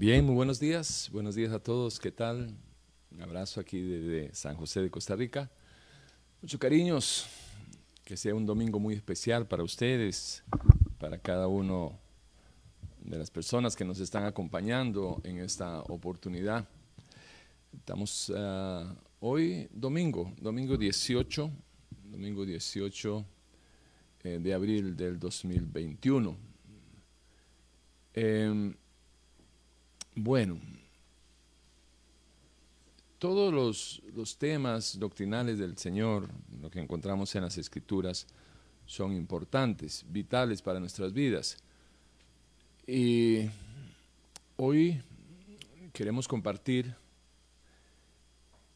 Bien, muy buenos días. Buenos días a todos. ¿Qué tal? Un abrazo aquí desde San José de Costa Rica. Muchos cariños. Que sea un domingo muy especial para ustedes, para cada uno de las personas que nos están acompañando en esta oportunidad. Estamos ah, hoy domingo, domingo 18, domingo 18 eh, de abril del 2021. Em, bueno, todos los, los, temas doctrinales del Señor, lo que encontramos en las Escrituras, son importantes, vitales para nuestras vidas. Y hoy queremos compartir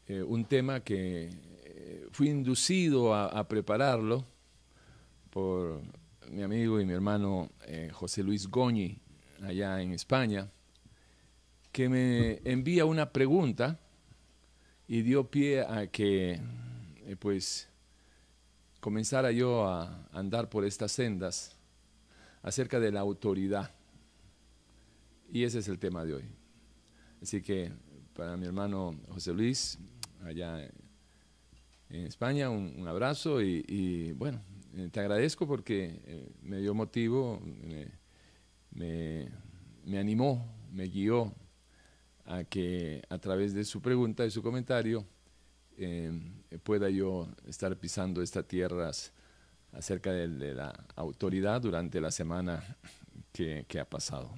eh, un tema que eh, fui inducido a, prepararlo por mi amigo y mi hermano eh, José Luis Goñi, allá en España que me envía una pregunta y dio pie a que eh, pues comenzara yo a andar por estas sendas acerca de la autoridad. Y ese es el tema de hoy. Así que para mi hermano José Luis, allá en España, un, abrazo y, bueno, eh, te agradezco porque eh, me dio motivo, me, me animó, me guió a que a través de su pregunta y su comentario em, pueda yo estar pisando estas tierras acerca de, la autoridad durante la semana que, ha pasado.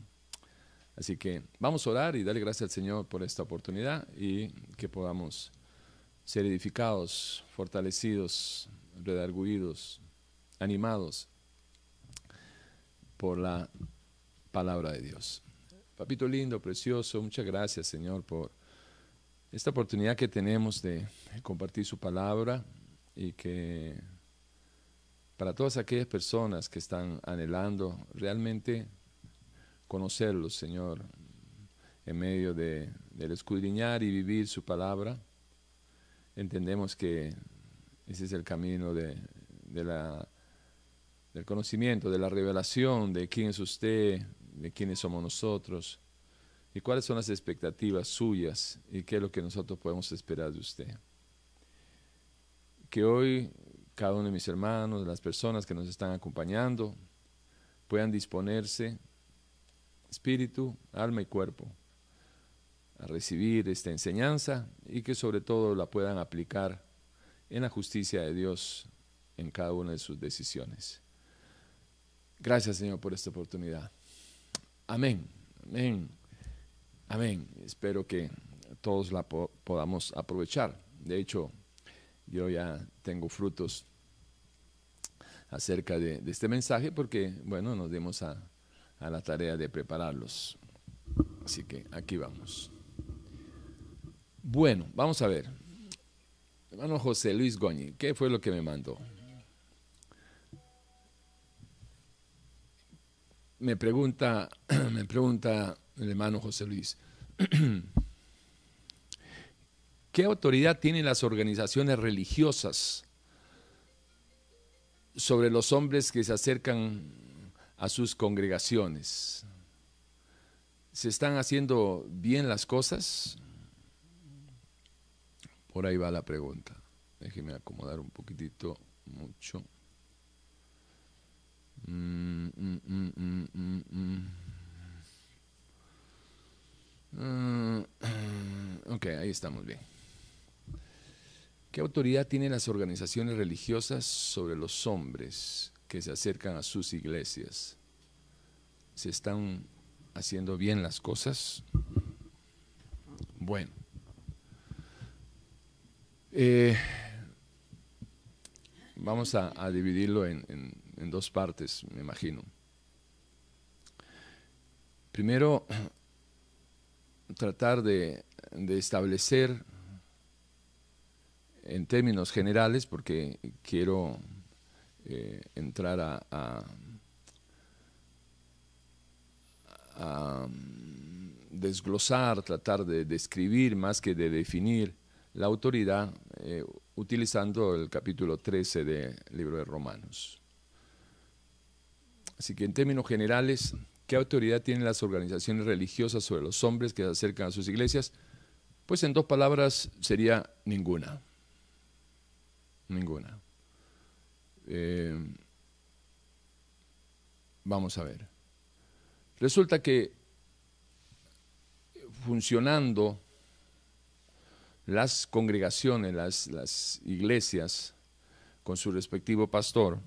Así que vamos a orar y darle gracias al Señor por esta oportunidad y que podamos ser edificados, fortalecidos, redarguidos, animados por la palabra de Dios. Papito lindo, precioso, muchas gracias Señor por esta oportunidad que tenemos de compartir su palabra y que para todas aquellas personas que están anhelando realmente conocerlo, Señor, en medio de, del escudriñar y vivir su palabra, entendemos que ese es el camino de, la, del conocimiento, de la revelación de quién es usted, de quiénes somos nosotros y cuáles son las expectativas suyas y qué es lo que nosotros podemos esperar de usted. Que hoy cada uno de mis hermanos, de las personas que nos están acompañando, puedan disponerse, espíritu, alma y cuerpo, a recibir esta enseñanza y que sobre todo la puedan aplicar en la justicia de Dios en cada una de sus decisiones. Gracias Señor por esta oportunidad. Amén, amén, amén. Espero que todos la podamos aprovechar. De hecho, yo ya tengo frutos acerca de, este mensaje porque, bueno, nos dimos a, a la tarea de prepararlos. Así que aquí vamos. Bueno, vamos a ver. Hermano José Luis Goñi, ¿qué fue lo que me mandó? Me pregunta, me pregunta el hermano José Luis, ¿qué autoridad tienen las organizaciones religiosas sobre los hombres que se acercan a sus congregaciones? ¿Se están haciendo bien las cosas? Por ahí va la pregunta. Déjeme acomodar un poquitito, mucho. Mm, mm, mm, ok, ahí estamos bien. ¿Qué autoridad tienen las organizaciones religiosas sobre los hombres que se acercan a sus iglesias? ¿Se están haciendo bien las cosas? Bueno. Eh, vamos a, dividirlo en en dos partes, me imagino. Primero, tratar de, establecer en términos generales, porque quiero eh, entrar a, a, desglosar, tratar de describir más que de definir la autoridad, eh, utilizando el capítulo 13 del libro de Romanos. Así que en términos generales ¿Qué autoridad tienen las organizaciones religiosas sobre los hombres que se acercan a sus iglesias? Pues en dos palabras sería ninguna. Ninguna. Eh, vamos a ver. Resulta que funcionando las congregaciones, las, las iglesias, con su respectivo pastor,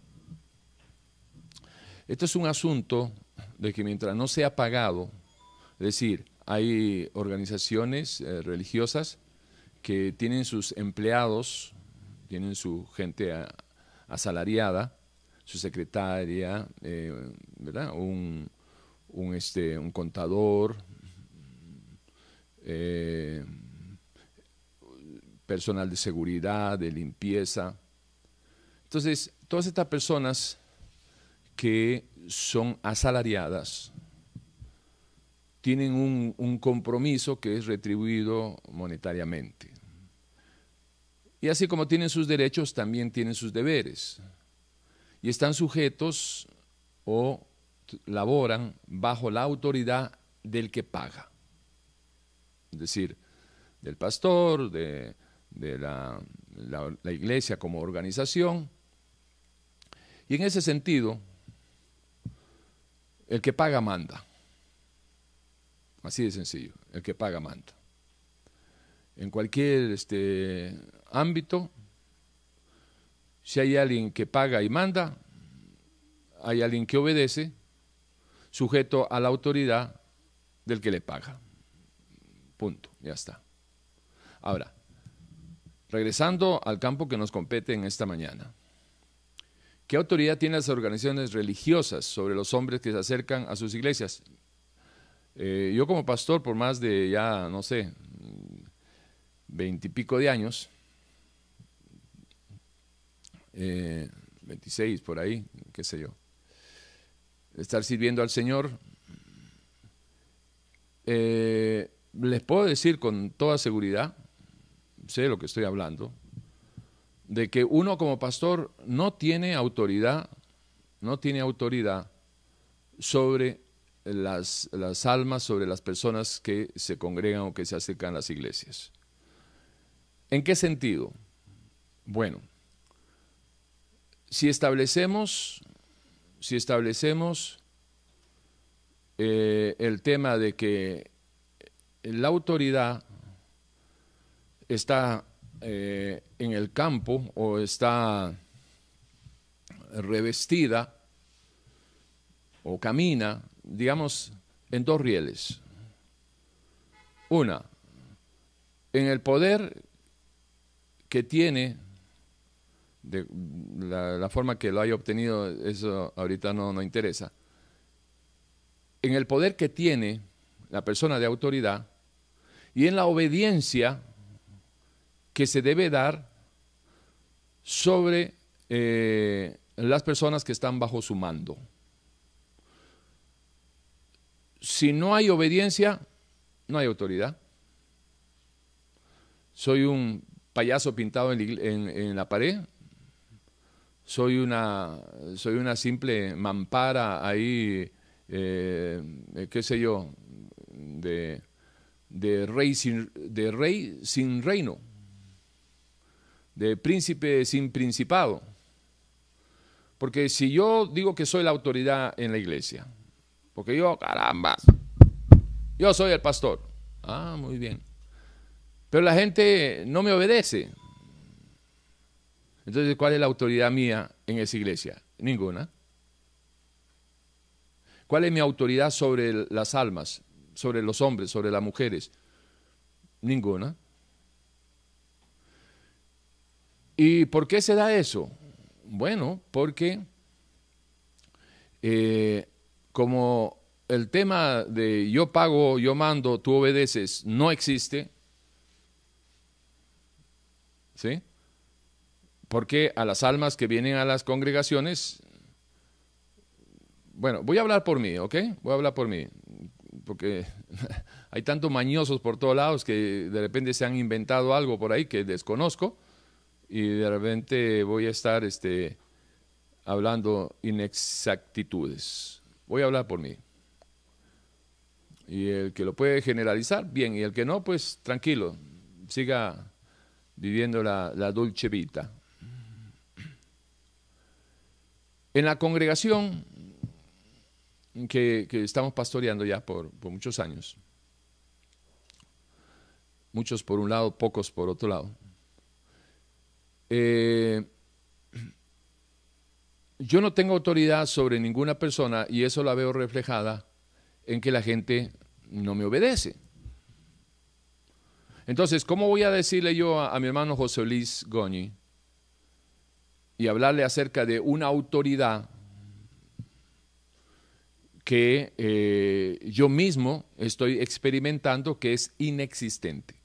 esto es un asunto de que mientras no sea pagado, es decir, hay organizaciones eh, religiosas que tienen sus empleados, tienen su gente asalariada, su secretaria, eh, ¿verdad? Un, este, un contador, eh, personal de seguridad, de limpieza. Entonces, todas estas personas que son asalariadas tienen un, compromiso que es retribuido monetariamente. Y así como tienen sus derechos, también tienen sus deberes. Y están sujetos o laboran bajo la autoridad del que paga. Es decir, del pastor, de, la iglesia como organización. Y en ese sentido, el que paga manda. Así de sencillo. El que paga manda. En cualquier este, ámbito, si hay alguien que paga y manda, hay alguien que obedece, sujeto a la autoridad del que le paga. Punto, ya está. Ahora, regresando al campo que nos compete en esta mañana. ¿Qué autoridad tienen las organizaciones religiosas sobre los hombres que se acercan a sus iglesias? Eh, yo como pastor por más de ya, no sé, veintipico de años, eh, 26 por ahí, qué sé yo, estar sirviendo al Señor, eh, les puedo decir con toda seguridad, sé lo que estoy hablando, de que uno como pastor no tiene autoridad, no tiene autoridad sobre las, las, almas, sobre las personas que se congregan o que se acercan a las iglesias. ¿En qué sentido? Bueno, si establecemos, si establecemos eh, el tema de que la autoridad está eh, en el campo o está revestida o camina, digamos, en dos rieles. Una, en el poder que tiene, de la, forma que lo haya obtenido, eso ahorita no, no interesa, en el poder que tiene la persona de autoridad y en la obediencia que se debe dar sobre eh, las personas que están bajo su mando. Si no hay obediencia, no hay autoridad. Soy un payaso pintado en, la pared, soy una, soy una simple mampara ahí, eh, qué sé yo, de, rey de rey sin reino de príncipe sin principado. Porque si yo digo que soy la autoridad en la iglesia, porque yo, caramba, yo soy el pastor. Ah, muy bien. Pero la gente no me obedece. Entonces, ¿cuál es la autoridad mía en esa iglesia? Ninguna. ¿Cuál es mi autoridad sobre las almas, sobre los hombres, sobre las mujeres? Ninguna. ¿Y por qué se da eso? Bueno, porque eh, como el tema de yo pago, yo mando, tú obedeces, no existe, ¿sí? Porque a las almas que vienen a las congregaciones, bueno, voy a hablar por mí, ¿ok? Voy a hablar por mí, porque hay tantos mañosos por todos lados que de repente se han inventado algo por ahí que desconozco y de repente voy a estar este, hablando inexactitudes. Voy a hablar por mí. Y el que lo puede generalizar, bien, y el que no, pues tranquilo, siga viviendo la, dulce vita. En la congregación que, estamos pastoreando ya por, muchos años, muchos por un lado, pocos por otro lado, eh, yo no tengo autoridad sobre ninguna persona y eso la veo reflejada en que la gente no me obedece. Entonces, ¿cómo voy a decirle yo a, mi hermano José Luis Goñi y hablarle acerca de una autoridad que eh, yo mismo estoy experimentando que es inexistente?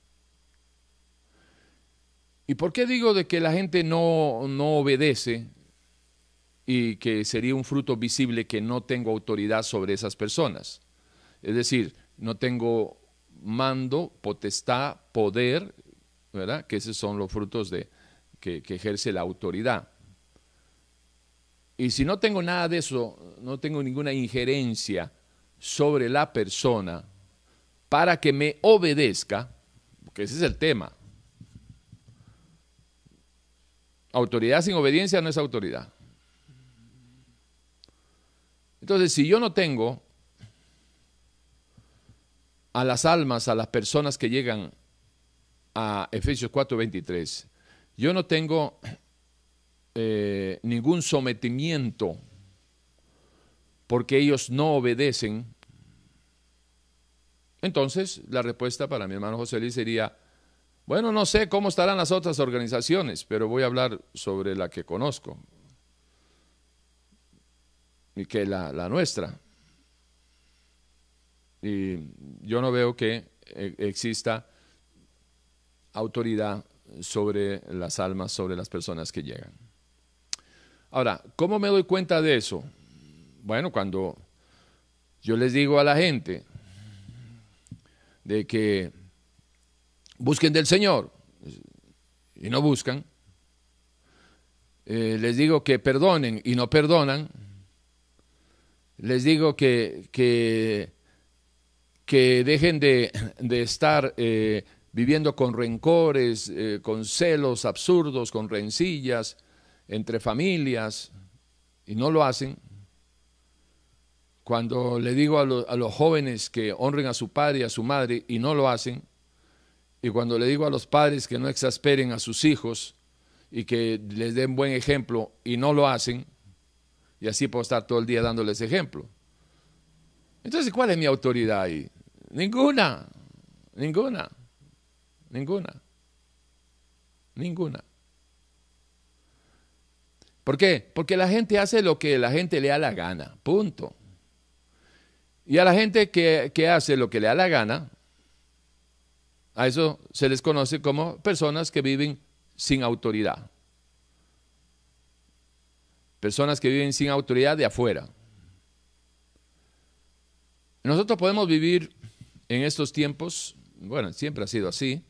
¿Y por qué digo de que la gente no, no obedece y que sería un fruto visible que no tengo autoridad sobre esas personas? Es decir, no tengo mando, potestad, poder, ¿verdad? Que esos son los frutos de, que, ejerce la autoridad. Y si no tengo nada de eso, no tengo ninguna injerencia sobre la persona para que me obedezca, porque ese es el tema. Autoridad sin obediencia no es autoridad. Entonces, si yo no tengo a las almas, a las personas que llegan a Efesios 4:23, yo no tengo eh, ningún sometimiento porque ellos no obedecen, entonces la respuesta para mi hermano José Luis sería, bueno, no sé cómo estarán las otras organizaciones, pero voy a hablar sobre la que conozco y que es la nuestra. Y yo no veo que eh, exista autoridad sobre las almas, sobre las personas que llegan. Ahora, ¿cómo me doy cuenta de eso? Bueno, cuando yo les digo a la gente de que busquen del Señor. Y no buscan, eh, les digo que perdonen y no perdonan, les digo que, que que dejen de, estar eh, viviendo con rencores, eh, con celos absurdos, con rencillas entre familias, y no lo hacen. Cuando le digo a, a los jóvenes que honren a su padre y a su madre y no lo hacen, y cuando le digo a los padres que no exasperen a sus hijos y que les den buen ejemplo y no lo hacen, y así puedo estar todo el día dándoles ejemplo. Entonces, ¿cuál es mi autoridad ahí? Ninguna, ninguna, ninguna, ninguna. ¿Por qué? Porque la gente hace lo que la gente le da la gana, punto. Y a la gente que, que hace lo que le da la gana, a eso se les conoce como personas que viven sin autoridad. Personas que viven sin autoridad de afuera. Nosotros podemos vivir en estos tiempos, bueno, siempre ha sido así,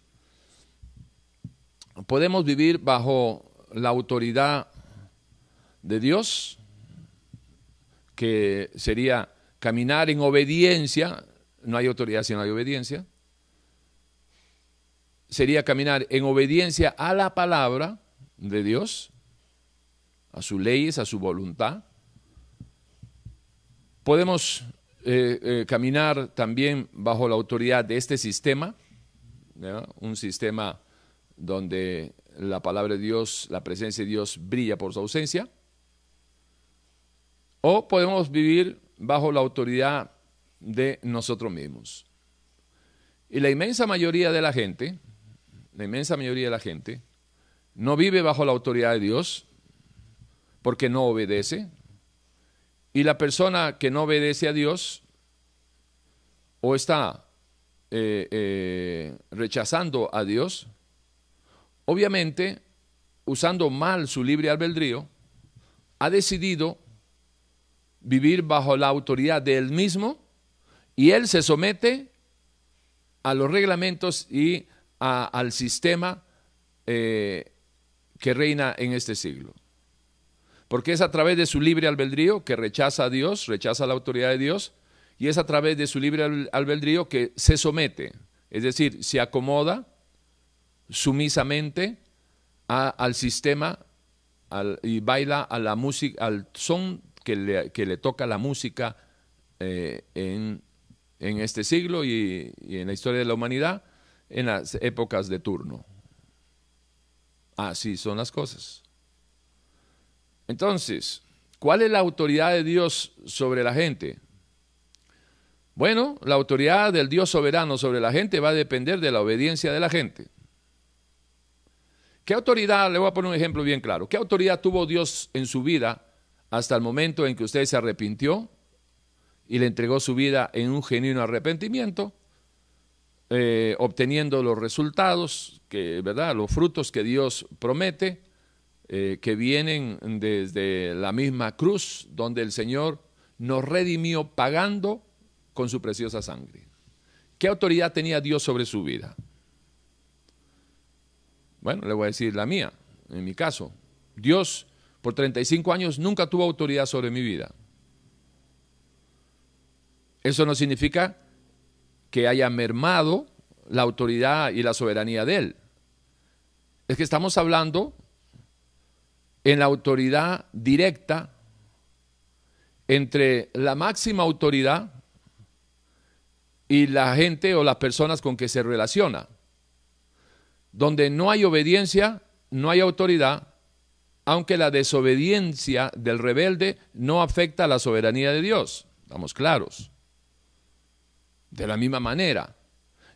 podemos vivir bajo la autoridad de Dios, que sería caminar en obediencia, no hay autoridad si no hay obediencia, sería caminar en obediencia a la palabra de Dios, a sus leyes, a su voluntad. Podemos eh, eh, caminar también bajo la autoridad de este sistema, un sistema donde la palabra de Dios, la presencia de Dios brilla por su ausencia, o podemos vivir bajo la autoridad de nosotros mismos. Y la inmensa mayoría de la gente, la inmensa mayoría de la gente, no vive bajo la autoridad de Dios porque no obedece, y la persona que no obedece a Dios o está eh, eh, rechazando a Dios, obviamente, usando mal su libre albedrío, ha decidido vivir bajo la autoridad de él mismo y él se somete a los reglamentos y al sistema eh, que reina en este siglo. Porque es a través de su libre albedrío que rechaza a Dios, rechaza la autoridad de Dios, y es a través de su libre albedrío que se somete, es decir, se acomoda sumisamente al sistema y baila a la música, al son que le, toca la música eh, en, este siglo y, en la historia de la humanidad en las épocas de turno. Así son las cosas. Entonces, ¿cuál es la autoridad de Dios sobre la gente? Bueno, la autoridad del Dios soberano sobre la gente va a depender de la obediencia de la gente. ¿Qué autoridad, le voy a poner un ejemplo bien claro, qué autoridad tuvo Dios en su vida hasta el momento en que usted se arrepintió y le entregó su vida en un genuino arrepentimiento, eh, obteniendo los resultados, que, ¿verdad? los frutos que Dios promete, eh, que vienen desde la misma cruz donde el Señor nos redimió pagando con su preciosa sangre. ¿Qué autoridad tenía Dios sobre su vida? Bueno, le voy a decir la mía, en mi caso. Dios por 35 años nunca tuvo autoridad sobre mi vida. Eso no significa que haya mermado la autoridad y la soberanía de Él. Es que estamos hablando en la autoridad directa entre la máxima autoridad y la gente o las personas con que se relaciona. Donde no hay obediencia, no hay autoridad, aunque la desobediencia del rebelde no afecta a la soberanía de Dios. Estamos claros. De la misma manera,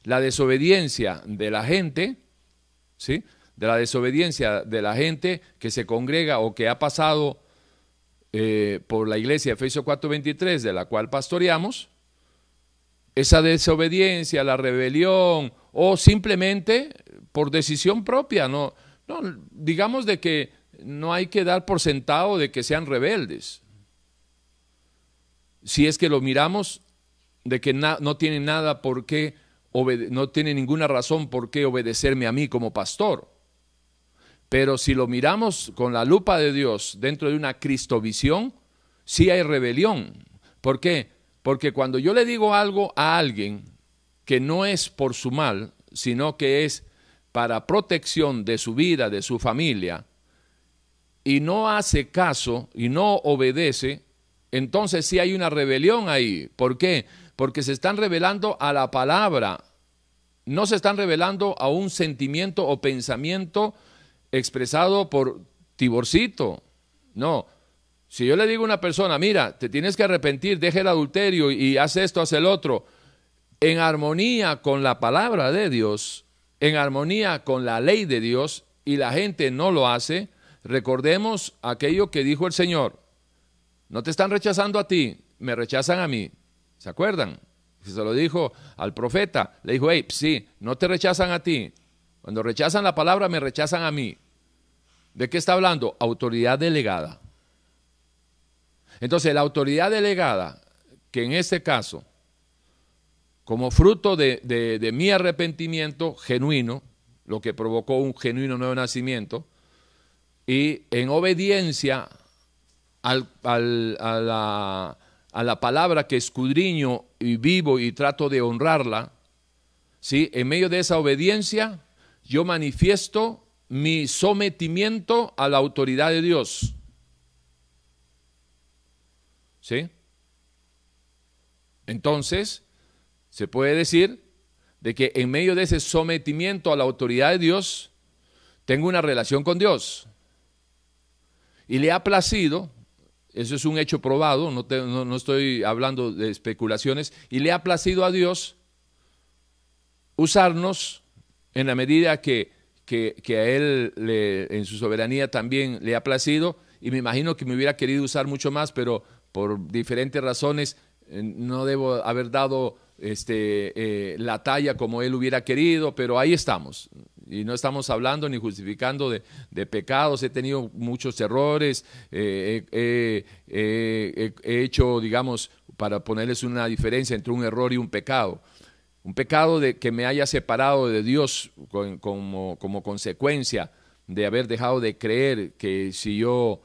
la desobediencia de la gente, ¿sí? De la desobediencia de la gente que se congrega o que ha pasado eh, por la iglesia de Efesios 4:23, de la cual pastoreamos, esa desobediencia, la rebelión o simplemente por decisión propia, no, no digamos de que no hay que dar por sentado de que sean rebeldes. Si es que lo miramos de que no tiene nada por qué no tiene ninguna razón por qué obedecerme a mí como pastor. Pero si lo miramos con la lupa de Dios dentro de una cristovisión, sí hay rebelión. ¿Por qué? Porque cuando yo le digo algo a alguien que no es por su mal, sino que es para protección de su vida, de su familia, y no hace caso y no obedece, entonces sí hay una rebelión ahí. ¿Por qué? Porque se están revelando a la palabra, no se están revelando a un sentimiento o pensamiento expresado por Tiborcito. No. Si yo le digo a una persona, mira, te tienes que arrepentir, deja el adulterio y haz esto, haz el otro, en armonía con la palabra de Dios, en armonía con la ley de Dios, y la gente no lo hace, Recordemos aquello que dijo el Señor. No te están rechazando a ti, me rechazan a mí. ¿Se acuerdan? Se lo dijo al profeta. Le dijo, hey, sí, no te rechazan a ti. Cuando rechazan la palabra, me rechazan a mí. ¿De qué está hablando? Autoridad delegada. Entonces, la autoridad delegada, que en este caso, como fruto de, mi arrepentimiento genuino, lo que provocó un genuino nuevo nacimiento, y en obediencia a, la, a, la, palabra que escudriño y vivo y trato de honrarla, ¿sí? en medio de esa obediencia yo manifiesto mi sometimiento a la autoridad de Dios. ¿Sí? Entonces, se puede decir de que en medio de ese sometimiento a la autoridad de Dios, tengo una relación con Dios. Y le ha placido, eso es un hecho probado, no, estoy hablando de especulaciones, y le ha placido a Dios usarnos en la medida que, a Él en su soberanía también le ha placido, y me imagino que me hubiera querido usar mucho más, pero por diferentes razones eh, no debo haber dado este, eh, la talla como Él hubiera querido, pero ahí estamos. Y no estamos hablando ni justificando de, pecados, he tenido muchos errores, eh, he hecho, digamos, para ponerles una diferencia entre un error y un pecado. Un pecado de que me haya separado de Dios como, como consecuencia de haber dejado de creer que si yo,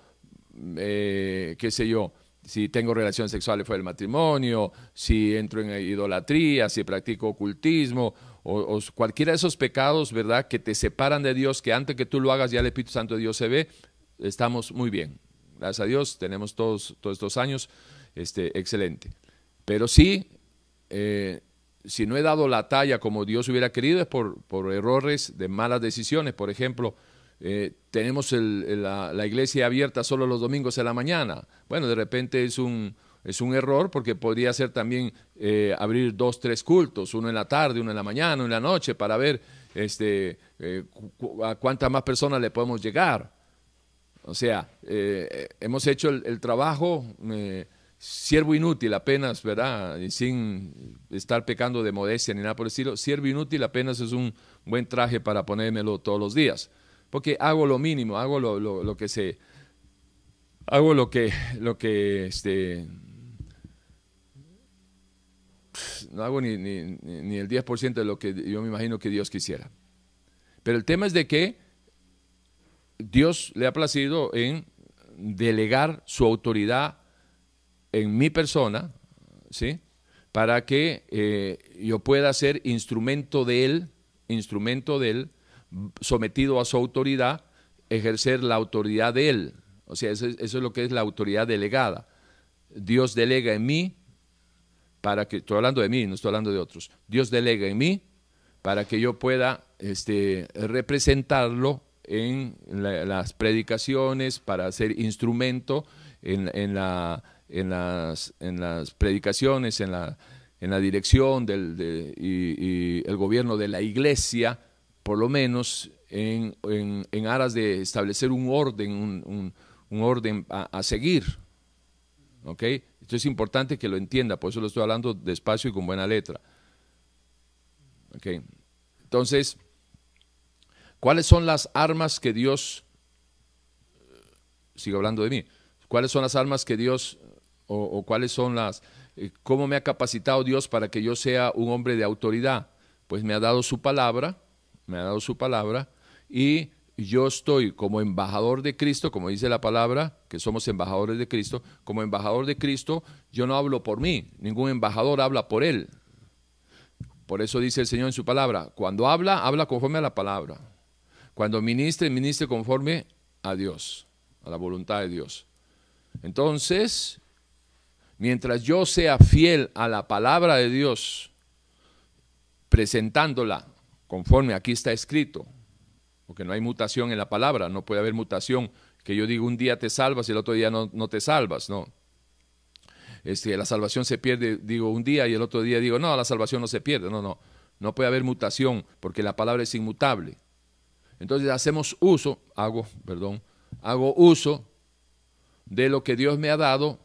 eh, qué sé yo, si tengo relaciones sexuales fuera del matrimonio, si entro en idolatría, si practico ocultismo o, cualquiera de esos pecados, ¿verdad? Que te separan de Dios, que antes que tú lo hagas ya el Espíritu Santo de Dios se ve, estamos muy bien. Gracias a Dios, tenemos todos, todos estos años, este, excelente. Pero sí, eh, si no he dado la talla como Dios hubiera querido, es por, por errores de malas decisiones. Por ejemplo, eh, tenemos la, iglesia abierta solo los domingos en la mañana. Bueno, de repente es un, es un error porque podría ser también eh, abrir dos, tres cultos, uno en la tarde, uno en la mañana, uno en la noche, para ver este, eh, a cuántas más personas le podemos llegar. O sea, hemos hecho el, trabajo siervo inútil apenas, ¿verdad? Y sin estar pecando de modestia ni nada por el estilo. Siervo inútil apenas es un buen traje para ponérmelo todos los días porque hago lo mínimo, hago lo, lo, que se, hago lo que, lo que, este, no hago ni, ni, ni el 10% de lo que yo me imagino que Dios quisiera. Pero el tema es de que Dios le ha placido en delegar su autoridad en mi persona, ¿sí? Para que eh, yo pueda ser instrumento de Él, instrumento de Él, sometido a su autoridad, ejercer la autoridad de Él. O sea, eso, es lo que es la autoridad delegada. Dios delega en mí para que, estoy hablando de mí, no estoy hablando de otros, Dios delega en mí para que yo pueda este, representarlo en las predicaciones, para ser instrumento en, en, la, en, las, en las predicaciones, en la, en la dirección del, y el gobierno de la iglesia, por lo menos en, en, aras de establecer un orden, un, un, orden a, seguir. ¿Ok? Esto es importante que lo entienda, por eso lo estoy hablando despacio y con buena letra. ¿Ok? Entonces, ¿cuáles son las armas que Dios, sigo hablando de mí, cuáles son las armas que Dios, o, cuáles son las, eh, cómo me ha capacitado Dios para que yo sea un hombre de autoridad? Pues me ha dado su palabra, me ha dado su palabra y yo estoy como embajador de Cristo, como dice la palabra, que somos embajadores de Cristo, como embajador de Cristo, yo no hablo por mí, ningún embajador habla por él. Por eso dice el Señor en su palabra, cuando habla, habla conforme a la palabra. Cuando ministre, ministre conforme a Dios, a la voluntad de Dios. Entonces, mientras yo sea fiel a la palabra de Dios, presentándola conforme aquí está escrito, porque no hay mutación en la palabra, no puede haber mutación que yo digo un día te salvas y el otro día no, te salvas, no. Este, la salvación se pierde, digo un día y el otro día digo, no, la salvación no se pierde, no, no, no puede haber mutación porque la palabra es inmutable. Entonces hacemos uso, hago, perdón, hago uso de lo que Dios me ha dado,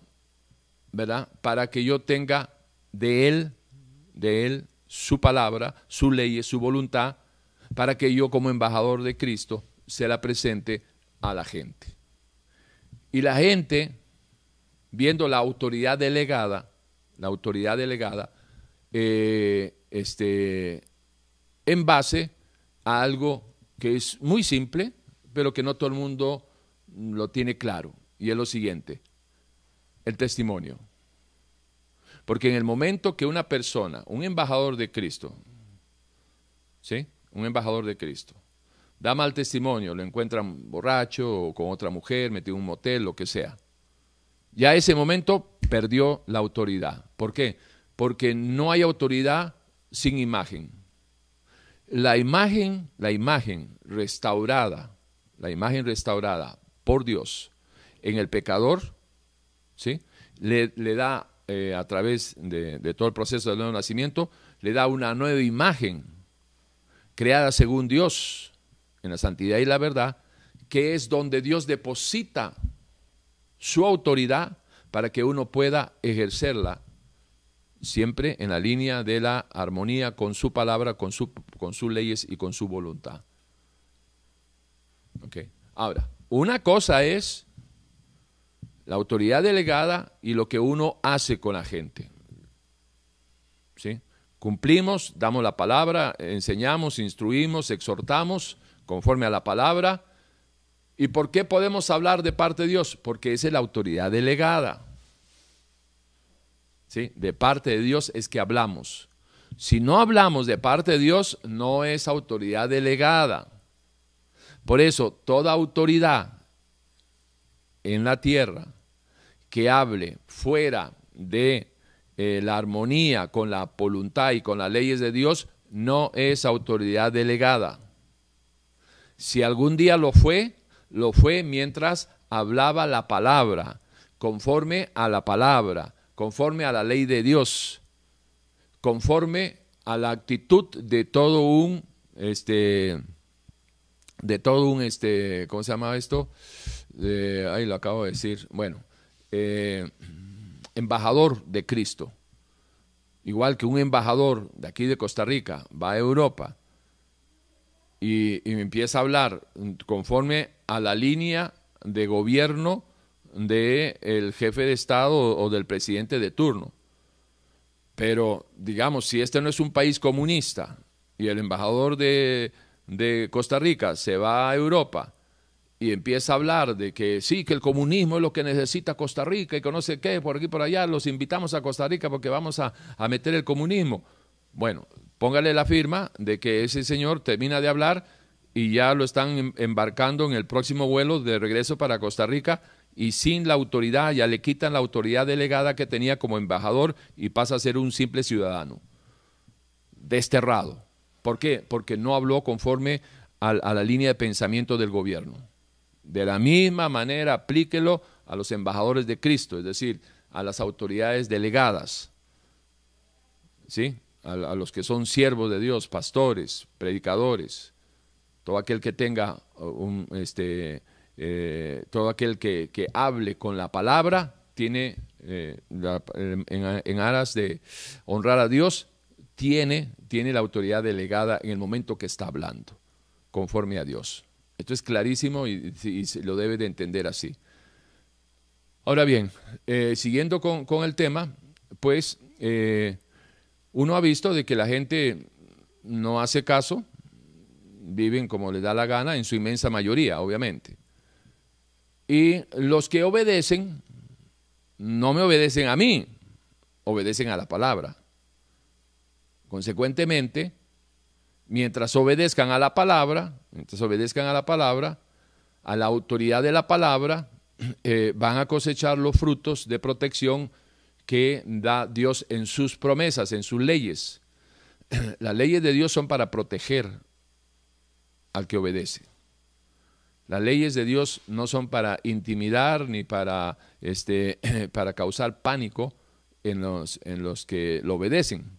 ¿verdad? Para que yo tenga de Él, de Él, su palabra, su ley, su voluntad, para que yo como embajador de Cristo se la presente a la gente. Y la gente, viendo la autoridad delegada, la autoridad delegada, eh, este, en base a algo que es muy simple, pero que no todo el mundo lo tiene claro, y es lo siguiente, el testimonio. Porque en el momento que una persona, un embajador de Cristo, ¿sí? Un embajador de Cristo, da mal testimonio, lo encuentran borracho o con otra mujer, metido en un motel, lo que sea. Ya ese momento perdió la autoridad. ¿Por qué? Porque no hay autoridad sin imagen. La imagen, la imagen restaurada, la imagen restaurada por Dios en el pecador, ¿sí? Le, le da eh, a través de, todo el proceso del nuevo nacimiento, le da una nueva imagen, creada según Dios, en la santidad y la verdad, que es donde Dios deposita su autoridad para que uno pueda ejercerla siempre en la línea de la armonía con su palabra, con, su, con sus leyes y con su voluntad. Okay. Ahora, una cosa es la autoridad delegada y lo que uno hace con la gente. ¿Sí? Cumplimos, damos la palabra, enseñamos, instruimos, exhortamos conforme a la palabra. ¿Y por qué podemos hablar de parte de Dios? Porque es la autoridad delegada. ¿sí? De parte de Dios es que hablamos. Si no hablamos de parte de Dios, no es autoridad delegada. Por eso, toda autoridad en la tierra que hable fuera de eh, la armonía con la voluntad y con las leyes de Dios, no es autoridad delegada. Si algún día lo fue, lo fue mientras hablaba la palabra, conforme a la palabra, conforme a la ley de Dios, conforme a la actitud de todo un, este, de todo un, este, ¿cómo se llama esto? ahí lo acabo de decir, bueno, eh, embajador de Cristo. Igual que un embajador de aquí de Costa Rica va a Europa y, empieza a hablar conforme a la línea de gobierno del el jefe de Estado o del presidente de turno. Pero, digamos, si este no es un país comunista y el embajador de, de Costa Rica se va a Europa y empieza a hablar de que sí, que el comunismo es lo que necesita Costa Rica y que no sé qué, por aquí por allá, los invitamos a Costa Rica porque vamos a, a meter el comunismo. Bueno, póngale la firma de que ese señor termina de hablar y ya lo están em, embarcando en el próximo vuelo de regreso para Costa Rica y sin la autoridad, ya le quitan la autoridad delegada que tenía como embajador y pasa a ser un simple ciudadano, desterrado. ¿Por qué? Porque no habló conforme a la línea de pensamiento del gobierno. De la misma manera, aplíquelo a los embajadores de Cristo, es decir, a las autoridades delegadas, ¿sí? a, los que son siervos de Dios, pastores, predicadores, todo aquel que tenga un, este, eh, todo aquel que, hable con la palabra, tiene, eh, en, en, aras de honrar a Dios, tiene, tiene la autoridad delegada en el momento que está hablando, conforme a Dios. Esto es clarísimo y, se lo debe de entender así. Ahora bien, eh, siguiendo con, el tema, pues eh, uno ha visto de que la gente no hace caso, viven como les da la gana, en su inmensa mayoría, obviamente. Y los que obedecen, no me obedecen a mí, obedecen a la palabra. Consecuentemente, mientras obedezcan a la palabra, mientras obedezcan a la palabra, a la autoridad de la palabra, eh, van a cosechar los frutos de protección que da Dios en sus promesas, en sus leyes. Las leyes de Dios son para proteger al que obedece. Las leyes de Dios no son para intimidar ni para, este, para causar pánico en los, en los que lo obedecen.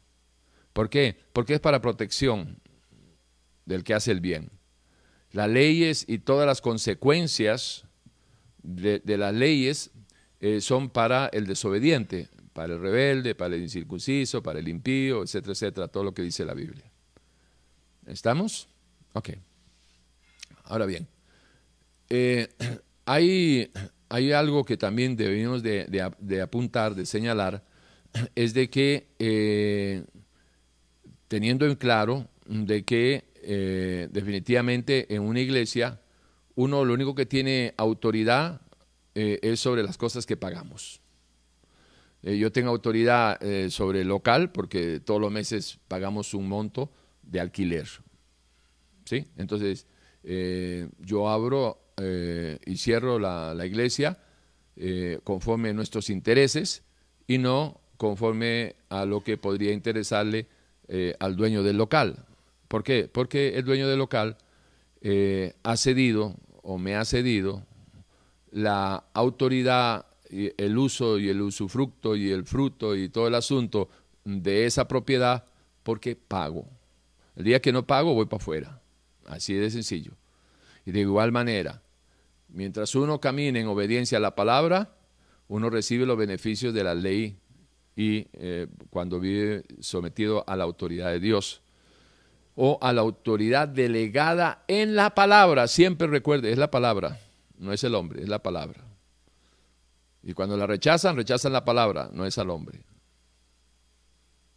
¿Por qué? Porque es para protección del que hace el bien. Las leyes y todas las consecuencias de, las leyes eh, son para el desobediente, para el rebelde, para el incircunciso, para el impío, etcétera, etcétera, todo lo que dice la Biblia. ¿Estamos? Ok. Ahora bien, eh, hay, hay, algo que también debemos de, apuntar, de señalar, es de que eh, teniendo en claro de que eh, definitivamente en una iglesia uno lo único que tiene autoridad eh, es sobre las cosas que pagamos. Eh, yo tengo autoridad sobre el local porque todos los meses pagamos un monto de alquiler. ¿Sí? Entonces, yo abro y cierro la, la iglesia conforme a nuestros intereses y no conforme a lo que podría interesarle al dueño del local. ¿Por qué? Porque el dueño del local eh, ha cedido o me ha cedido la autoridad, el uso y el usufructo y el fruto y todo el asunto de esa propiedad porque pago. El día que no pago voy para afuera. Así de sencillo. Y de igual manera, mientras uno camine en obediencia a la palabra, uno recibe los beneficios de la ley y eh, cuando vive sometido a la autoridad de Dios o a la autoridad delegada en la palabra. Siempre recuerde, es la palabra, no es el hombre, es la palabra. Y cuando la rechazan, rechazan la palabra, no es al hombre.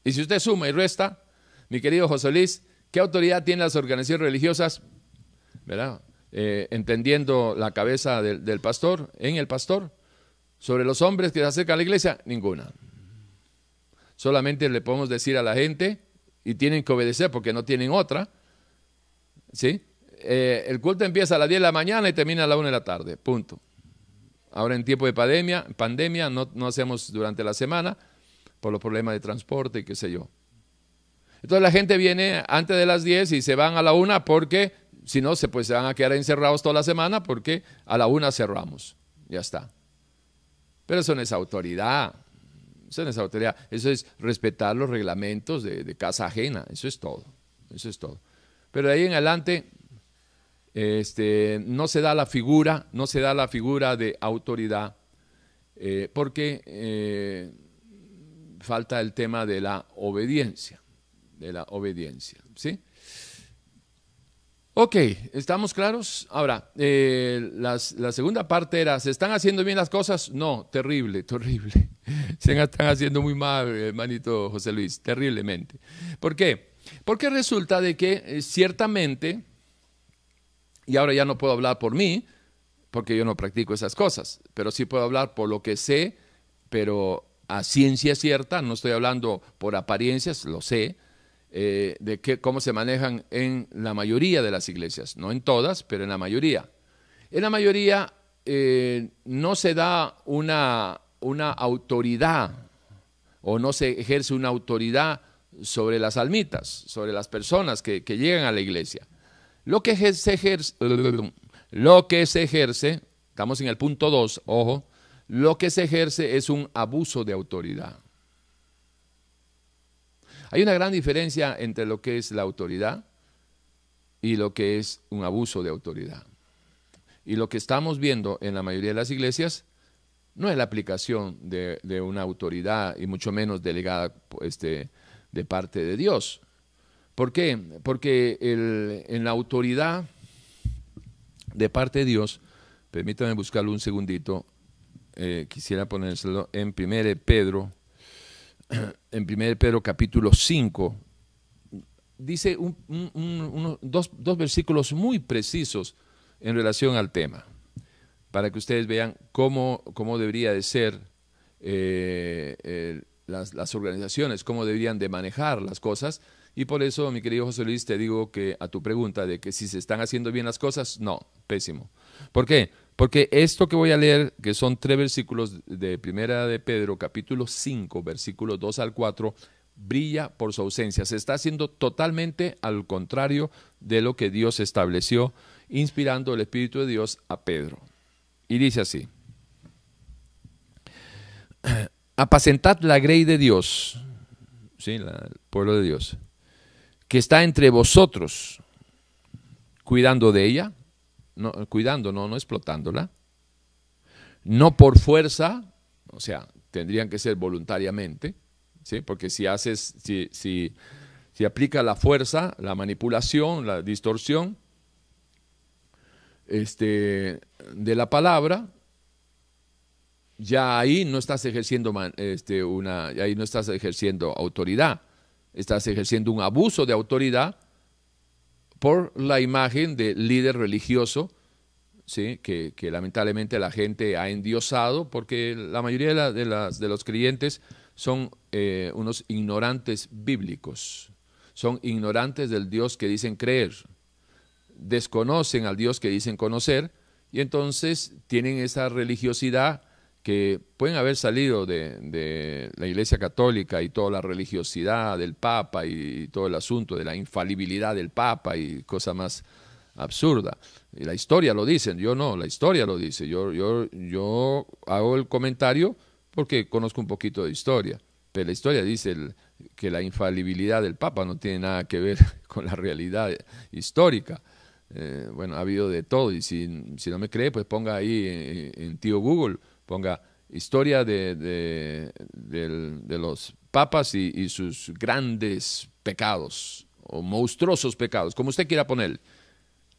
Y si usted suma y resta, mi querido José Luis, ¿qué autoridad tienen las organizaciones religiosas? ¿Verdad? Eh, entendiendo la cabeza del, pastor, en el pastor, sobre los hombres que se acercan a la iglesia, ninguna. Solamente le podemos decir a la gente y tienen que obedecer porque no tienen otra. ¿Sí? Eh, el culto empieza a las 10 de la mañana y termina a las 1 de la tarde. Punto. Ahora en tiempo de pandemia, pandemia no, no hacemos durante la semana por los problemas de transporte y qué sé yo. Entonces la gente viene antes de las 10 y se van a la 1 porque si no, se, pues, se van a quedar encerrados toda la semana porque a la 1 cerramos. Ya está. Pero eso no es autoridad. No es autoridad. Eso es respetar los reglamentos de, de casa ajena. Eso es todo. Eso es todo. Pero de ahí en adelante, este, no se da la figura, no se da la figura de autoridad, eh, porque eh, falta el tema de la obediencia, de la obediencia, ¿sí? Ok, ¿estamos claros? Ahora, eh, la segunda parte era, ¿se están haciendo bien las cosas? No, terrible, terrible. Se están haciendo muy mal, hermanito José Luis, terriblemente. ¿Por qué? Porque resulta de que ciertamente y ahora ya no puedo hablar por mí, porque yo no practico esas cosas, pero sí puedo hablar por lo que sé, pero a ciencia cierta, no estoy hablando por apariencias, lo sé, eh, de que, cómo se manejan en la mayoría de las iglesias, no en todas, pero en la mayoría. En la mayoría eh, no se da una, una autoridad o no se ejerce una autoridad sobre las almitas, sobre las personas que llegan a la iglesia. Lo que se ejerce, lo que se ejerce, estamos en el punto 2, ojo, lo que se ejerce es un abuso de autoridad. Hay una gran diferencia entre lo que es la autoridad y lo que es un abuso de autoridad. Y lo que estamos viendo en la mayoría de las iglesias no es la aplicación de, una autoridad y mucho menos delegada este, de parte de Dios. ¿Por qué? Porque en la autoridad de parte de Dios, permítame buscarlo un segundito, eh, quisiera ponérselo en 1 Pedro, en 1 Pedro capítulo 5, dice dos, versículos muy precisos en relación al tema, para que ustedes vean cómo, cómo debería de ser eh, las, las organizaciones, cómo deberían de manejar las cosas, y por eso, mi querido José Luis, te digo que a tu pregunta de que si se están haciendo bien las cosas, no, pésimo. ¿Por qué? Porque esto que voy a leer, que son tres versículos de Primera de Pedro, capítulo 5, versículos 2 al 4, brilla por su ausencia. Se está haciendo totalmente al contrario de lo que Dios estableció, inspirando el Espíritu de Dios a Pedro. Y dice así, apacentad la grey de Dios, ¿sí? el pueblo de Dios que está entre vosotros, cuidando de ella, no, cuidando, no, no explotándola, no por fuerza, o sea, tendrían que ser voluntariamente, ¿sí? porque si haces, si, si, si aplica la fuerza, la manipulación, la distorsión este, de la palabra, ya ahí no estás ejerciendo este, una, ahí no estás ejerciendo autoridad estás ejerciendo un abuso de autoridad por la imagen de líder religioso, ¿sí? que, lamentablemente la gente ha endiosado, porque la mayoría de, los creyentes son eh, unos ignorantes bíblicos, son ignorantes del Dios que dicen creer, desconocen al Dios que dicen conocer, y entonces tienen esa religiosidad que pueden haber salido de, la Iglesia Católica y toda la religiosidad del Papa y, todo el asunto de la infalibilidad del Papa y cosa más absurda. Y la historia lo dice, yo no, la historia lo dice. Yo, yo, yo hago el comentario porque conozco un poquito de historia, pero la historia dice que la infalibilidad del Papa no tiene nada que ver con la realidad histórica. Eh, bueno, ha habido de todo y si, no me cree, pues ponga ahí en tío Google ponga historia de, los papas y, sus grandes pecados o monstruosos pecados, como usted quiera poner.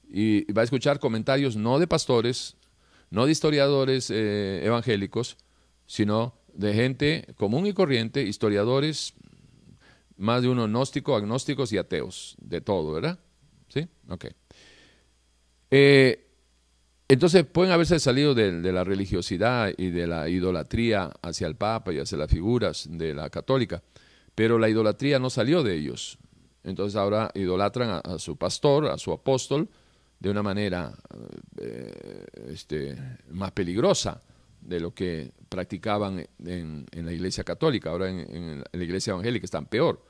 Y, va a escuchar comentarios no de pastores, no de historiadores eh, evangélicos, sino de gente común y corriente, historiadores, más de uno gnóstico, agnósticos y ateos, de todo, ¿verdad? ¿Sí? Ok. Eh, entonces pueden haberse salido de, la religiosidad y de la idolatría hacia el Papa y hacia las figuras de la católica, pero la idolatría no salió de ellos. Entonces ahora idolatran a, su pastor, a su apóstol, de una manera eh, este, más peligrosa de lo que practicaban en, la iglesia católica. Ahora en, la iglesia evangélica están peor.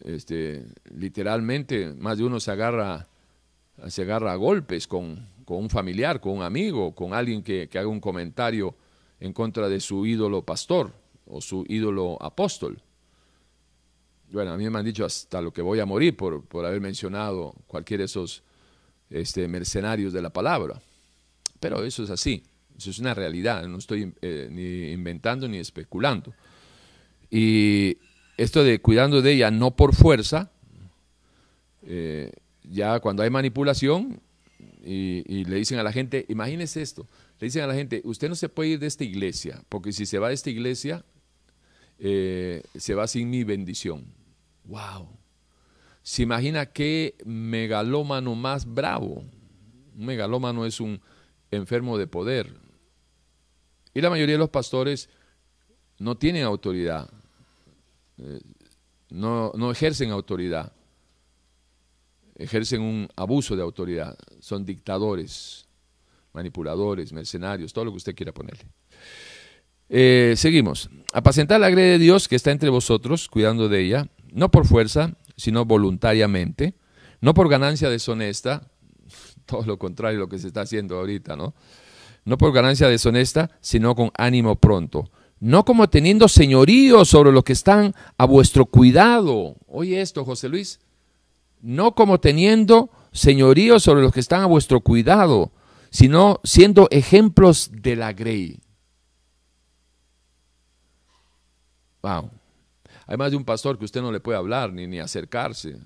Este, literalmente más de uno se agarra, se agarra a golpes con, un familiar, con un amigo, con alguien que, haga un comentario en contra de su ídolo pastor o su ídolo apóstol. Bueno, a mí me han dicho hasta lo que voy a morir por, por haber mencionado cualquiera de esos este, mercenarios de la palabra. Pero eso es así, eso es una realidad, no estoy eh, ni inventando ni especulando. Y esto de cuidando de ella no por fuerza, eh, ya cuando hay manipulación y, le dicen a la gente, imagínese esto, le dicen a la gente, usted no se puede ir de esta iglesia, porque si se va de esta iglesia, eh, se va sin mi bendición. ¡Wow! Se imagina qué megalómano más bravo. Un megalómano es un enfermo de poder. Y la mayoría de los pastores no tienen autoridad, eh, no, no ejercen autoridad, ejercen un abuso de autoridad, son dictadores, manipuladores, mercenarios, todo lo que usted quiera ponerle. Eh, seguimos. Apacentar la grey de Dios que está entre vosotros, cuidando de ella, no por fuerza, sino voluntariamente, no por ganancia deshonesta, todo lo contrario a lo que se está haciendo ahorita, ¿no? No por ganancia deshonesta, sino con ánimo pronto. No como teniendo señorío sobre los que están a vuestro cuidado. Oye esto, José Luis. No como teniendo señorío sobre los que están a vuestro cuidado, sino siendo ejemplos de la grey. Wow. Hay más de un pastor que usted no le puede hablar ni, ni acercarse.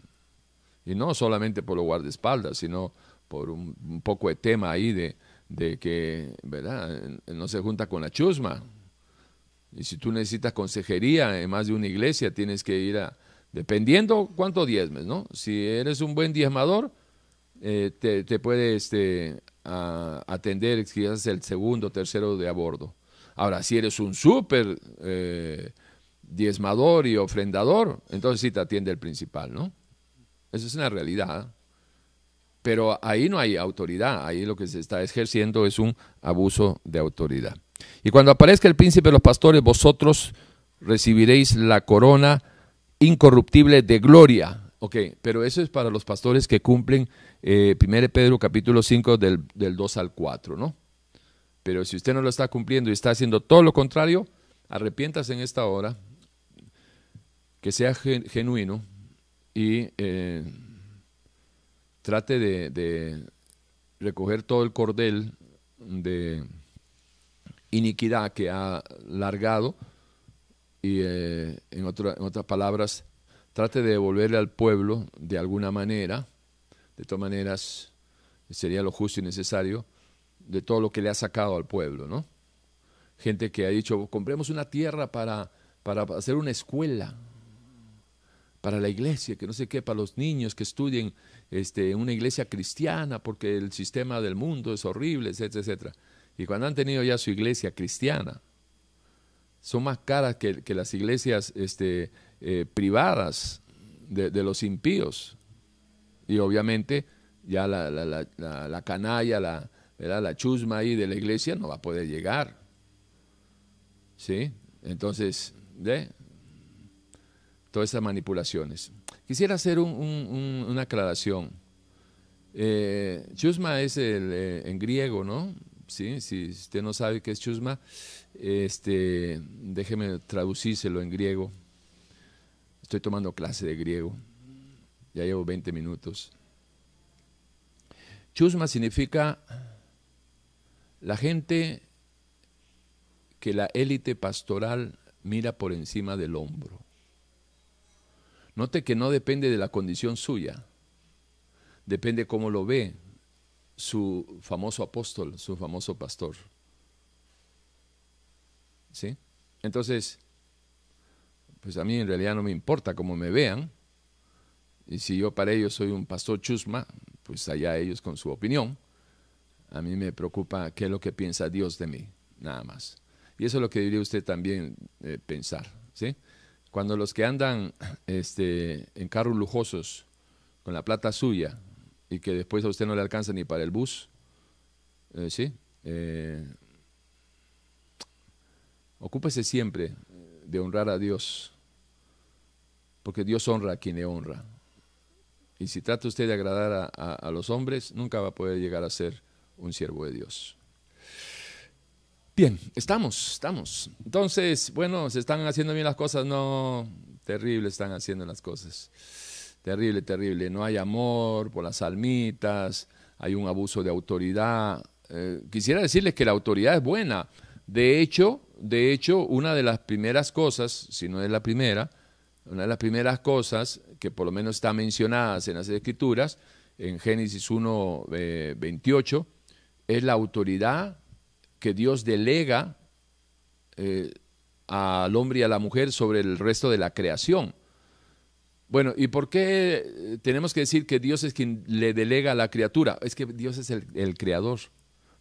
Y no solamente por los guardaespaldas, sino por un, poco de tema ahí de, de, que, ¿verdad? No se junta con la chusma. Y si tú necesitas consejería en más de una iglesia, tienes que ir a, dependiendo cuánto diezmes, ¿no? Si eres un buen diezmador, eh, te, te, puede este, atender quizás el segundo, tercero de a bordo. Ahora, si eres un súper eh, diezmador y ofrendador, entonces sí te atiende el principal, ¿no? Esa es una realidad. Pero ahí no hay autoridad, ahí lo que se está ejerciendo es un abuso de autoridad. Y cuando aparezca el príncipe de los pastores, vosotros recibiréis la corona incorruptible de gloria. Ok, pero eso es para los pastores que cumplen eh, 1 Pedro capítulo 5 del, del 2 al 4, ¿no? Pero si usted no lo está cumpliendo y está haciendo todo lo contrario, arrepiéntase en esta hora, que sea genuino y eh, trate de, recoger todo el cordel de iniquidad que ha largado y eh, en, en, otras palabras, trate de devolverle al pueblo de alguna manera, de todas maneras sería lo justo y necesario, de todo lo que le ha sacado al pueblo, ¿no? Gente que ha dicho, compremos una tierra para, para hacer una escuela, para la iglesia, que no sé qué, para los niños que estudien este, una iglesia cristiana, porque el sistema del mundo es horrible, etcétera, etcétera. Y cuando han tenido ya su iglesia cristiana, son más caras que, las iglesias este, eh, privadas de, los impíos. Y obviamente ya la, la, canalla, la, la chusma ahí de la iglesia no va a poder llegar. ¿Sí? Entonces, ¿ve? todas esas manipulaciones. Quisiera hacer una aclaración. Eh, chusma es el, eh, en griego, ¿no? Si usted no sabe qué es chusma, este, déjeme traducírselo en griego. Estoy tomando clase de griego. Ya llevo 20 minutos. Chusma significa la gente que la élite pastoral mira por encima del hombro. Note que no depende de la condición suya, depende cómo lo ve su famoso apóstol, su famoso pastor. ¿Sí? Entonces, pues a mí en realidad no me importa cómo me vean, y si yo para ellos soy un pastor chusma, pues allá ellos con su opinión. A mí me preocupa qué es lo que piensa Dios de mí, nada más. Y eso es lo que debería usted también eh, pensar, ¿sí? Cuando los que andan este, en carros lujosos con la plata suya y que después a usted no le alcanza ni para el bus, eh, ¿sí? Eh, ocúpese siempre de honrar a Dios, porque Dios honra a quien le honra. Y si trata usted de agradar a, los hombres, nunca va a poder llegar a ser un siervo de Dios. Bien, estamos, estamos. Entonces, bueno, se están haciendo bien las cosas, no, terrible están haciendo las cosas. Terrible, terrible. No hay amor por las almitas, hay un abuso de autoridad. Eh, quisiera decirles que la autoridad es buena. De hecho, de hecho, una de las primeras cosas, si no es la primera, una de las primeras cosas que por lo menos están mencionadas en las escrituras, en Génesis 1, 28, eh, es la autoridad que Dios delega eh, al hombre y a la mujer sobre el resto de la creación. Bueno, ¿y por qué tenemos que decir que Dios es quien le delega a la criatura? Es que Dios es el, creador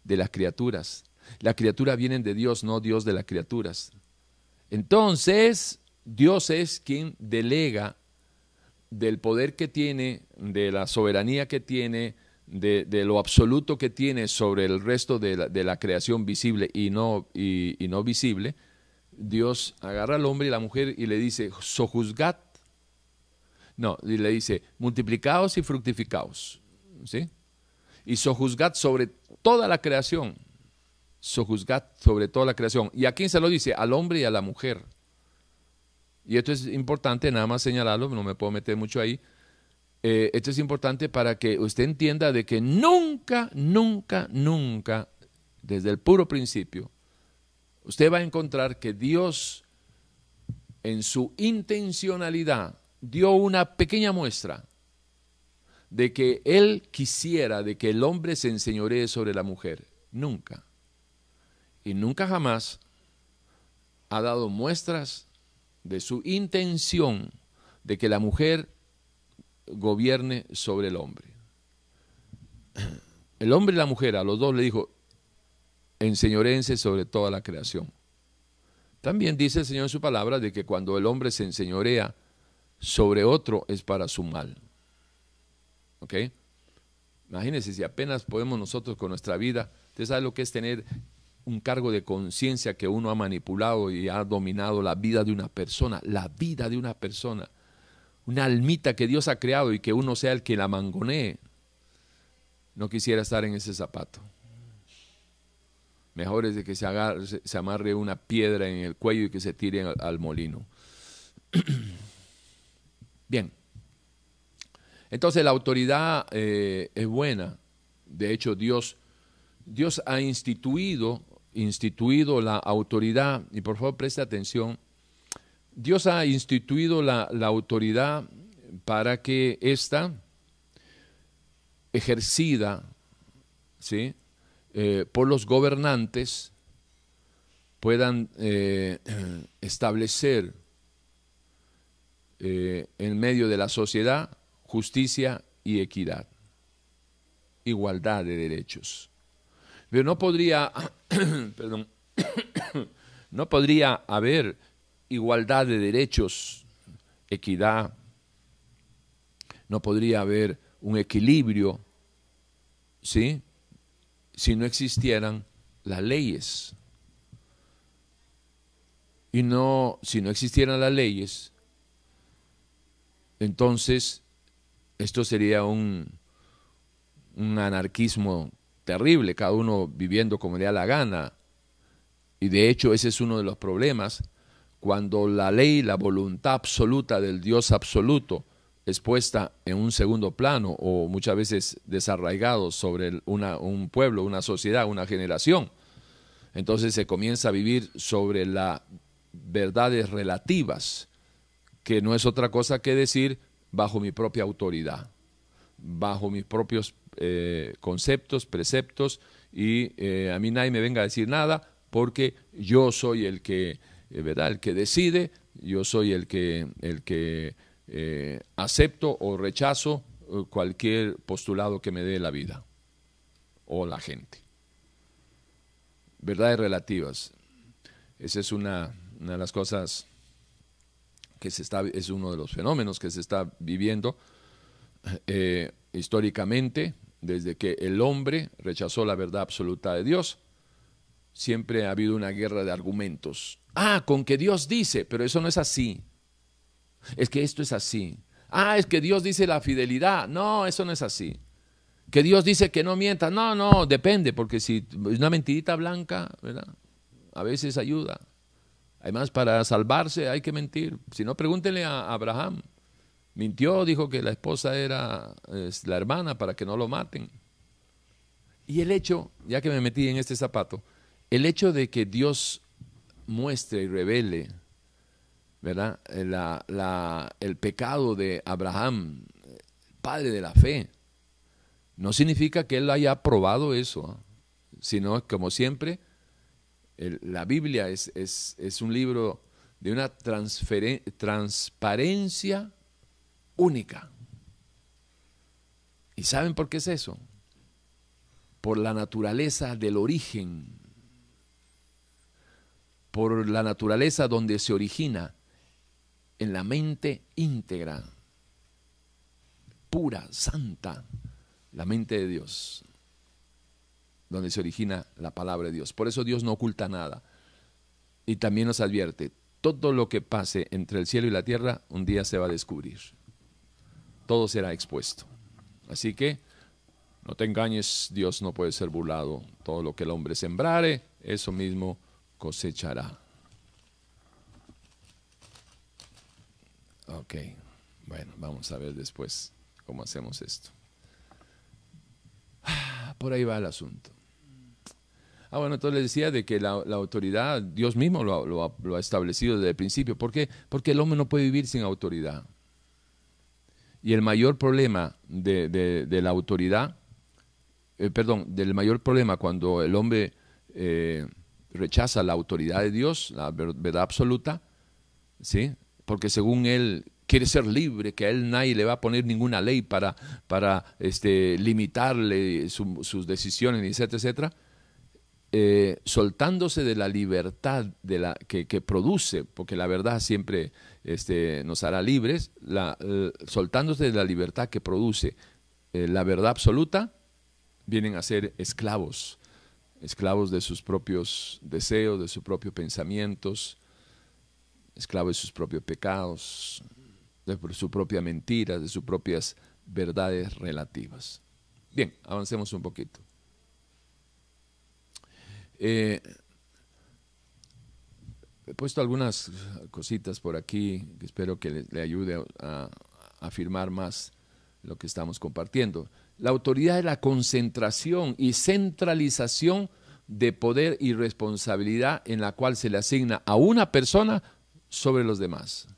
de las criaturas. Las criaturas vienen de Dios, no Dios de las criaturas. Entonces, Dios es quien delega del poder que tiene, de la soberanía que tiene, de, lo absoluto que tiene sobre el resto de la, creación visible y no, y, no visible, Dios agarra al hombre y la mujer y le dice, sojuzgat. No, y le dice, multiplicaos y fructificaos. ¿Sí? Y sojuzgat sobre toda la creación. Sojuzgat sobre toda la creación. ¿Y a quién se lo dice? Al hombre y a la mujer. Y esto es importante, nada más señalarlo, no me puedo meter mucho ahí. Eh, esto es importante para que usted entienda de que nunca, nunca, nunca, desde el puro principio, usted va a encontrar que Dios en su intencionalidad dio una pequeña muestra de que Él quisiera de que el hombre se enseñoree sobre la mujer. Nunca. Y nunca jamás ha dado muestras de su intención de que la mujer gobierne sobre el hombre. El hombre y la mujer, a los dos le dijo, enseñorense sobre toda la creación. También dice el Señor en su palabra de que cuando el hombre se enseñorea sobre otro es para su mal. ¿Ok? Imagínense si apenas podemos nosotros con nuestra vida, usted sabe lo que es tener un cargo de conciencia que uno ha manipulado y ha dominado la vida de una persona, la vida de una persona, una almita que Dios ha creado y que uno sea el que la mangonee. No quisiera estar en ese zapato. Mejor es de que se, se, amarre una piedra en el cuello y que se tire al, molino. Bien. Entonces la autoridad eh, es buena. De hecho, Dios, Dios ha instituido instituido la autoridad, y por favor preste atención, Dios ha instituido la, autoridad para que ésta ejercida ¿sí? Eh, por los gobernantes puedan eh, establecer eh, en medio de la sociedad justicia y equidad, igualdad de derechos. Pero no podría, perdón, no podría haber igualdad de derechos, equidad, no podría haber un equilibrio, ¿sí? Si no existieran las leyes. Y no, si no existieran las leyes, entonces esto sería un, anarquismo terrible, cada uno viviendo como le da la gana. Y de hecho ese es uno de los problemas, cuando la ley, la voluntad absoluta del Dios absoluto es puesta en un segundo plano o muchas veces desarraigado sobre un pueblo, una sociedad, una generación. Entonces se comienza a vivir sobre las verdades relativas, que no es otra cosa que decir bajo mi propia autoridad, bajo mis propios eh, conceptos, preceptos, y eh, a mí nadie me venga a decir nada porque yo soy el que, eh, ¿verdad? El que decide, yo soy el que, el que acepto o rechazo cualquier postulado que me dé la vida o la gente. Verdades relativas. Esa es una, una de las cosas que se está, es uno de los fenómenos que se está viviendo eh, históricamente, desde que el hombre rechazó la verdad absoluta de Dios, siempre ha habido una guerra de argumentos. Ah, con que Dios dice, pero eso no es así. Es que esto es así. Ah, es que Dios dice la fidelidad. No, eso no es así. Que Dios dice que no mienta. No, no, depende, porque si una mentirita blanca, ¿verdad? A veces ayuda. Además, para salvarse hay que mentir. Si no, pregúntenle a Abraham. Mintió, dijo que la esposa era la hermana para que no lo maten. Y el hecho, ya que me metí en este zapato, el hecho de que Dios muestre y revele ¿verdad? el pecado de Abraham, padre de la fe, no significa que él haya aprobado eso, ¿ah? sino como siempre, la Biblia es, es, un libro de una transparencia única. ¿Y saben por qué es eso? Por la naturaleza del origen, por la naturaleza donde se origina, en la mente íntegra, pura, santa, la mente de Dios, donde se origina la palabra de Dios. Por eso Dios no oculta nada. Y también nos advierte, todo lo que pase entre el cielo y la tierra un día se va a descubrir todo será expuesto. Así que no te engañes, Dios no puede ser burlado. Todo lo que el hombre sembrare, eso mismo cosechará. Ok, bueno, vamos a ver después cómo hacemos esto. Por ahí va el asunto. Ah, bueno, entonces les decía de que la, autoridad, Dios mismo lo, lo, ha establecido desde el principio. ¿Por qué? Porque el hombre no puede vivir sin autoridad. Y el mayor problema de, la autoridad, eh, perdón, del mayor problema cuando el hombre eh, rechaza la autoridad de Dios, la verdad absoluta, ¿sí? porque según él quiere ser libre, que a él nadie le va a poner ninguna ley para, para este, limitarle sus decisiones, etcétera, etcétera, eh, soltándose de la libertad que, produce, porque la verdad siempre nos hará libres, eh, soltándose de la libertad que produce eh, la verdad absoluta, vienen a ser esclavos, esclavos de sus propios deseos, de sus propios pensamientos, esclavos de sus propios pecados, de su propia mentira, de sus propias verdades relativas. Bien, avancemos un poquito. Eh, he puesto algunas cositas por aquí que espero que le, ayude a, afirmar más lo que estamos compartiendo. La autoridad es la concentración y centralización de poder y responsabilidad en la cual se le asigna a una persona sobre los demás.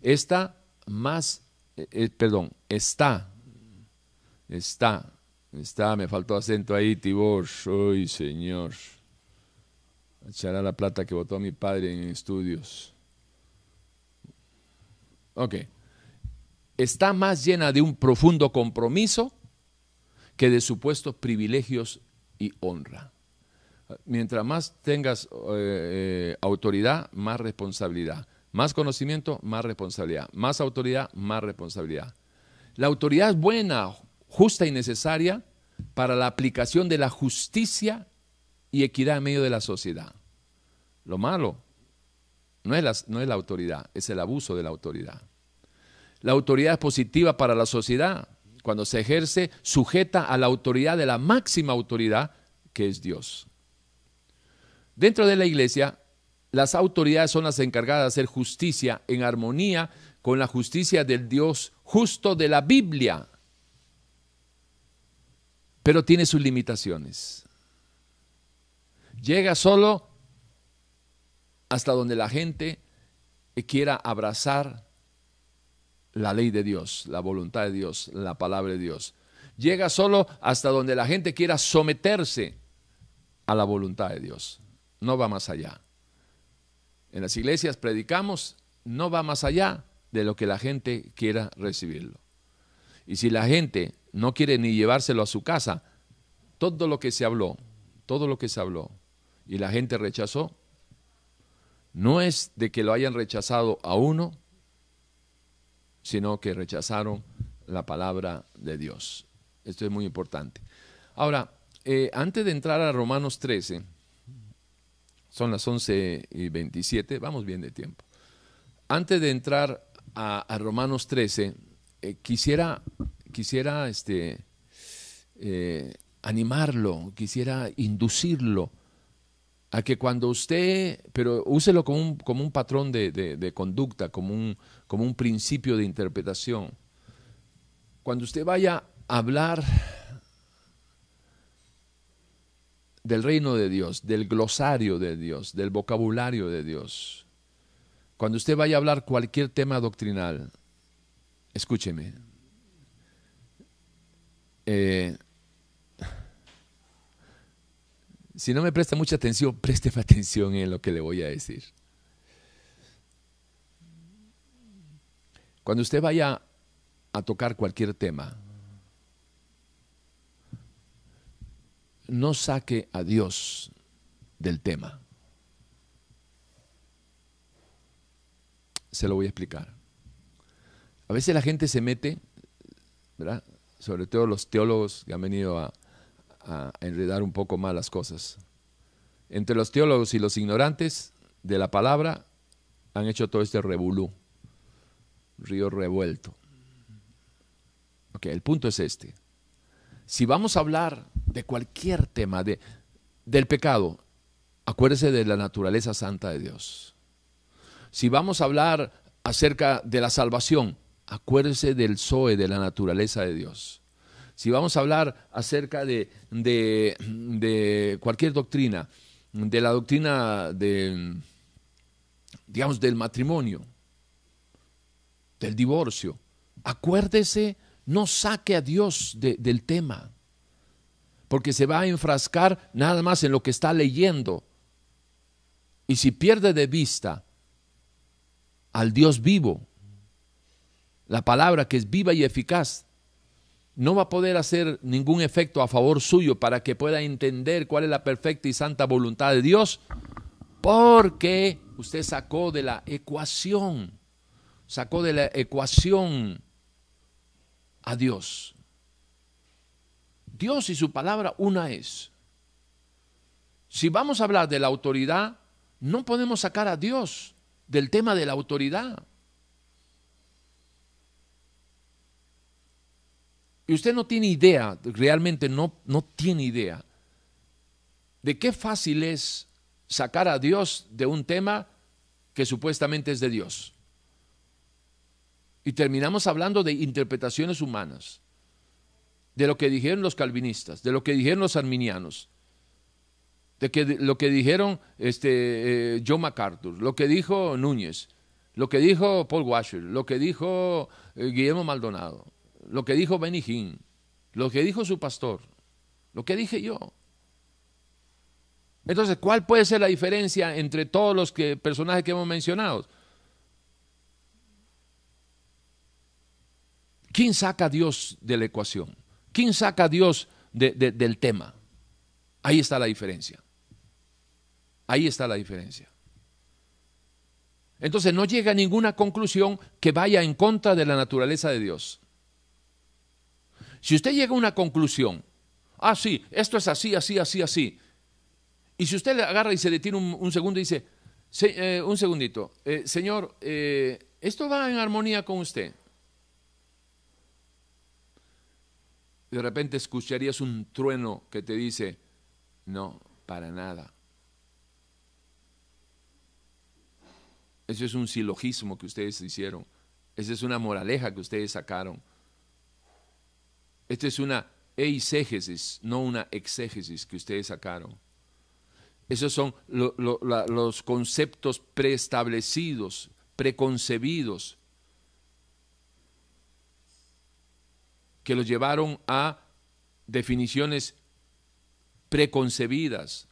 Esta más, eh, eh, perdón, está, está Está, me faltó acento ahí, Tibor. Uy, señor. Echará la plata que votó mi padre en estudios. Ok. Está más llena de un profundo compromiso que de supuestos privilegios y honra. Mientras más tengas eh, eh, autoridad, más responsabilidad. Más conocimiento, más responsabilidad. Más autoridad, más responsabilidad. La autoridad es buena, justa y necesaria para la aplicación de la justicia y equidad en medio de la sociedad. Lo malo no es, la, no es la autoridad, es el abuso de la autoridad. La autoridad es positiva para la sociedad cuando se ejerce sujeta a la autoridad de la máxima autoridad que es Dios. Dentro de la iglesia, las autoridades son las encargadas de hacer justicia en armonía con la justicia del Dios justo de la Biblia pero tiene sus limitaciones. Llega solo hasta donde la gente quiera abrazar la ley de Dios, la voluntad de Dios, la palabra de Dios. Llega solo hasta donde la gente quiera someterse a la voluntad de Dios. No va más allá. En las iglesias predicamos, no va más allá de lo que la gente quiera recibirlo. Y si la gente no quiere ni llevárselo a su casa. Todo lo que se habló, todo lo que se habló y la gente rechazó, no es de que lo hayan rechazado a uno, sino que rechazaron la palabra de Dios. Esto es muy importante. Ahora, eh, antes de entrar a Romanos 13, son las 11 y 27, vamos bien de tiempo. Antes de entrar a, Romanos 13, eh, quisiera, quisiera este, eh, animarlo, quisiera inducirlo a que cuando usted, pero úselo como un, como un patrón de, conducta, como un, como un principio de interpretación. Cuando usted vaya a hablar del reino de Dios, del glosario de Dios, del vocabulario de Dios, cuando usted vaya a hablar cualquier tema doctrinal, escúcheme, eh, Si no me presta mucha atención, présteme atención en lo que le voy a decir. Cuando usted vaya a tocar cualquier tema, no saque a Dios del tema. Se lo voy a explicar. A veces la gente se mete, ¿verdad? Sobre todo los teólogos que han venido a, enredar un poco más las cosas. Entre los teólogos y los ignorantes de la palabra han hecho todo este revolú, río revuelto. Ok, el punto es este. Si vamos a hablar de cualquier tema de, del pecado, acuérdese de la naturaleza santa de Dios. Si vamos a hablar acerca de la salvación, acuérdese del Zoe, de la naturaleza de Dios si vamos a hablar acerca de, cualquier doctrina, de la doctrina de, digamos, del matrimonio, del divorcio, acuérdese, no saque a Dios del tema, porque se va a enfrascar nada más en lo que está leyendo. Y si pierde de vista al Dios vivo, la palabra que es viva y eficaz, no va a poder hacer ningún efecto a favor suyo para que pueda entender cuál es la perfecta y santa voluntad de Dios, porque usted sacó de la ecuación, sacó de la ecuación a Dios. Dios y su palabra una es. Si vamos a hablar de la autoridad, no podemos sacar a Dios del tema de la autoridad. Y usted no tiene idea, realmente no, no tiene idea, de qué fácil es sacar a Dios de un tema que supuestamente es de Dios. Y terminamos hablando de interpretaciones humanas, de lo que dijeron los calvinistas, de lo que dijeron los arminianos, de que, lo que dijeron este, eh, John MacArthur, lo que dijo Núñez, lo que dijo Paul Washer, lo que dijo eh, Guillermo Maldonado lo que dijo Hinn, lo que dijo su pastor, lo que dije yo. Entonces, ¿cuál puede ser la diferencia entre todos los personajes que hemos mencionado? ¿Quién saca a Dios de la ecuación? ¿Quién saca a Dios del tema? Ahí está la diferencia. Ahí está la diferencia. Entonces no llega a ninguna conclusión que vaya en contra de la naturaleza de Dios. Si usted llega a una conclusión, ah, sí, esto es así, así, así, así, y si usted le agarra y se detiene un, segundo y dice, eh, un segundito, eh, señor, eh, ¿esto va en armonía con usted? De repente escucharías un trueno que te dice, no, para nada. Eso es un silogismo que ustedes hicieron. Esa es una moraleja que ustedes sacaron. Esta es una eisegesis, no una exégesis que ustedes sacaron. Esos son los conceptos preestablecidos, preconcebidos, que los llevaron a definiciones preconcebidas,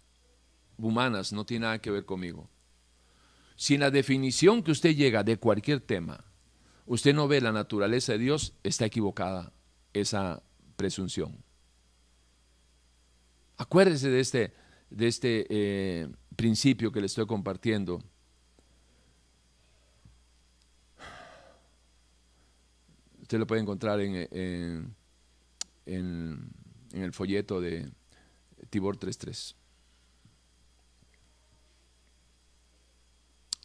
humanas, no tiene nada que ver conmigo. Si en la definición que usted llega de cualquier tema, usted no ve la naturaleza de Dios, está equivocada esa presunción. Acuérdese de este, de este eh, principio que le estoy compartiendo. Usted lo puede encontrar en, en, en, en el folleto de Tibor 33.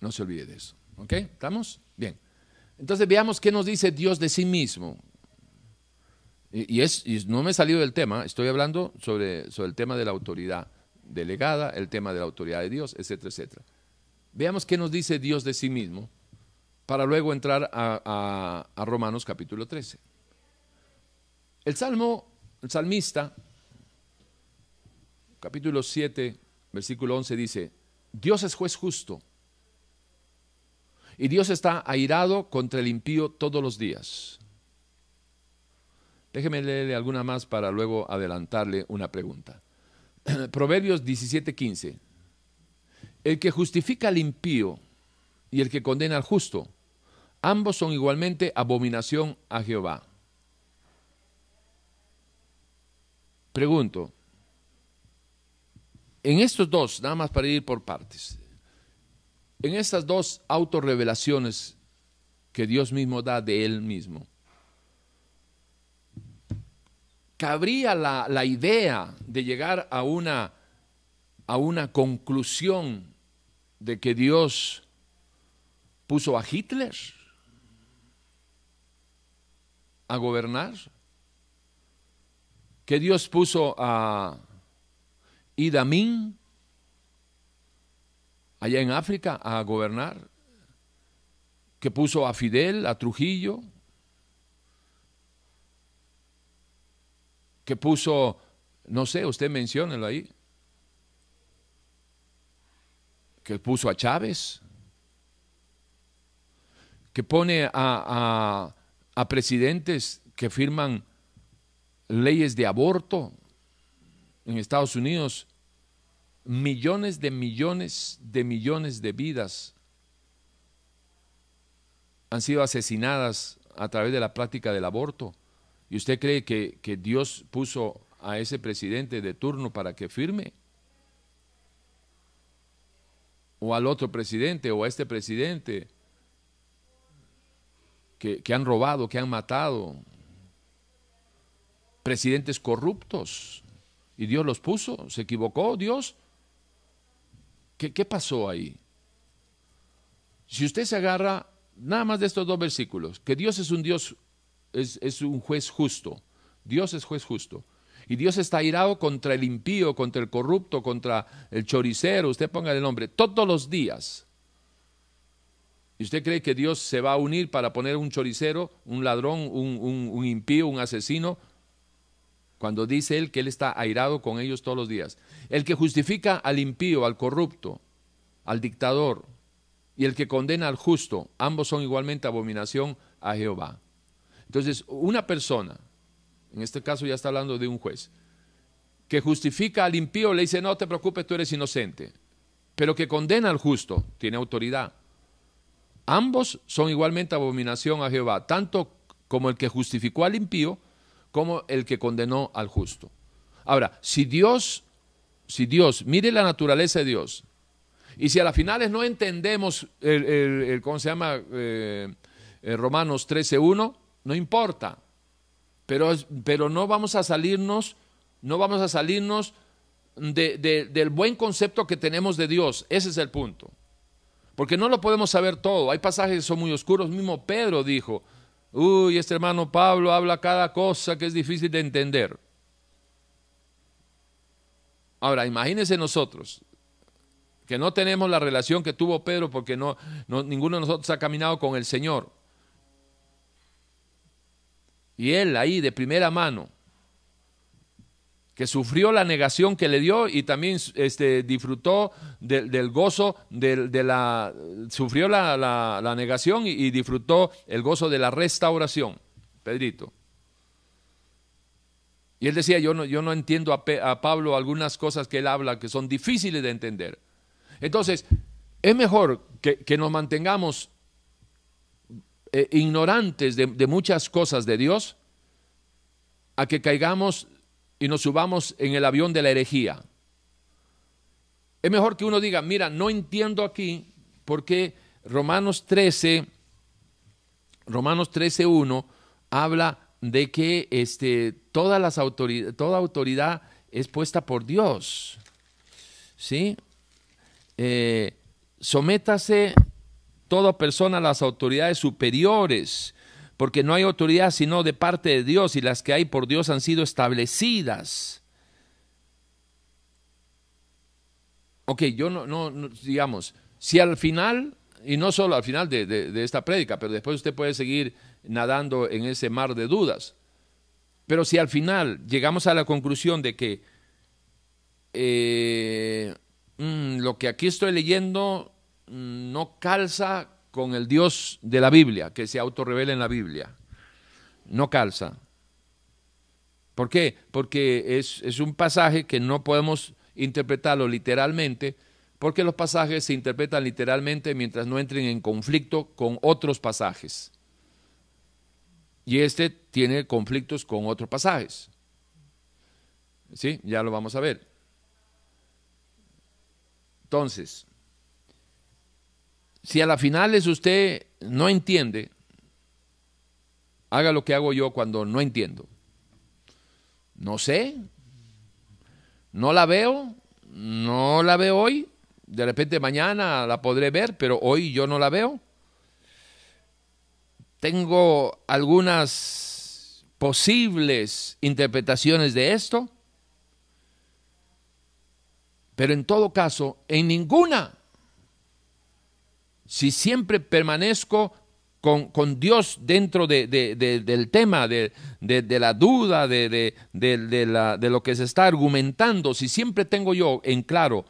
No se olvide de eso. ¿Ok? ¿Estamos? Bien. Entonces veamos qué nos dice Dios de sí mismo. Y, es, no me he salido del tema, estoy hablando sobre, sobre el tema de la autoridad delegada, el tema de la autoridad de Dios, etcétera, etcétera. Veamos qué nos dice Dios de sí mismo para luego entrar a, a Romanos capítulo 13. El Salmo, el salmista, capítulo 7, versículo 11 dice, Dios es juez justo y Dios está airado contra el impío todos los días. Déjeme leerle alguna más para luego adelantarle una pregunta. Proverbios 17:15. El que justifica al impío y el que condena al justo, ambos son igualmente abominación a Jehová. Pregunto, en estos dos, nada más para ir por partes, en estas dos autorrevelaciones que Dios mismo da de Él mismo, cabría la, la idea de llegar a una, a una conclusión de que Dios puso a Hitler a gobernar, que Dios puso a Idi Amin allá en África a gobernar, que puso a Fidel, a Trujillo, que puso, no sé, usted menciónelo ahí, que puso a Chávez, que pone a, a presidentes que firman leyes de aborto en Estados Unidos. Millones de millones de millones de vidas han sido asesinadas a través de la práctica del aborto. ¿Y usted cree que, que Dios puso a ese presidente de turno para que firme? ¿O al otro presidente o a este presidente que, que han robado, que han matado? Presidentes corruptos. Y Dios los puso. ¿Se equivocó Dios? ¿Qué, pasó ahí? Si usted se agarra nada más de estos dos versículos, que Dios es un Dios, es, un juez justo, Dios es juez justo. Y Dios está airado contra el impío, contra el corrupto, contra el choricero, usted ponga el nombre, todos los días. ¿Y usted cree que Dios se va a unir para poner un choricero, un ladrón, un, un impío, un asesino cuando dice él que él está airado con ellos todos los días. El que justifica al impío, al corrupto, al dictador, y el que condena al justo, ambos son igualmente abominación a Jehová. Entonces, una persona, en este caso ya está hablando de un juez, que justifica al impío le dice, no te preocupes, tú eres inocente, pero que condena al justo, tiene autoridad. Ambos son igualmente abominación a Jehová, tanto como el que justificó al impío, como el que condenó al justo. Ahora, si Dios, si Dios, mire la naturaleza de Dios, y si a las finales no entendemos el, ¿cómo se llama? Eh, eh, Romanos 13.1, no importa, pero, pero no vamos a salirnos, no vamos a salirnos del buen concepto que tenemos de Dios, ese es el punto. Porque no lo podemos saber todo, hay pasajes que son muy oscuros, mismo Pedro dijo, Uy, este hermano Pablo habla cada cosa que es difícil de entender. Ahora, imagínense nosotros, que no tenemos la relación que tuvo Pedro porque no, ninguno de nosotros ha caminado con el Señor. Y él ahí de primera mano, que sufrió la negación que le dio y también este, disfrutó del gozo de, la, sufrió la, negación y, disfrutó el gozo de la restauración, Pedrito. Y él decía, yo no, yo no entiendo a, Pablo algunas cosas que él habla que son difíciles de entender. Entonces, es mejor que, nos mantengamos eh, ignorantes de, muchas cosas de Dios a que caigamos y nos subamos en el avión de la herejía. Es mejor que uno diga, mira, no entiendo aquí por qué Romanos 13, Romanos 13, 1 habla de que este, todas las autoridad, toda autoridad es puesta por Dios. ¿Sí? Eh, sométase toda persona las autoridades superiores, porque no hay autoridad sino de parte de Dios y las que hay por Dios han sido establecidas. Ok, yo no, digamos, si al final, y no solo al final de, esta prédica, pero después usted puede seguir nadando en ese mar de dudas, pero si al final llegamos a la conclusión de que eh, mm, lo que aquí estoy leyendo no calza con el Dios de la Biblia, que se autorrevela en la Biblia. No calza. ¿Por qué? Porque es, es un pasaje que no podemos interpretarlo literalmente, porque los pasajes se interpretan literalmente mientras no entren en conflicto con otros pasajes. Y este tiene conflictos con otros pasajes. ¿Sí? Ya lo vamos a ver. Entonces, si a la final es usted no entiende, haga lo que hago yo cuando no entiendo. No sé, no la veo, no la veo hoy, de repente mañana la podré ver, pero hoy yo no la veo. Tengo algunas posibles interpretaciones de esto, pero en todo caso, en ninguna si siempre permanezco con, Dios dentro de, del tema, de, la duda, de lo que se está argumentando, si siempre tengo yo en claro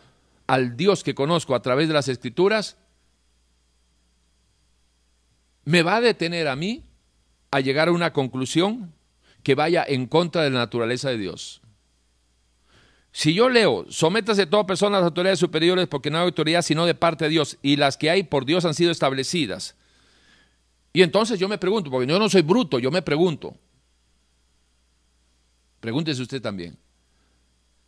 al Dios que conozco a través de las escrituras, me va a detener a mí a llegar a una conclusión que vaya en contra de la naturaleza de Dios. Si yo leo, sométase toda persona a las autoridades superiores porque no hay autoridad sino de parte de Dios y las que hay por Dios han sido establecidas. Y entonces yo me pregunto, porque yo no soy bruto, yo me pregunto. Pregúntese usted también.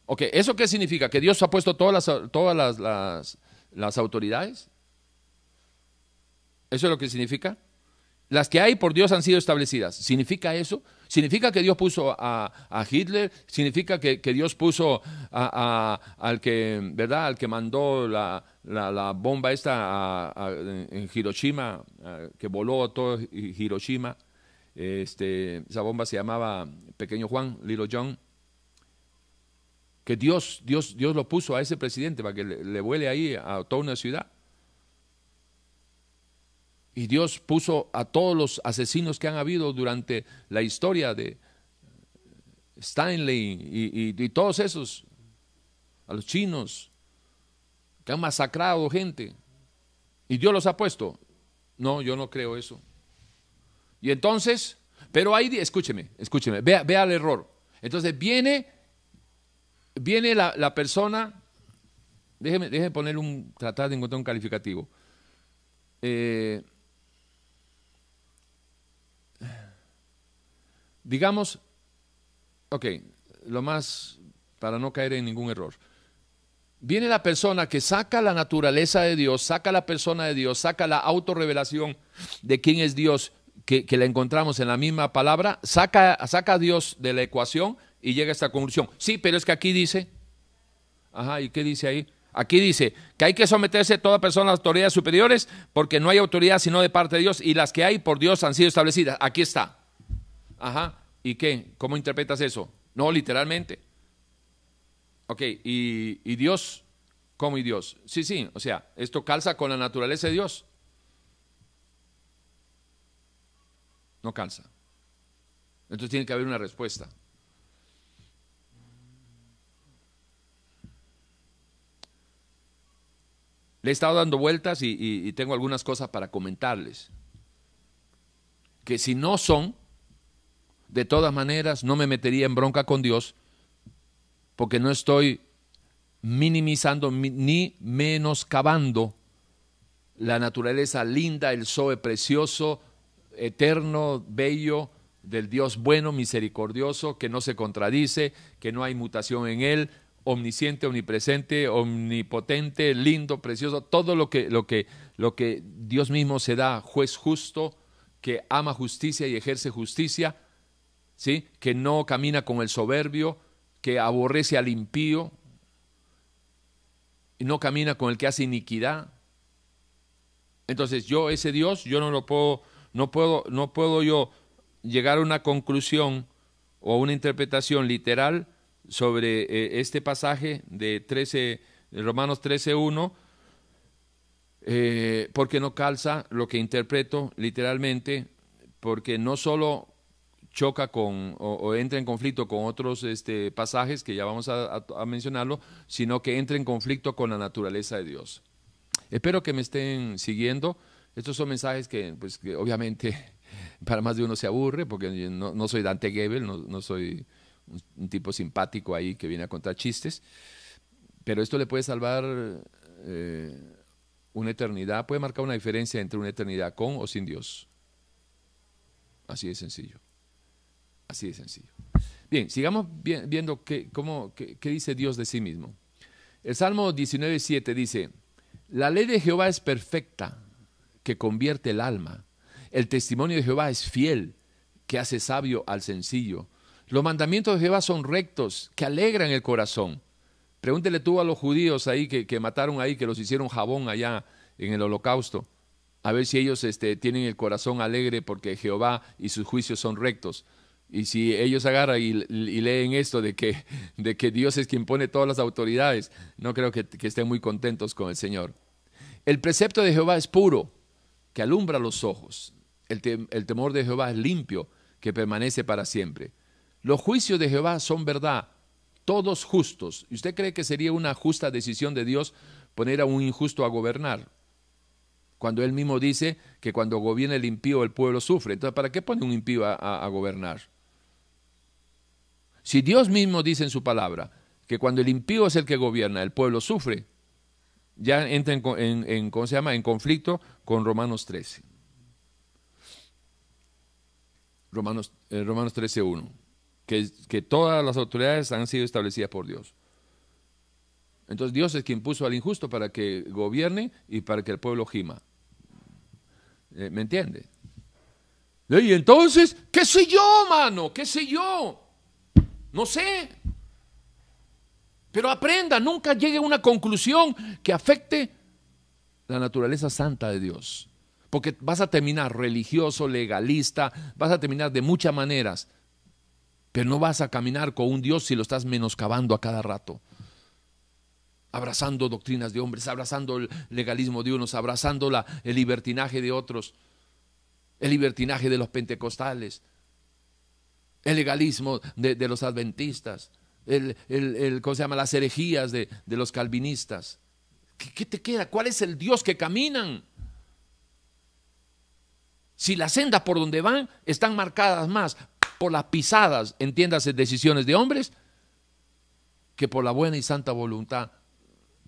Ok, ¿eso qué significa? ¿Que Dios ha puesto todas las, todas las, las, las autoridades? ¿Eso es lo que significa? Las que hay por Dios han sido establecidas. ¿Significa eso? ¿Significa que Dios puso a, Hitler? ¿Significa que, Dios puso al que, ¿verdad? Al que mandó la, bomba esta en Hiroshima, que voló todo Hiroshima. Este, esa bomba se llamaba Pequeño Juan, Little John. Que Dios, Dios, Dios lo puso a ese presidente para que le vuele ahí a toda una ciudad. Y Dios puso a todos los asesinos que han habido durante la historia de Stanley y, todos esos, a los chinos, que han masacrado gente. Y Dios los ha puesto. No, yo no creo eso. Y entonces, pero ahí, escúcheme, escúcheme, vea, vea el error. Entonces viene, viene la, persona, déjeme, déjeme poner un, tratar de encontrar un calificativo. Eh, Digamos, ok, lo más para no caer en ningún error. Viene la persona que saca la naturaleza de Dios, saca la persona de Dios, saca la autorrevelación de quién es Dios, que, la encontramos en la misma palabra, saca, saca a Dios de la ecuación y llega a esta conclusión. Sí, pero es que aquí dice, ajá, ¿y qué dice ahí? Aquí dice que hay que someterse toda persona a las autoridades superiores porque no hay autoridad sino de parte de Dios y las que hay por Dios han sido establecidas. Aquí está. Ajá. ¿Y qué? ¿Cómo interpretas eso? No, literalmente. Ok, ¿y, y Dios? ¿Cómo y Dios? Sí, sí, o sea, esto calza con la naturaleza de Dios. No calza. Entonces tiene que haber una respuesta. Le he estado dando vueltas y, y, tengo algunas cosas para comentarles. Que si no son, de todas maneras no me metería en bronca con Dios porque no estoy minimizando ni menoscabando la naturaleza linda, el Zoe precioso, eterno, bello del Dios bueno, misericordioso, que no se contradice, que no hay mutación en él, omnisciente, omnipresente, omnipotente, lindo, precioso, todo lo que, lo que, lo que Dios mismo se da, juez justo, que ama justicia y ejerce justicia, ¿sí? que no camina con el soberbio, que aborrece al impío, y no camina con el que hace iniquidad. Entonces yo, ese Dios, yo no lo puedo, no puedo, no puedo yo llegar a una conclusión o una interpretación literal sobre eh, este pasaje de 13, Romanos 13.1, eh, porque no calza lo que interpreto literalmente, porque no solo choca con o, entra en conflicto con otros este, pasajes que ya vamos a, mencionarlo, sino que entra en conflicto con la naturaleza de Dios. Espero que me estén siguiendo. Estos son mensajes que, pues, que obviamente para más de uno se aburre, porque no, soy Dante Gebel, no, soy un, tipo simpático ahí que viene a contar chistes, pero esto le puede salvar eh, una eternidad, puede marcar una diferencia entre una eternidad con o sin Dios. Así de sencillo. Así de sencillo. Bien, sigamos viendo qué, cómo, qué, dice Dios de sí mismo. El Salmo 19.7 dice, la ley de Jehová es perfecta, que convierte el alma. El testimonio de Jehová es fiel, que hace sabio al sencillo. Los mandamientos de Jehová son rectos, que alegran el corazón. Pregúntele tú a los judíos ahí que, que mataron ahí, que los hicieron jabón allá en el holocausto, a ver si ellos este, tienen el corazón alegre porque Jehová y sus juicios son rectos. Y si ellos agarran y, leen esto de que, Dios es quien pone todas las autoridades, no creo que, estén muy contentos con el Señor. El precepto de Jehová es puro, que alumbra los ojos. El, el temor de Jehová es limpio, que permanece para siempre. Los juicios de Jehová son verdad, todos justos. ¿Y usted cree que sería una justa decisión de Dios poner a un injusto a gobernar? Cuando él mismo dice que cuando gobierna el impío el pueblo sufre. Entonces, ¿para qué pone un impío a gobernar? Si Dios mismo dice en su palabra que cuando el impío es el que gobierna, el pueblo sufre, ya entra en, ¿cómo se llama? en conflicto con Romanos 13. Romanos, eh, Romanos 13.1, que, que todas las autoridades han sido establecidas por Dios. Entonces Dios es quien puso al injusto para que gobierne y para que el pueblo gima. Eh, ¿Me entiende? Y entonces, ¿qué sé yo, mano? ¿Qué sé yo? No sé. Pero aprenda, nunca llegue a una conclusión que afecte la naturaleza santa de Dios. Porque vas a terminar religioso, legalista, vas a terminar de muchas maneras, pero no vas a caminar con un Dios si lo estás menoscabando a cada rato. Abrazando doctrinas de hombres, abrazando el legalismo de unos, abrazando la, el libertinaje de otros, el libertinaje de los pentecostales, el legalismo de, los adventistas, el, el, ¿cómo se llama? las herejías de, los calvinistas. ¿Qué, te queda? ¿Cuál es el Dios que caminan? Si la senda por donde van están marcadas más por las pisadas, entiéndase, decisiones de hombres, que por la buena y santa voluntad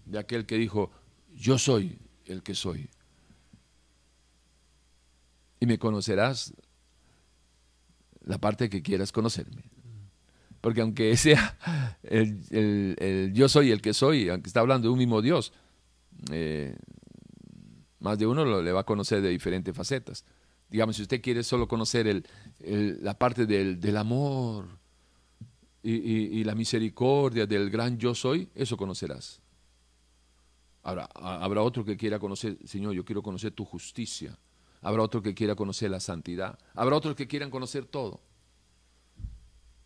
de aquel que dijo, yo soy el que soy. Y me conocerás la parte que quieras conocerme. Porque aunque sea el, yo soy el que soy, aunque está hablando de un mismo Dios, eh, más de uno lo, le va a conocer de diferentes facetas. Digamos, si usted quiere solo conocer el, la parte del, del amor y, y, la misericordia del gran yo soy, eso conocerás. Ahora, habrá otro que quiera conocer, Señor, yo quiero conocer tu justicia. Habrá otro que quiera conocer la santidad. Habrá otros que quieran conocer todo.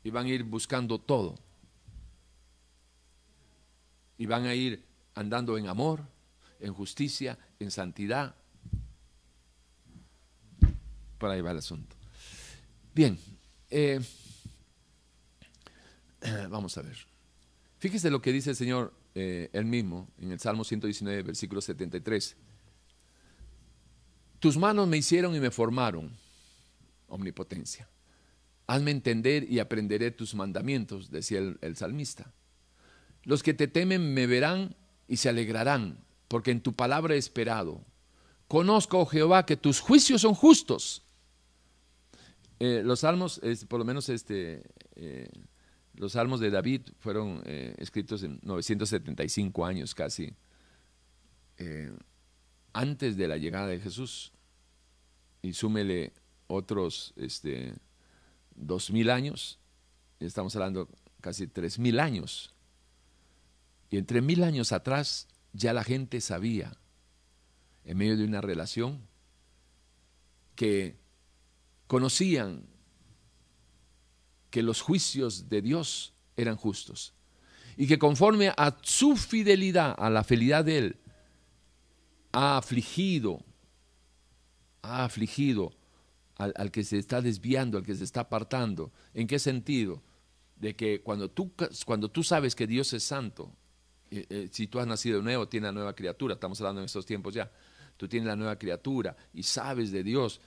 Y van a ir buscando todo. Y van a ir andando en amor, en justicia, en santidad. Por ahí va el asunto. Bien, eh, vamos a ver. Fíjese lo que dice el Señor eh, él mismo en el Salmo 119, versículo 73. Tus manos me hicieron y me formaron, omnipotencia. Hazme entender y aprenderé tus mandamientos, decía el, salmista. Los que te temen me verán y se alegrarán, porque en tu palabra he esperado. Conozco, oh Jehová, que tus juicios son justos. Eh, los salmos, por lo menos este, eh, los salmos de David fueron eh, escritos en 975 años casi antes de la llegada de Jesús y súmele otros este, dos mil años, estamos hablando casi tres mil años. Y entre mil años atrás ya la gente sabía, en medio de una relación, que conocían que los juicios de Dios eran justos y que conforme a su fidelidad, a la fidelidad de Él, ha afligido, ha afligido al, que se está desviando, al que se está apartando. ¿En qué sentido? De que cuando tú, cuando tú sabes que Dios es santo, eh, eh, si tú has nacido nuevo, tienes la nueva criatura, estamos hablando en estos tiempos ya, tú tienes la nueva criatura y sabes de Dios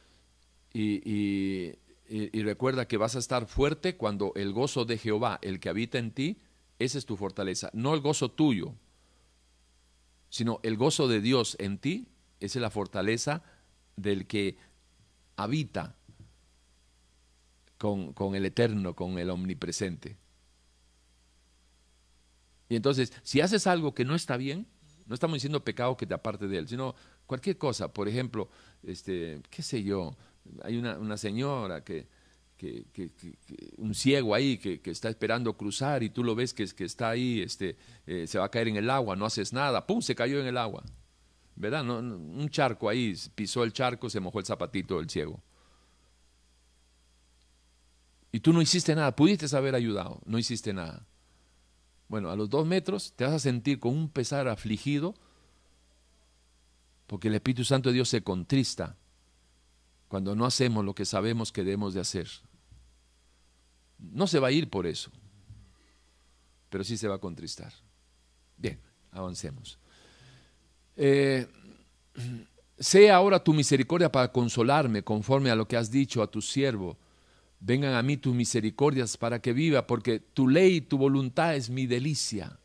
y, y recuerda que vas a estar fuerte cuando el gozo de Jehová, el que habita en ti, esa es tu fortaleza, no el gozo tuyo, sino el gozo de Dios en ti, es la fortaleza del que habita con, con el eterno, con el omnipresente. Y entonces, si haces algo que no está bien, no estamos diciendo pecado que te aparte de él, sino cualquier cosa. Por ejemplo, este, qué sé yo, hay una, una señora que, que, un ciego ahí que, está esperando cruzar y tú lo ves que, que está ahí, este, eh, se va a caer en el agua, no haces nada, ¡pum! se cayó en el agua. ¿verdad? un charco ahí, pisó el charco, se mojó el zapatito del ciego. Y tú no hiciste nada, pudiste haber ayudado, no hiciste nada. Bueno, a los dos metros te vas a sentir con un pesar afligido, porque el Espíritu Santo de Dios se contrista cuando no hacemos lo que sabemos que debemos de hacer. No se va a ir por eso, pero sí se va a contristar. Bien, avancemos. Eh, sea ahora tu misericordia para consolarme conforme a lo que has dicho a tu siervo. Vengan a mí tus misericordias para que viva, porque tu ley y tu voluntad es mi delicia.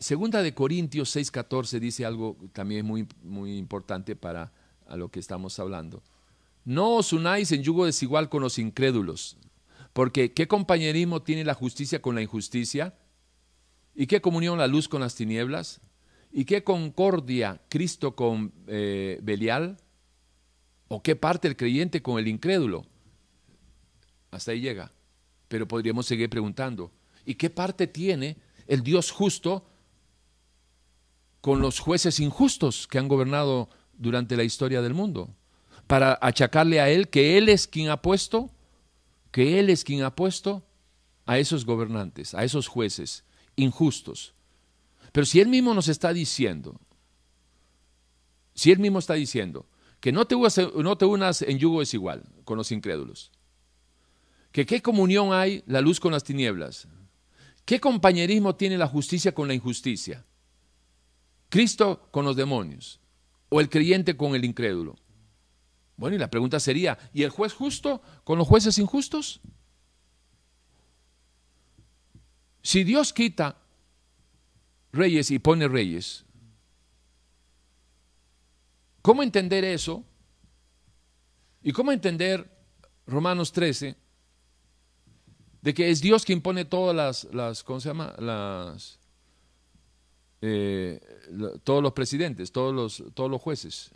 Segunda de Corintios 6:14 dice algo también muy, muy importante para a lo que estamos hablando. No os unáis en yugo desigual con los incrédulos, porque ¿qué compañerismo tiene la justicia con la injusticia? ¿Y qué comunión la luz con las tinieblas? ¿Y qué concordia Cristo con eh, Belial? ¿O qué parte el creyente con el incrédulo? Hasta ahí llega. Pero podríamos seguir preguntando. ¿Y qué parte tiene el Dios justo con los jueces injustos que han gobernado durante la historia del mundo? Para achacarle a Él que Él es quien ha puesto, que Él es quien ha puesto a esos gobernantes, a esos jueces injustos. Pero si Él mismo nos está diciendo, si Él mismo está diciendo que no te, no te unas en yugo desigual con los incrédulos, que qué comunión hay la luz con las tinieblas, qué compañerismo tiene la justicia con la injusticia, Cristo con los demonios o el creyente con el incrédulo. Bueno, y la pregunta sería, ¿y el juez justo con los jueces injustos? Si Dios quita reyes y pone reyes, ¿cómo entender eso? ¿Y cómo entender Romanos 13? De que es Dios quien pone todas las, las ¿cómo se llama? Las, eh, todos los presidentes, todos los, todos los jueces.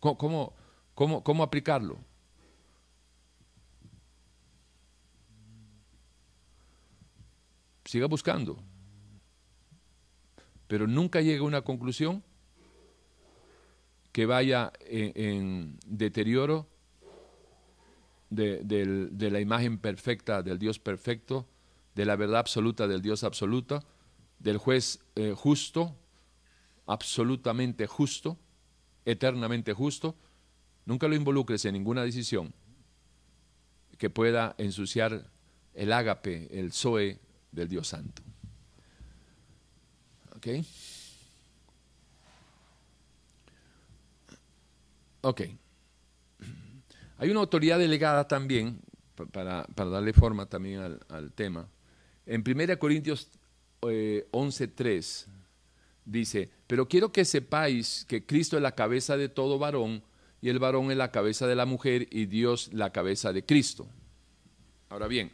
¿Cómo, cómo, cómo aplicarlo? siga buscando, pero nunca llegue a una conclusión que vaya en, deterioro de, la imagen perfecta del Dios perfecto, de la verdad absoluta del Dios absoluto, del juez eh, justo, absolutamente justo, eternamente justo. Nunca lo involucres en ninguna decisión que pueda ensuciar el ágape, el zoe del Dios Santo. ¿Ok? Ok. Hay una autoridad delegada también, para, darle forma también al, tema. En 1 Corintios 11.3 eh, dice, pero quiero que sepáis que Cristo es la cabeza de todo varón y el varón es la cabeza de la mujer y Dios la cabeza de Cristo. Ahora bien,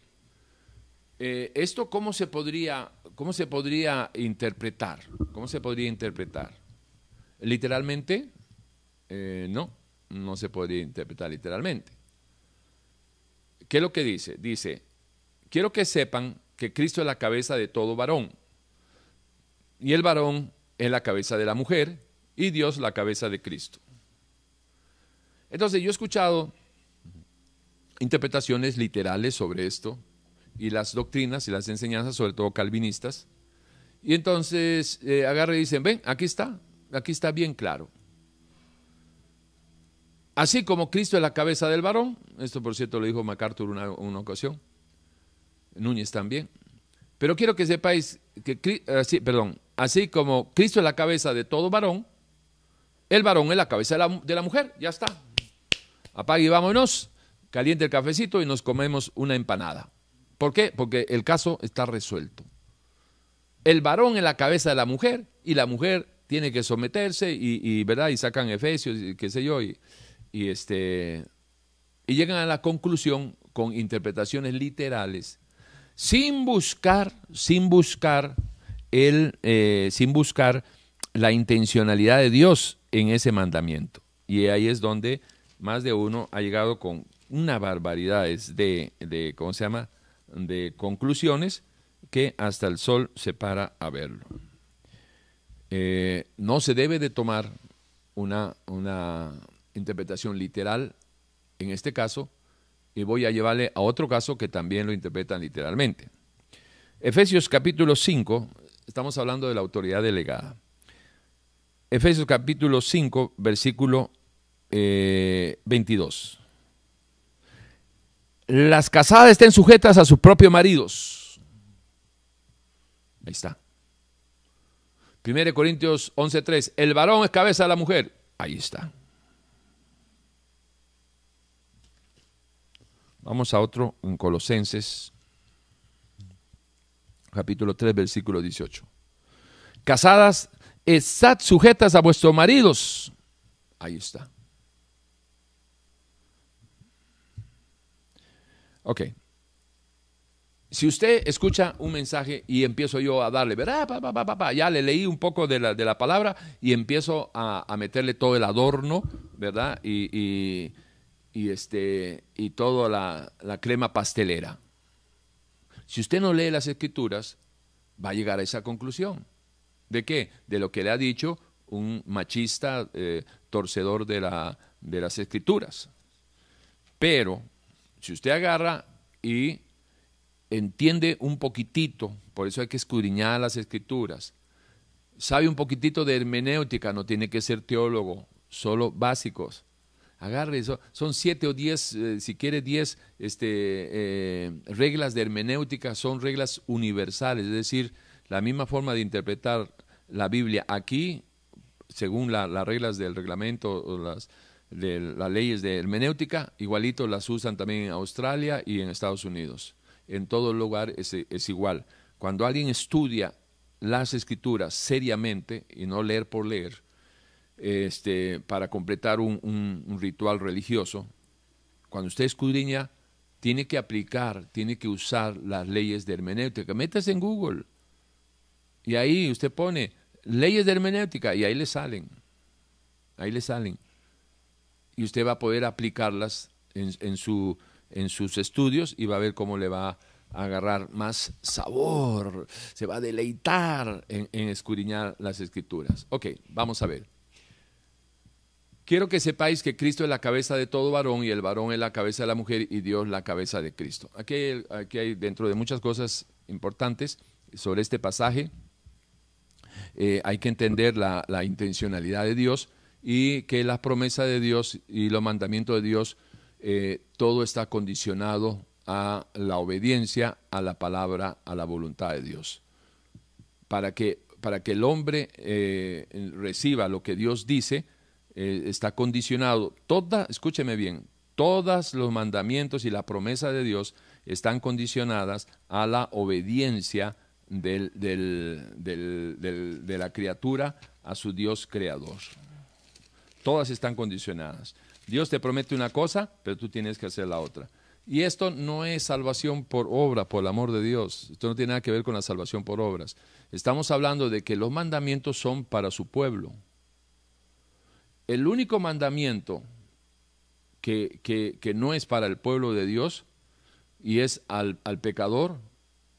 eh, ¿Esto cómo se, podría, cómo se podría interpretar? ¿Cómo se podría interpretar? Literalmente, Eh, no, no se podría interpretar literalmente. ¿Qué es lo que dice? Dice, quiero que sepan que Cristo es la cabeza de todo varón. Y el varón es la cabeza de la mujer y Dios la cabeza de Cristo. Entonces yo he escuchado interpretaciones literales sobre esto y las doctrinas y las enseñanzas, sobre todo calvinistas. Y entonces eh, agarre y dicen, ven, aquí está, aquí está bien claro. Así como Cristo es la cabeza del varón, esto por cierto lo dijo MacArthur una ocasión, Núñez también, pero quiero que sepáis que, así, perdón, así como Cristo es la cabeza de todo varón, el varón es la cabeza de la, mujer, ya está. Apague y vámonos, caliente el cafecito y nos comemos una empanada. ¿Por qué? Porque el caso está resuelto. El varón es la cabeza de la mujer y la mujer tiene que someterse y, ¿verdad? y sacan Efesios, y qué sé yo, y, este, y llegan a la conclusión con interpretaciones literales, sin buscar, sin buscar, el, eh, sin buscar la intencionalidad de Dios en ese mandamiento. Y ahí es donde más de uno ha llegado con una barbaridad de, de ¿cómo se llama?, de conclusiones que hasta el sol se para a verlo. Eh, no se debe de tomar una, una interpretación literal en este caso y voy a llevarle a otro caso que también lo interpretan literalmente. Efesios capítulo 5, estamos hablando de la autoridad delegada. Efesios capítulo 5, versículo 22. Eh, Las casadas estén sujetas a sus propios maridos. Ahí está. 1 Corintios 11:3. El varón es cabeza de la mujer. Ahí está. Vamos a otro en Colosenses, capítulo 3, versículo 18. Casadas, estad sujetas a vuestros maridos. Ahí está. Ok. Si usted escucha un mensaje y empiezo yo a darle, ¿verdad? ya le leí un poco de la, de la palabra y empiezo a, meterle todo el adorno, ¿verdad? Y, este, y toda la, la, crema pastelera. Si usted no lee las escrituras, va a llegar a esa conclusión. ¿De qué? De lo que le ha dicho un machista eh, torcedor de, la, de las escrituras. Pero si usted agarra y entiende un poquitito, por eso hay que escudriñar las escrituras, sabe un poquitito de hermenéutica, no tiene que ser teólogo, solo básicos. Agarre eso, son siete o diez, eh, si quiere diez este, eh, reglas de hermenéutica, son reglas universales, es decir, la misma forma de interpretar la Biblia aquí, según las reglas del reglamento o las, de las leyes de hermenéutica, igualito las usan también en Australia y en Estados Unidos. En todo lugar es, es igual. Cuando alguien estudia las escrituras seriamente y no leer por leer, este, para completar un, ritual religioso, cuando usted escudriña, tiene que aplicar, tiene que usar las leyes de hermenéutica. Métase en Google y ahí usted pone leyes de hermenéutica y ahí le salen. Ahí le salen y usted va a poder aplicarlas en, su, en sus estudios y va a ver cómo le va a agarrar más sabor, se va a deleitar en, en escudriñar las escrituras. Ok, vamos a ver. Quiero que sepáis que Cristo es la cabeza de todo varón y el varón es la cabeza de la mujer y Dios la cabeza de Cristo. Aquí hay, aquí hay dentro de muchas cosas importantes sobre este pasaje. Eh, hay que entender la, intencionalidad de Dios y que la promesa de Dios y los mandamientos de Dios, eh, todo está condicionado a la obediencia a la palabra, a la voluntad de Dios. Para que, para que el hombre eh, reciba lo que Dios dice, eh, está condicionado, toda, escúcheme bien, todos los mandamientos y la promesa de Dios están condicionadas a la obediencia de la criatura a su Dios creador. Todas están condicionadas. Dios te promete una cosa, pero tú tienes que hacer la otra. Y esto no es salvación por obra, por el amor de Dios. Esto no tiene nada que ver con la salvación por obras. Estamos hablando de que los mandamientos son para su pueblo. El único mandamiento que, que, no es para el pueblo de Dios y es al, al pecador,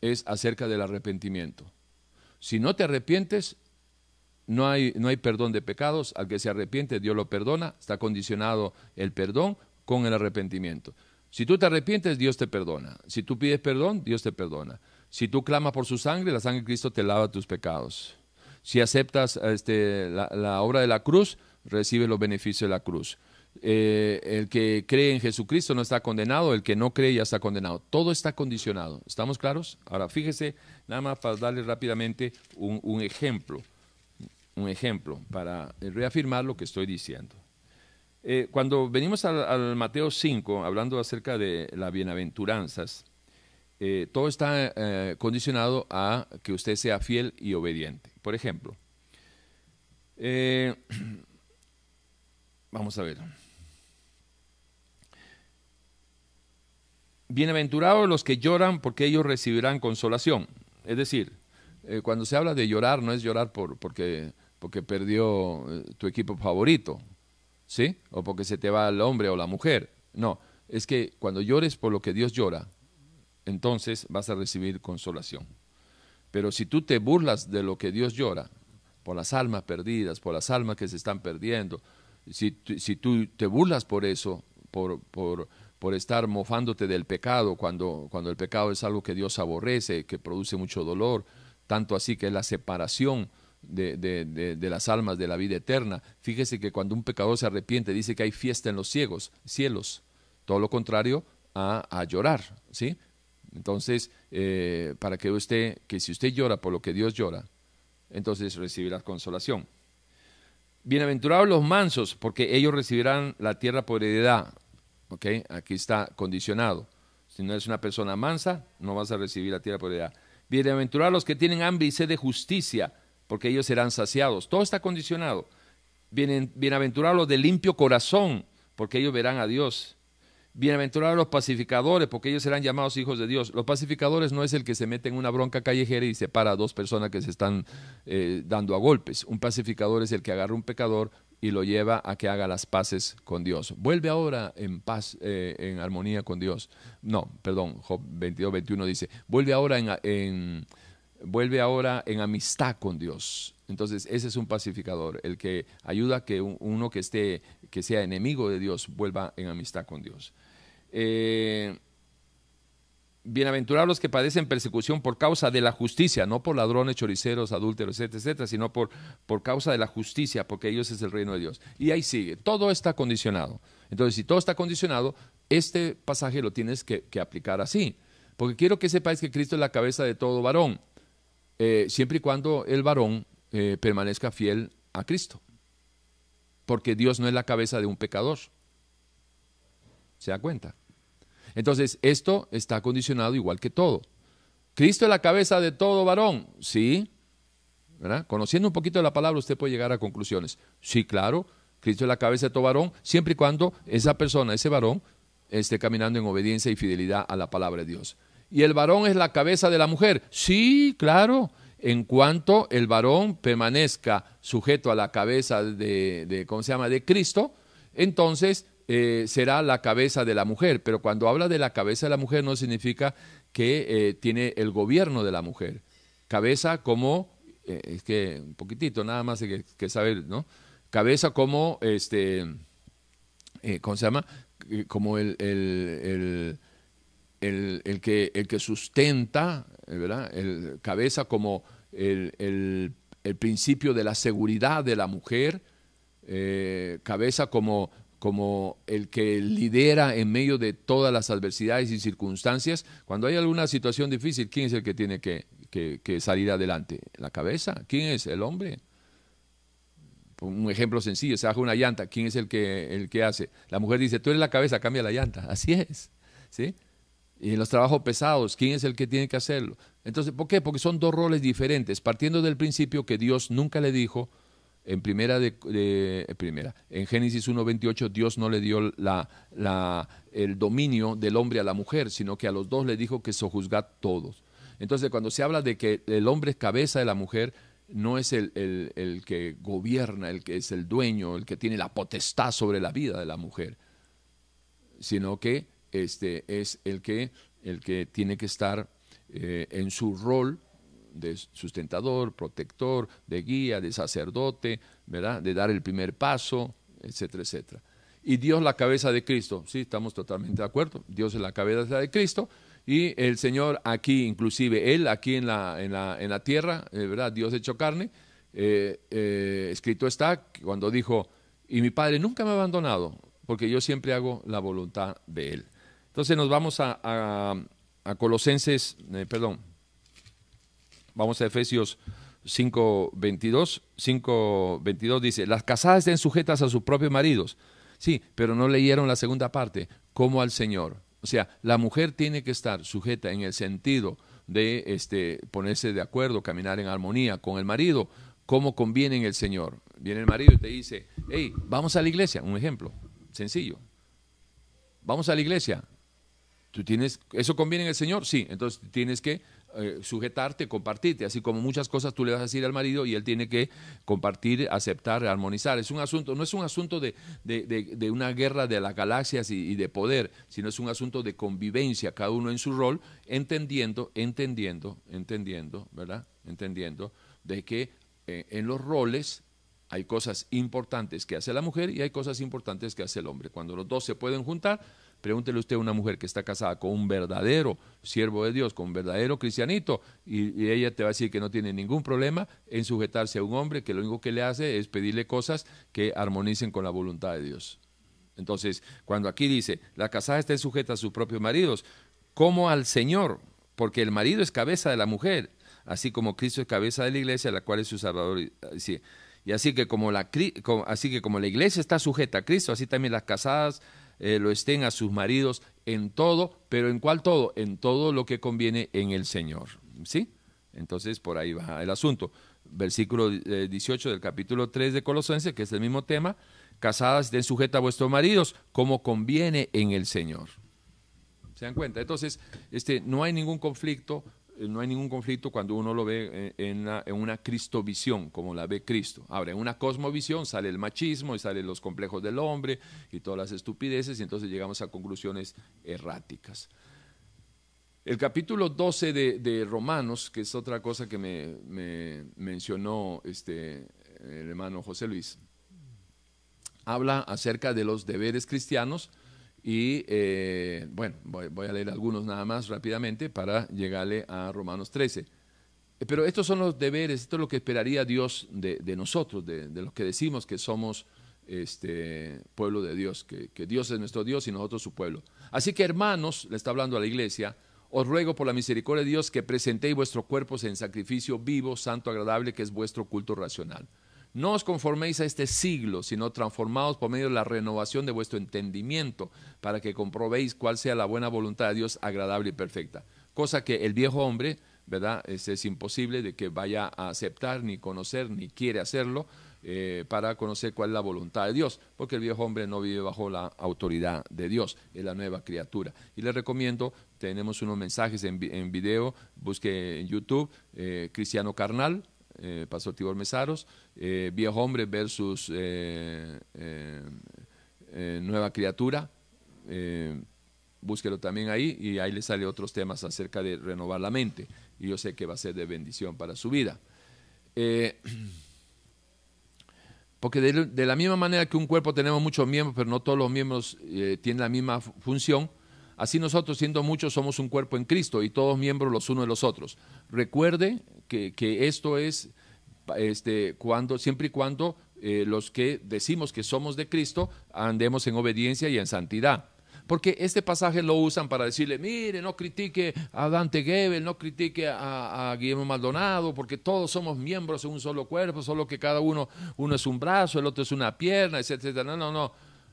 es acerca del arrepentimiento. Si no te arrepientes, no hay, no hay perdón de pecados. Al que se arrepiente, Dios lo perdona. Está condicionado el perdón con el arrepentimiento. Si tú te arrepientes, Dios te perdona. Si tú pides perdón, Dios te perdona. Si tú clamas por su sangre, la sangre de Cristo te lava tus pecados. Si aceptas este, la, obra de la cruz, recibes los beneficios de la cruz. Eh, el que cree en Jesucristo no está condenado, el que no cree ya está condenado. Todo está condicionado. ¿Estamos claros? Ahora, fíjese, nada más para darle rápidamente un ejemplo un ejemplo para reafirmar lo que estoy diciendo. Eh, cuando venimos al, Mateo 5, hablando acerca de las bienaventuranzas, eh, todo está condicionado a que usted sea fiel y obediente. Por ejemplo, vamos a ver. Bienaventurados los que lloran porque ellos recibirán consolación. Es decir, cuando se habla de llorar, no es llorar por, porque porque perdió eh, tu equipo favorito, ¿sí? O porque se te va el hombre o la mujer. No, es que cuando llores por lo que Dios llora, entonces vas a recibir consolación. Pero si tú te burlas de lo que Dios llora, por las almas perdidas, por las almas que se están perdiendo, si, si tú te burlas por eso, por, estar mofándote del pecado, cuando, el pecado es algo que Dios aborrece, que produce mucho dolor, tanto así que es la separación de, las almas de la vida eterna. Fíjese que cuando un pecador se arrepiente dice que hay fiesta en los ciegos, cielos. Todo lo contrario a, a llorar, ¿sí? Entonces, eh, para que usted, que si usted llora por lo que Dios llora, entonces recibirá consolación. Bienaventurados los mansos, porque ellos recibirán la tierra por heredad. ¿Ok? Aquí está condicionado. Si no eres una persona mansa, no vas a recibir la tierra por heredad. Bienaventurados los que tienen hambre y sed de justicia, porque ellos serán saciados. Todo está condicionado. bienaventurados los de limpio corazón, porque ellos verán a Dios. Bienaventurados los pacificadores, porque ellos serán llamados hijos de Dios. Los pacificadores no es el que se mete en una bronca callejera y separa a dos personas que se están eh, dando a golpes. Un pacificador es el que agarra un pecador y lo lleva a que haga las paces con Dios. Vuelve ahora en paz, eh, en armonía con Dios. No, perdón, Job 22, 21 dice, vuelve ahora en vuelve ahora en amistad con Dios. Entonces, ese es un pacificador, el que ayuda a que uno que esté, que sea enemigo de Dios, vuelva en amistad con Dios. Eh, bienaventurados los que padecen persecución por causa de la justicia, no por ladrones, choriceros, adúlteros, etcétera, etcétera, sino por, por causa de la justicia, porque ellos es el reino de Dios. Y ahí sigue, todo está condicionado. Entonces, si todo está condicionado, este pasaje lo tienes que, aplicar así. Porque quiero que sepáis que Cristo es la cabeza de todo varón. Eh, siempre y cuando el varón eh, permanezca fiel a Cristo. Porque Dios no es la cabeza de un pecador. ¿Se da cuenta? Entonces, esto está condicionado igual que todo. ¿Cristo es la cabeza de todo varón? Sí. ¿verdad? Conociendo un poquito de la palabra, usted puede llegar a conclusiones. Sí, claro. Cristo es la cabeza de todo varón, siempre y cuando esa persona, ese varón, esté caminando en obediencia y fidelidad a la palabra de Dios y el varón es la cabeza de la mujer. Sí, claro, en cuanto el varón permanezca sujeto a la cabeza de, ¿cómo se llama?, de Cristo, entonces eh, será la cabeza de la mujer. Pero cuando habla de la cabeza de la mujer no significa que eh, tiene el gobierno de la mujer. Cabeza como, eh, es que un poquitito, nada más que, que saber, ¿no? Cabeza como, este, ¿cómo se llama? Como el el, que, el que sustenta, ¿verdad? El cabeza como el, principio de la seguridad de la mujer, cabeza como, como el que lidera en medio de todas las adversidades y circunstancias. Cuando hay alguna situación difícil, ¿quién es el que tiene que, salir adelante? ¿La cabeza? ¿Quién es? ¿El hombre? Un ejemplo sencillo, se baja una llanta, ¿quién es el que, el que hace? La mujer dice, tú eres la cabeza, cambia la llanta. Así es. ¿sí? Y en los trabajos pesados, ¿quién es el que tiene que hacerlo? Entonces, ¿por qué? Porque son dos roles diferentes, partiendo del principio que Dios nunca le dijo, en primera de, primera, en Génesis 1.28, Dios no le dio la, el dominio del hombre a la mujer, sino que a los dos le dijo que sojuzgad todos. Entonces, cuando se habla de que el hombre es cabeza de la mujer, no es el, el, que gobierna, el que es el dueño, el que tiene la potestad sobre la vida de la mujer, sino que este, es el que, el que tiene que estar eh, en su rol de sustentador, protector, de guía, de sacerdote, ¿verdad? De dar el primer paso, etcétera, etcétera. Y Dios la cabeza de Cristo, sí, estamos totalmente de acuerdo. Dios es la cabeza de Cristo y el Señor aquí, inclusive Él aquí en la, en la, en la tierra, eh, ¿verdad? Dios hecho carne, eh, eh, escrito está cuando dijo, y mi Padre nunca me ha abandonado, porque yo siempre hago la voluntad de Él. Entonces nos vamos a, a, a Colosenses, perdón, Vamos a Efesios 5.22. 5.22 dice, las casadas estén sujetas a sus propios maridos. Sí, pero no leyeron la segunda parte, como al Señor. O sea, la mujer tiene que estar sujeta en el sentido de este, ponerse de acuerdo, caminar en armonía con el marido, como conviene en el Señor. Viene el marido y te dice, hey, vamos a la iglesia, un ejemplo, sencillo. Vamos a la iglesia. ¿Tú tienes, ¿Eso conviene en el Señor? Sí, entonces tienes que eh, sujetarte, compartirte, así como muchas cosas tú le vas a decir al marido y él tiene que compartir, aceptar, armonizar. Es un asunto, no es un asunto de, de, una guerra de las galaxias y, de poder, sino es un asunto de convivencia, cada uno en su rol, entendiendo, entendiendo, entendiendo, ¿verdad? Entendiendo de que eh, en los roles hay cosas importantes que hace la mujer y hay cosas importantes que hace el hombre. Cuando los dos se pueden juntar, Pregúntele usted a una mujer que está casada con un verdadero siervo de Dios, con un verdadero cristianito, y, ella te va a decir que no tiene ningún problema en sujetarse a un hombre que lo único que le hace es pedirle cosas que armonicen con la voluntad de Dios. Entonces, cuando aquí dice, la casada está sujeta a sus propios maridos, como al Señor, porque el marido es cabeza de la mujer, así como Cristo es cabeza de la iglesia, la cual es su Salvador. Y así que así que como la iglesia está sujeta a Cristo, así también las casadas eh, lo estén a sus maridos en todo, pero ¿en cuál todo? En todo lo que conviene en el Señor. ¿Sí? Entonces por ahí va el asunto. Versículo 18 eh, del capítulo 3 de Colosenses, que es el mismo tema, casadas estén sujetas a vuestros maridos como conviene en el Señor. ¿Se dan cuenta? Entonces, este, no hay ningún conflicto no hay ningún conflicto cuando uno lo ve eh, en, una cristovisión, como la ve Cristo. Ahora, en una cosmovisión sale el machismo y salen los complejos del hombre y todas las estupideces, y entonces llegamos a conclusiones erráticas. El capítulo 12 de, Romanos, que es otra cosa que me, mencionó este, el hermano José Luis, habla acerca de los deberes cristianos y eh, bueno, voy, a leer algunos nada más rápidamente para llegarle a Romanos 13. Eh, pero estos son los deberes, esto es lo que esperaría Dios de, nosotros, de, los que decimos que somos este pueblo de Dios, que, que, Dios es nuestro Dios y nosotros su pueblo. Así que hermanos, le está hablando a la iglesia, os ruego por la misericordia de Dios que presentéis vuestros cuerpos en sacrificio vivo, santo, agradable, que es vuestro culto racional. No os conforméis a este siglo, sino transformaos por medio de la renovación de vuestro entendimiento, para que comprobéis cuál sea la buena voluntad de Dios agradable y perfecta. Cosa que el viejo hombre, ¿verdad? Es, imposible de que vaya a aceptar, ni conocer, ni quiere hacerlo, eh, para conocer cuál es la voluntad de Dios, porque el viejo hombre no vive bajo la autoridad de Dios, es la nueva criatura. Y le recomiendo, tenemos unos mensajes en, en video, busque en YouTube, eh, Cristiano Carnal, eh, Pastor Tibor Mesaros, eh, Viejo Hombre versus eh, Nueva Criatura. búsquelo también ahí y ahí le sale otros temas acerca de renovar la mente. Y yo sé que va a ser de bendición para su vida. porque de, la misma manera que un cuerpo tenemos muchos miembros, pero no todos los miembros tienen la misma función, Así nosotros, siendo muchos, somos un cuerpo en Cristo y todos miembros los unos de los otros. Recuerde que, esto es este, cuando, siempre y cuando eh, los que decimos que somos de Cristo andemos en obediencia y en santidad. Porque este pasaje lo usan para decirle, mire, no critique a Dante Gebel, no critique a, Guillermo Maldonado, porque todos somos miembros de un solo cuerpo, solo que cada uno, uno es un brazo, el otro es una pierna, etcétera. No, no, no.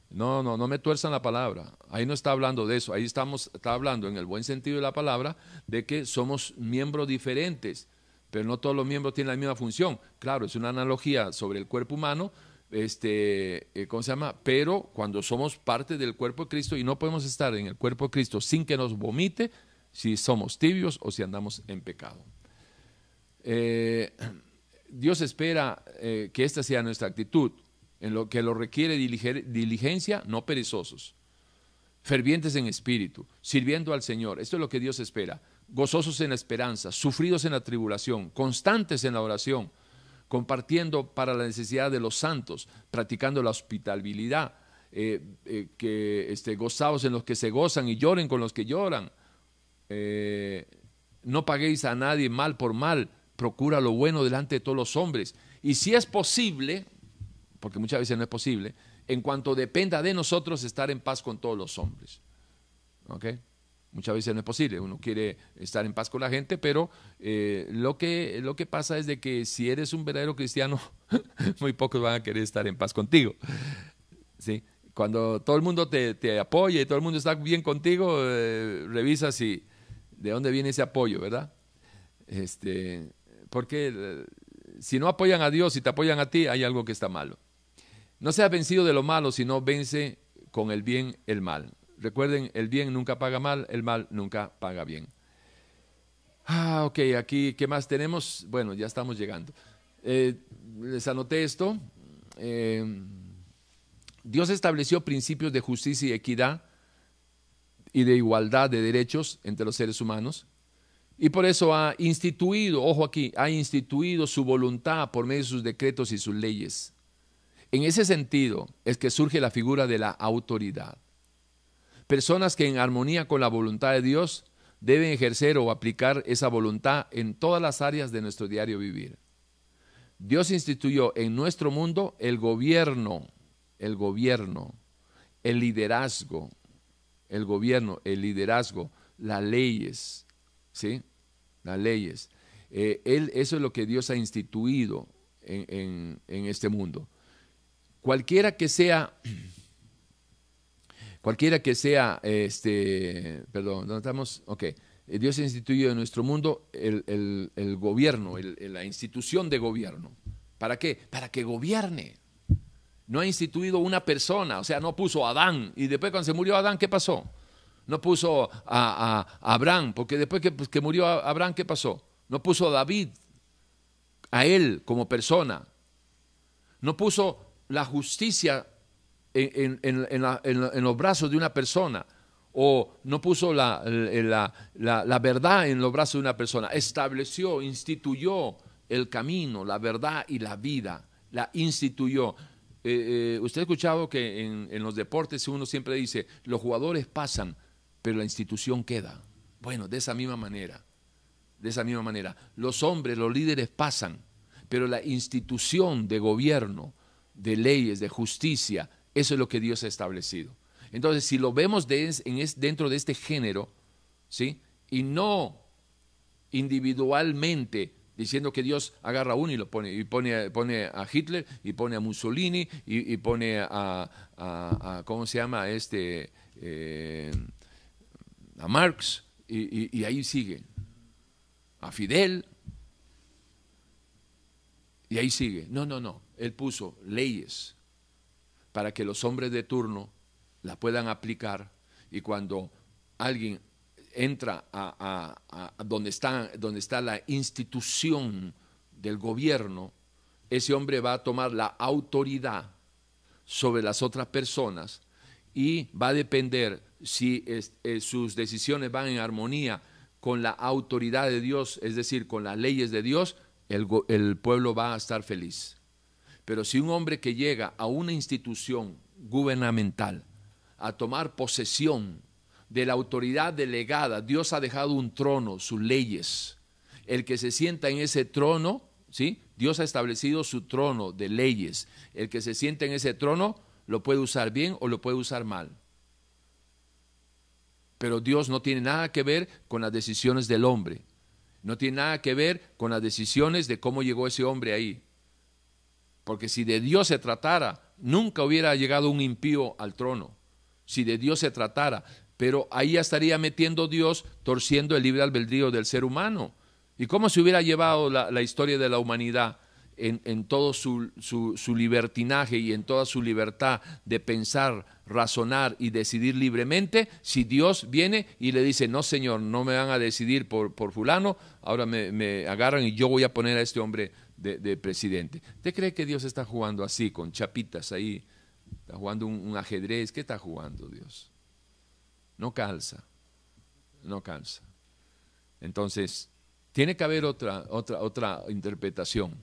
No, no, no me tuerzan la palabra. Ahí no está hablando de eso. Ahí estamos, está hablando en el buen sentido de la palabra de que somos miembros diferentes, pero no todos los miembros tienen la misma función. Claro, es una analogía sobre el cuerpo humano, este, eh, ¿cómo se llama? Pero cuando somos parte del cuerpo de Cristo y no podemos estar en el cuerpo de Cristo sin que nos vomite, si somos tibios o si andamos en pecado. Eh, Dios espera eh, que esta sea nuestra actitud, en lo que lo requiere diligencia, no perezosos, fervientes en espíritu, sirviendo al Señor. Esto es lo que Dios espera. Gozosos en la esperanza, sufridos en la tribulación, constantes en la oración, compartiendo para la necesidad de los santos, practicando la hospitalidad, eh, eh, que este, gozados en los que se gozan y lloren con los que lloran. Eh, no paguéis a nadie mal por mal, procura lo bueno delante de todos los hombres. Y si es posible, porque muchas veces no es posible, en cuanto dependa de nosotros estar en paz con todos los hombres. ¿Ok? Muchas veces no es posible, uno quiere estar en paz con la gente, pero eh, lo, que, lo que pasa es de que si eres un verdadero cristiano, muy pocos van a querer estar en paz contigo. ¿Sí? Cuando todo el mundo te, apoya y todo el mundo está bien contigo, eh, revisa si, de dónde viene ese apoyo, ¿verdad? Este, porque eh, si no apoyan a Dios, si te apoyan a ti, hay algo que está malo. No seas vencido de lo malo, sino vence con el bien el mal. Recuerden, el bien nunca paga mal, el mal nunca paga bien. Ah, ok, aquí, ¿qué más tenemos? Bueno, ya estamos llegando. Eh, les anoté esto. Eh, Dios estableció principios de justicia y equidad y de igualdad de derechos entre los seres humanos. Y por eso ha instituido, ojo aquí, ha instituido su voluntad por medio de sus decretos y sus leyes. En ese sentido es que surge la figura de la autoridad. Personas que en armonía con la voluntad de Dios deben ejercer o aplicar esa voluntad en todas las áreas de nuestro diario vivir. Dios instituyó en nuestro mundo el gobierno, el gobierno, el liderazgo, el gobierno, el liderazgo, las leyes, ¿sí? Las leyes. Eh, eso es lo que Dios ha instituido en este mundo. Cualquiera que sea Cualquiera que sea, este, perdón, ¿dónde estamos? Ok. Eh, Dios instituyó en nuestro mundo el, gobierno, la institución de gobierno. ¿Para qué? Para que gobierne. No ha instituido una persona, o sea, no puso a Adán. Y después cuando se murió Adán, ¿qué pasó? No puso a, Abraham, porque después que, pues, que murió Abraham, ¿qué pasó? No puso a David, a él como persona. No puso la justicia en, los brazos de una persona o no puso la, verdad en los brazos de una persona, estableció, instituyó el camino, la verdad y la vida, la instituyó. Eh, eh, usted ha escuchado que en, los deportes uno siempre dice, los jugadores pasan, pero la institución queda. Bueno, de esa misma manera, de esa misma manera, los hombres, los líderes pasan, pero la institución de gobierno, de leyes, de justicia, eso es lo que Dios ha establecido. Entonces, si lo vemos dentro de este género, ¿sí? Y no individualmente diciendo que Dios agarra uno y lo pone, y pone, pone a Hitler, y pone a Mussolini, y, pone a, ¿cómo se llama? Este, eh, a Marx, y ahí sigue. A Fidel, y ahí sigue. No, no, no. Él puso leyes, para que los hombres de turno la puedan aplicar y cuando alguien entra a, donde, está, donde está la institución del gobierno, ese hombre va a tomar la autoridad sobre las otras personas y va a depender si eh, sus decisiones van en armonía con la autoridad de Dios, es decir, con las leyes de Dios, el pueblo va a estar feliz. Pero si un hombre que llega a una institución gubernamental a tomar posesión de la autoridad delegada, Dios ha dejado un trono, sus leyes. El que se sienta en ese trono, ¿sí? Dios ha establecido su trono de leyes. El que se sienta en ese trono lo puede usar bien o lo puede usar mal. Pero Dios no tiene nada que ver con las decisiones del hombre. No tiene nada que ver con las decisiones de cómo llegó ese hombre ahí. Porque si de Dios se tratara, nunca hubiera llegado un impío al trono. Si de Dios se tratara. Pero ahí estaría metiendo Dios, torciendo el libre albedrío del ser humano. ¿Y cómo se hubiera llevado la, historia de la humanidad en, todo su, libertinaje y en toda su libertad de pensar, razonar y decidir libremente si Dios viene y le dice, no Señor, no me van a decidir por, por fulano, ahora me, me agarran y yo voy a poner a este hombre de, presidente. ¿Usted cree que Dios está jugando así, con chapitas ahí? ¿Está jugando un, ajedrez? ¿Qué está jugando Dios? No calza, no calza. Entonces, tiene que haber otra, otra, otra interpretación,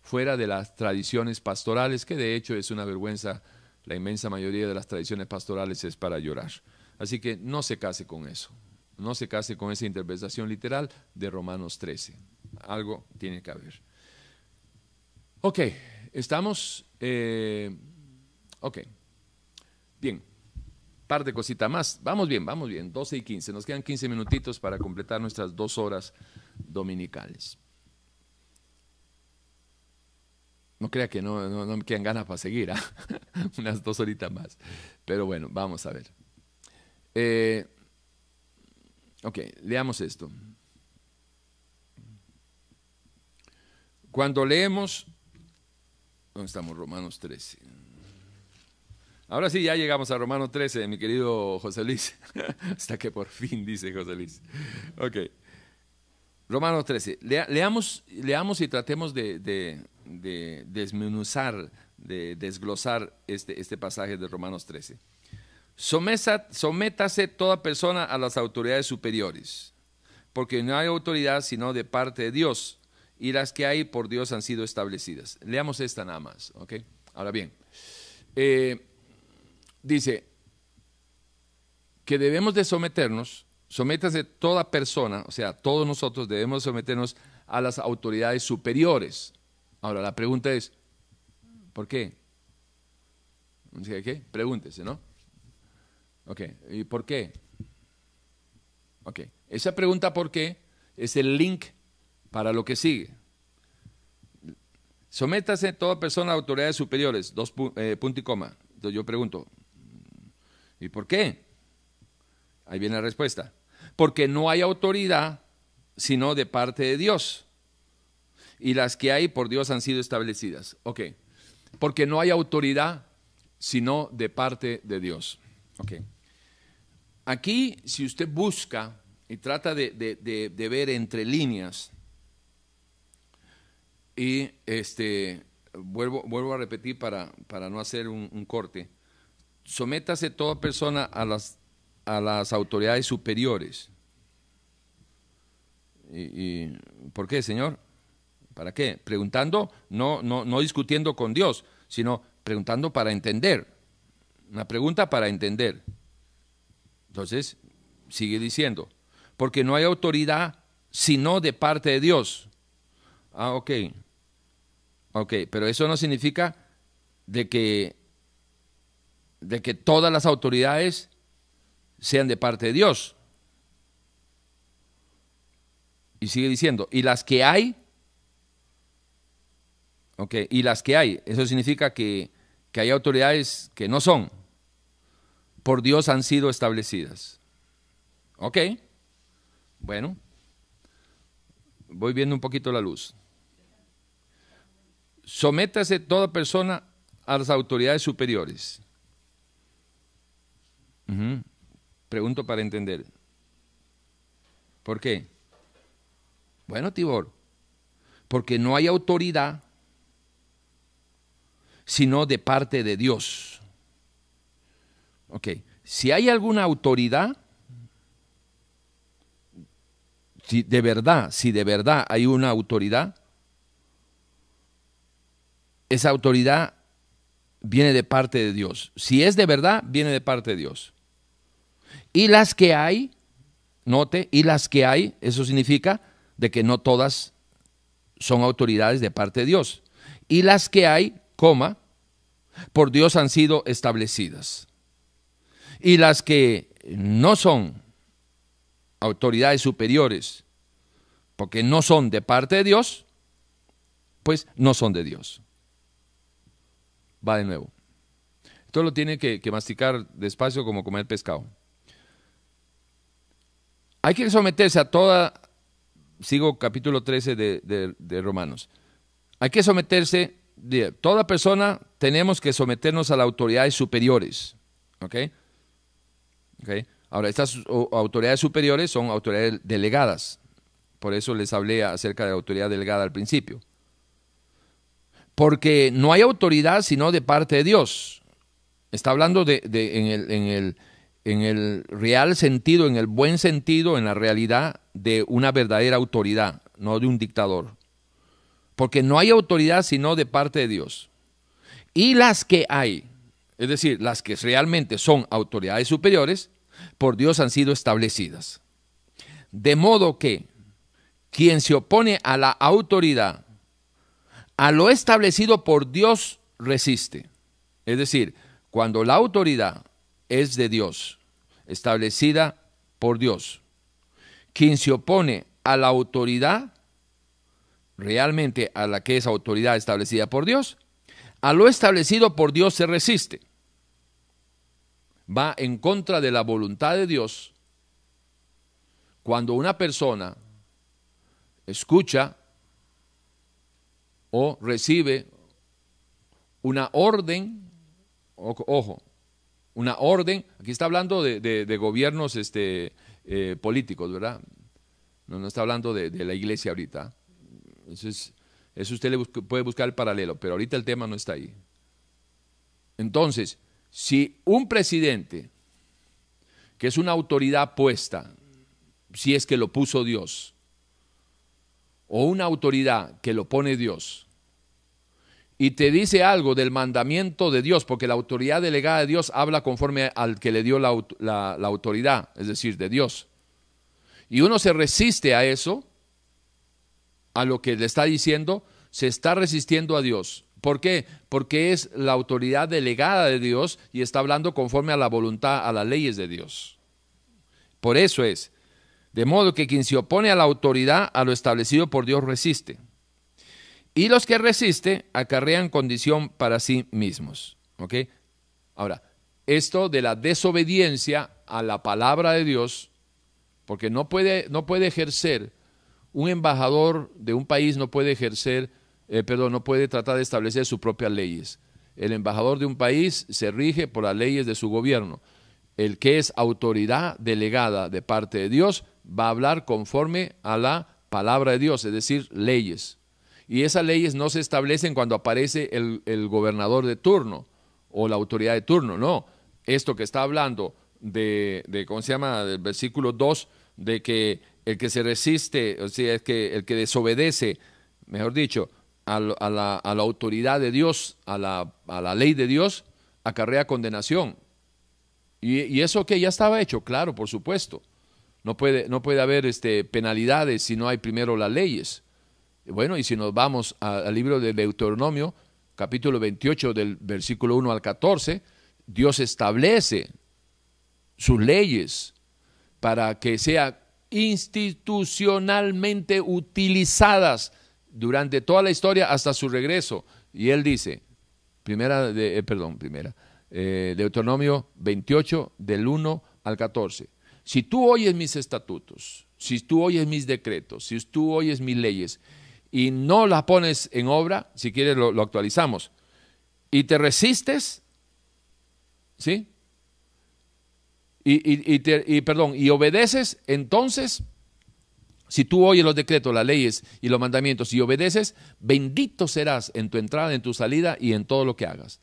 fuera de las tradiciones pastorales, que de hecho es una vergüenza, la inmensa mayoría de las tradiciones pastorales es para llorar. Así que no se case con eso, no se case con esa interpretación literal de Romanos 13. Algo tiene que haber. Ok, estamos... Eh, ok, bien, par de cositas más. Vamos bien, vamos bien, 12 y 15. Nos quedan 15 minutitos para completar nuestras dos horas dominicales. No crea que no, no, me quedan ganas para seguir, ¿ah? unas dos horitas más. Pero bueno, vamos a ver. Eh, ok, leamos esto. Cuando leemos ¿Dónde estamos? Romanos 13. Ahora sí, ya llegamos a Romanos 13, mi querido José Luis. Hasta que por fin dice José Luis. Ok. Romanos 13. leamos, leamos y tratemos de, desmenuzar, de desglosar este, este pasaje de Romanos 13. sométase toda persona a las autoridades superiores, porque no hay autoridad sino de parte de Dios y las que hay por Dios han sido establecidas. Leamos esta nada más, ¿ok? Ahora bien, eh, dice que debemos de someternos, sométase toda persona, o sea, todos nosotros debemos someternos a las autoridades superiores. Ahora, la pregunta es, ¿por qué? ¿Qué? Pregúntese, ¿no? Ok, ¿y por qué? Ok, esa pregunta ¿por qué? es el link para lo que sigue. Sométase toda persona a autoridades superiores, dos eh, puntos y coma. Entonces yo pregunto, ¿y por qué? Ahí viene la respuesta. Porque no hay autoridad sino de parte de Dios. Y las que hay por Dios han sido establecidas. Ok. Porque no hay autoridad sino de parte de Dios. Ok. Aquí, si usted busca y trata de ver entre líneas, y este, vuelvo, vuelvo a repetir para, para no hacer un, corte. Sométase toda persona a las, a las autoridades superiores. Y, ¿Por qué, Señor? ¿Para qué? Preguntando, no, no, no discutiendo con Dios, sino preguntando para entender. Una pregunta para entender. Entonces, sigue diciendo, porque no hay autoridad sino de parte de Dios. Ah, ok. Ok, pero eso no significa de que, de que todas las autoridades sean de parte de Dios. Y sigue diciendo, y las que hay, ok, y las que hay, eso significa que, que hay autoridades que no son, por Dios han sido establecidas. Ok, bueno, voy viendo un poquito la luz sométase toda persona a las autoridades superiores. Pregunto para entender. ¿Por qué? Bueno, Tibor, porque no hay autoridad sino de parte de Dios. Ok, si hay alguna autoridad, si de verdad, si de verdad hay una autoridad, esa autoridad viene de parte de Dios. Si es de verdad, viene de parte de Dios. Y las que hay, note, y las que hay, eso significa de que no todas son autoridades de parte de Dios. Y las que hay, coma, por Dios han sido establecidas. Y las que no son autoridades superiores, porque no son de parte de Dios, pues no son de Dios va de nuevo. Esto lo tiene que, masticar despacio como comer pescado. Hay que someterse a toda, sigo capítulo 13 de, Romanos, hay que someterse, toda persona tenemos que someternos a las autoridades superiores. ¿Ok? Ahora, estas autoridades superiores son autoridades delegadas. Por eso les hablé acerca de la autoridad delegada al principio. Porque no hay autoridad sino de parte de Dios. Está hablando en el real sentido, en el buen sentido, en la realidad de una verdadera autoridad, no de un dictador. Porque no hay autoridad sino de parte de Dios. Y las que hay, es decir, las que realmente son autoridades superiores, por Dios han sido establecidas. De modo que quien se opone a la autoridad, a lo establecido por Dios, resiste. Es decir, cuando la autoridad es de Dios, establecida por Dios, quien se opone a la autoridad, realmente a la que es autoridad establecida por Dios, a lo establecido por Dios se resiste. Va en contra de la voluntad de Dios cuando una persona escucha o recibe una orden, ojo, una orden, aquí está hablando de, gobiernos este, eh, políticos, ¿verdad? No, no está hablando de, la iglesia ahorita. Eso, es, eso usted le puede buscar el paralelo, pero ahorita el tema no está ahí. Entonces, si un presidente, que es una autoridad puesta, si es que lo puso Dios, o una autoridad que lo pone Dios, y te dice algo del mandamiento de Dios, porque la autoridad delegada de Dios habla conforme al que le dio la, autoridad, es decir, de Dios. Y uno se resiste a eso, a lo que le está diciendo, se está resistiendo a Dios. ¿Por qué? Porque es la autoridad delegada de Dios y está hablando conforme a la voluntad, a las leyes de Dios. Por eso es. De modo que quien se opone a la autoridad, a lo establecido por Dios, resiste. Y los que resisten acarrean condición para sí mismos. ¿Ok? Ahora, esto de la desobediencia a la palabra de Dios, porque no puede, no puede ejercer, un embajador de un país no puede ejercer, eh, perdón, no puede tratar de establecer sus propias leyes. El embajador de un país se rige por las leyes de su gobierno. El que es autoridad delegada de parte de Dios va a hablar conforme a la palabra de Dios, es decir, leyes. Y esas leyes no se establecen cuando aparece el, gobernador de turno o la autoridad de turno, no. Esto que está hablando de, ¿cómo se llama?, del versículo 2, de que el que se resiste, o sea, es que el que desobedece, mejor dicho, a, la, autoridad de Dios, a la, a la, ley de Dios, acarrea condenación. Y, eso que ya estaba hecho, claro, por supuesto. No puede, no puede haber este, penalidades si no hay primero las leyes. Bueno, y si nos vamos al libro de Deuteronomio, capítulo 28, del versículo 1 al 14, Dios establece sus leyes para que sean institucionalmente utilizadas durante toda la historia hasta su regreso. Y él dice, primera, de, eh, perdón, primera, eh, Deuteronomio 28, del 1 al 14. Si tú oyes mis estatutos, si tú oyes mis decretos, si tú oyes mis leyes y no las pones en obra, si quieres lo, actualizamos, y te resistes, ¿sí? Y, y, perdón, y obedeces, entonces, si tú oyes los decretos, las leyes y los mandamientos y obedeces, bendito serás en tu entrada, en tu salida y en todo lo que hagas.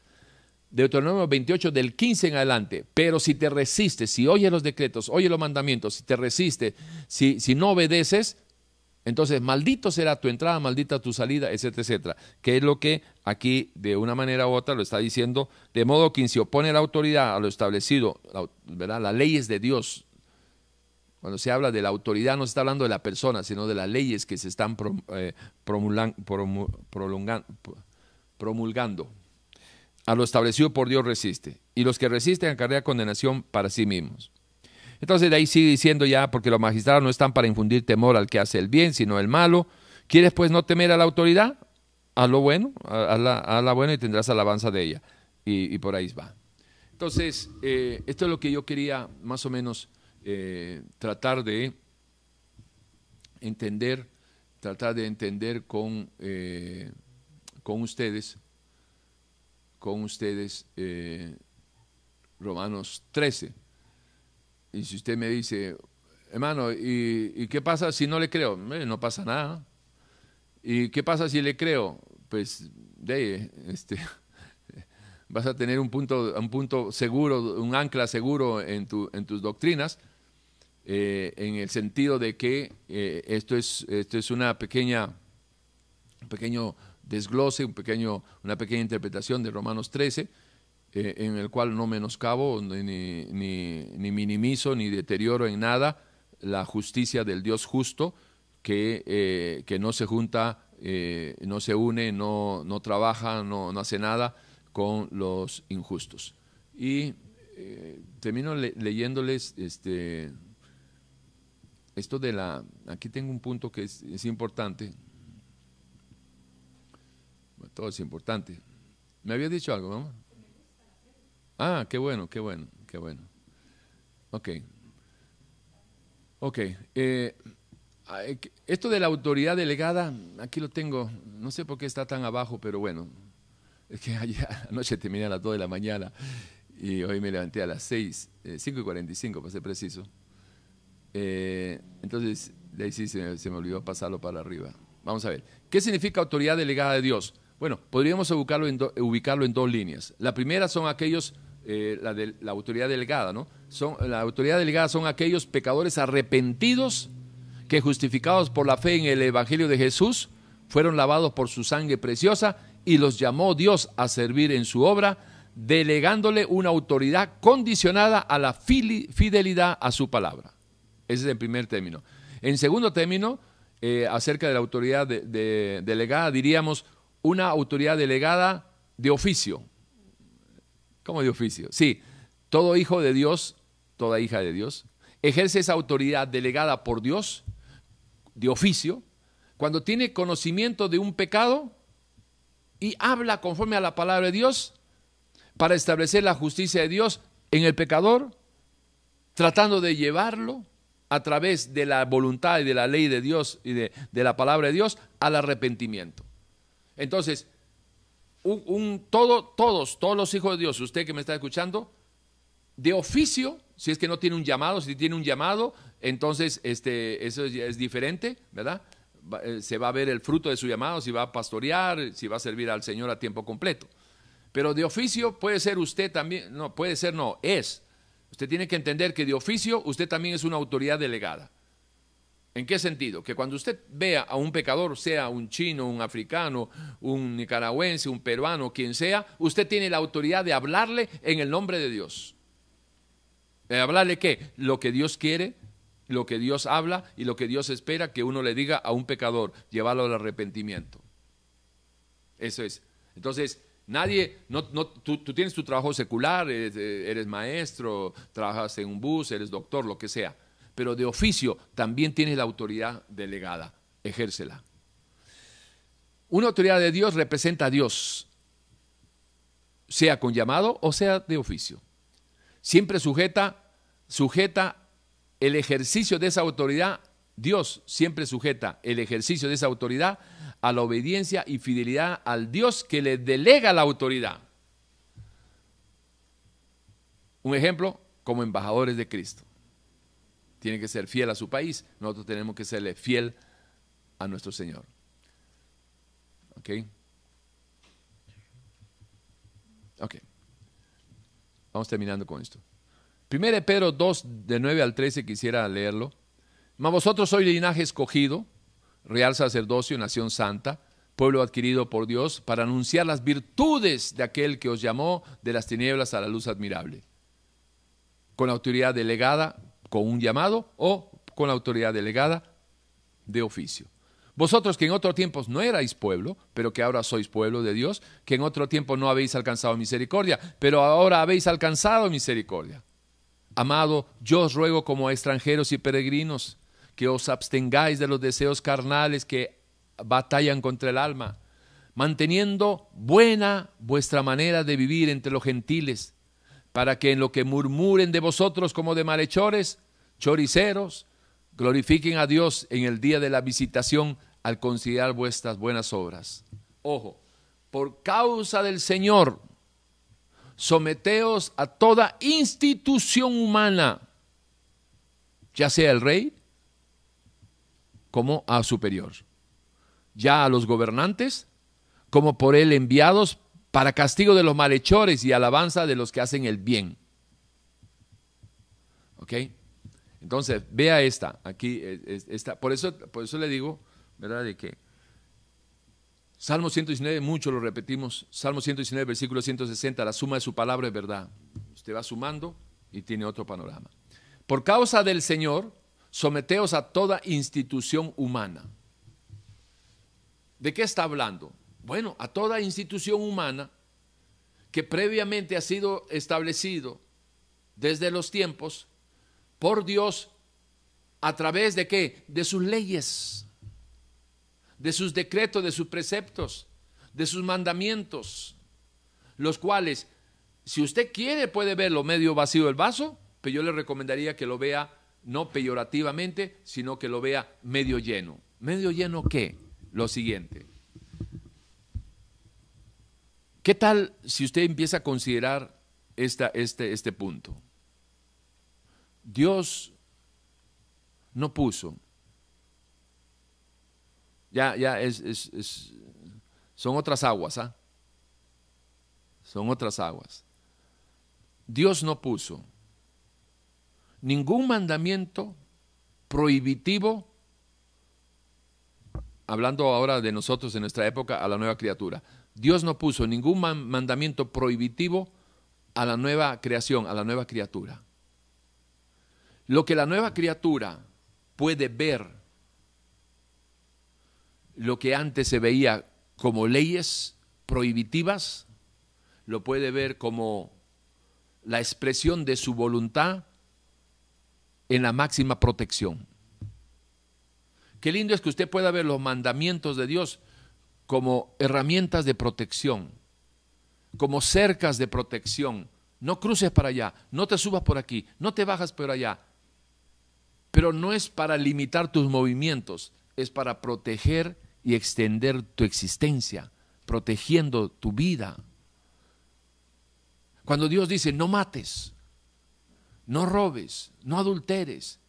Deuteronomio 28 del 15 en adelante. Pero si te resistes, si oyes los decretos, oyes los mandamientos, si te resistes, si, si no obedeces, entonces maldito será tu entrada, maldita tu salida, etcétera, etcétera. Que es lo que aquí de una manera u otra lo está diciendo. De modo que se opone la autoridad, a lo establecido, ¿verdad? las leyes de Dios, cuando se habla de la autoridad no se está hablando de la persona, sino de las leyes que se están eh, promulgando a lo establecido por Dios resiste, y los que resisten acarrea condenación para sí mismos. Entonces de ahí sigue diciendo ya, porque los magistrados no están para infundir temor al que hace el bien, sino el malo. ¿Quieres pues no temer a la autoridad? Haz lo bueno, haz la, la buena y tendrás alabanza de ella. Y, por ahí va. Entonces, eh, esto es lo que yo quería más o menos eh, tratar de entender, tratar de entender con, eh, con ustedes con ustedes eh, Romanos 13. Y si usted me dice, hermano, ¿y, qué pasa si no le creo? Eh, no pasa nada. ¿Y qué pasa si le creo? pues de este vas a tener un punto, un punto seguro, un ancla seguro en, tu, en tus doctrinas, eh, en el sentido de que esto, es, esto es una pequeña, pequeño desglose, un pequeño, una pequeña interpretación de Romanos 13, eh, en el cual no menoscabo ni, ni, ni, minimizo ni deterioro en nada la justicia del Dios justo, que, que no se junta, no se une, no, no trabaja, no, no hace nada, con los injustos. Y eh, termino leyéndoles este, esto de la... Aquí tengo un punto que es, importante. Todo es importante. ¿Me había dicho algo, mamá? Ah, qué bueno, qué bueno, qué bueno. Ok. Ok. Eh, esto de la autoridad delegada, aquí lo tengo, no sé por qué está tan abajo, pero bueno, es que ayer, anoche terminé a las 2 de la mañana y hoy me levanté a las 6, 5 eh, y 45 para ser preciso. Eh, entonces, de ahí sí se me, olvidó pasarlo para arriba. Vamos a ver. ¿Qué significa autoridad delegada de Dios? Bueno, podríamos ubicarlo en, ubicarlo en dos líneas. La primera son aquellos, eh, la, autoridad delegada, ¿no? Son, la autoridad delegada son aquellos pecadores arrepentidos que justificados por la fe en el Evangelio de Jesús, fueron lavados por su sangre preciosa y los llamó Dios a servir en su obra, delegándole una autoridad condicionada a la fidelidad a su palabra. Ese es el primer término. En segundo término, eh, acerca de la autoridad delegada, diríamos una autoridad delegada de oficio. ¿Cómo de oficio? Sí, todo hijo de Dios, toda hija de Dios, ejerce esa autoridad delegada por Dios de oficio cuando tiene conocimiento de un pecado y habla conforme a la palabra de Dios para establecer la justicia de Dios en el pecador, tratando de llevarlo a través de la voluntad y de la ley de Dios y de, la palabra de Dios al arrepentimiento. Entonces, un, todo, todos, todos los hijos de Dios, usted que me está escuchando, de oficio, si es que no tiene un llamado, si tiene un llamado, entonces este, eso es diferente, ¿verdad? Eh, se va a ver el fruto de su llamado, si va a pastorear, si va a servir al Señor a tiempo completo. Pero de oficio puede ser usted también, no, puede ser no, es. Usted tiene que entender que de oficio usted también es una autoridad delegada. ¿En qué sentido? Que cuando usted vea a un pecador, sea un chino, un africano, un nicaragüense, un peruano, quien sea, usted tiene la autoridad de hablarle en el nombre de Dios. ¿De hablarle qué? Lo que Dios quiere, lo que Dios habla y lo que Dios espera que uno le diga a un pecador, llevarlo al arrepentimiento. Eso es. Entonces, nadie, no, tú, tienes tu trabajo secular, eh, eres, maestro, trabajas en un bus, eres doctor, lo que sea, pero de oficio también tienes la autoridad delegada, ejércela. Una autoridad de Dios representa a Dios, sea con llamado o sea de oficio. Siempre sujeta, sujeta el ejercicio de esa autoridad, Dios siempre sujeta el ejercicio de esa autoridad a la obediencia y fidelidad al Dios que le delega la autoridad. Un ejemplo, como embajadores de Cristo. Tiene que ser fiel a su país, nosotros tenemos que serle fiel a nuestro Señor. ¿Ok? Ok. Vamos terminando con esto. 1 Pedro 2, de 9 al 13, quisiera leerlo. Mas vosotros sois linaje escogido, real sacerdocio, nación santa, pueblo adquirido por Dios, para anunciar las virtudes de aquel que os llamó de las tinieblas a la luz admirable. Con autoridad delegada, con un llamado, o con autoridad delegada de oficio. Vosotros que en otro tiempo no erais pueblo, pero que ahora sois pueblo de Dios, que en otro tiempo no habéis alcanzado misericordia, pero ahora habéis alcanzado misericordia. Amado, yo os ruego como extranjeros y peregrinos que os abstengáis de los deseos carnales que batallan contra el alma, manteniendo buena vuestra manera de vivir entre los gentiles, para que en lo que murmuren de vosotros como de malhechores, choriceros, glorifiquen a Dios en el día de la visitación al considerar vuestras buenas obras. Ojo, por causa del Señor, someteos a toda institución humana, ya sea el rey como a superior, ya a los gobernantes como por él enviados para castigo de los malhechores y alabanza de los que hacen el bien. ¿Ok? Entonces, vea esta, aquí, esta, por, eso, por eso le digo, ¿verdad? De que Salmo 119, mucho lo repetimos, Salmo 119, versículo 160, la suma de su palabra es verdad. Usted va sumando y tiene otro panorama. Por causa del Señor, someteos a toda institución humana. ¿De qué está hablando? Bueno, a toda institución humana que previamente ha sido establecido desde los tiempos por Dios a través de qué? De sus leyes, de sus decretos, de sus preceptos, de sus mandamientos, los cuales, si usted quiere, puede verlo medio vacío el vaso, pero yo le recomendaría que lo vea no peyorativamente, sino que lo vea medio lleno. ¿Medio lleno qué? Lo siguiente. ¿Qué tal si usted empieza a considerar esta, este, este punto? Dios no puso. Ya, ya, es, son otras aguas, ¿ah? Son otras aguas. Dios no puso ningún mandamiento prohibitivo, hablando ahora de nosotros en nuestra época, a la nueva criatura. Dios no puso ningún mandamiento prohibitivo a la nueva creación, a la nueva criatura. Lo que la nueva criatura puede ver, lo que antes se veía como leyes prohibitivas, lo puede ver como la expresión de su voluntad en la máxima protección. Qué lindo es que usted pueda ver los mandamientos de Dios como herramientas de protección, como cercas de protección. No cruces para allá, no te subas por aquí, no te bajas por allá pero no es para limitar tus movimientos, es para proteger y extender tu existencia, protegiendo tu vida. Cuando Dios dice, no mates, no robes, no adulteres,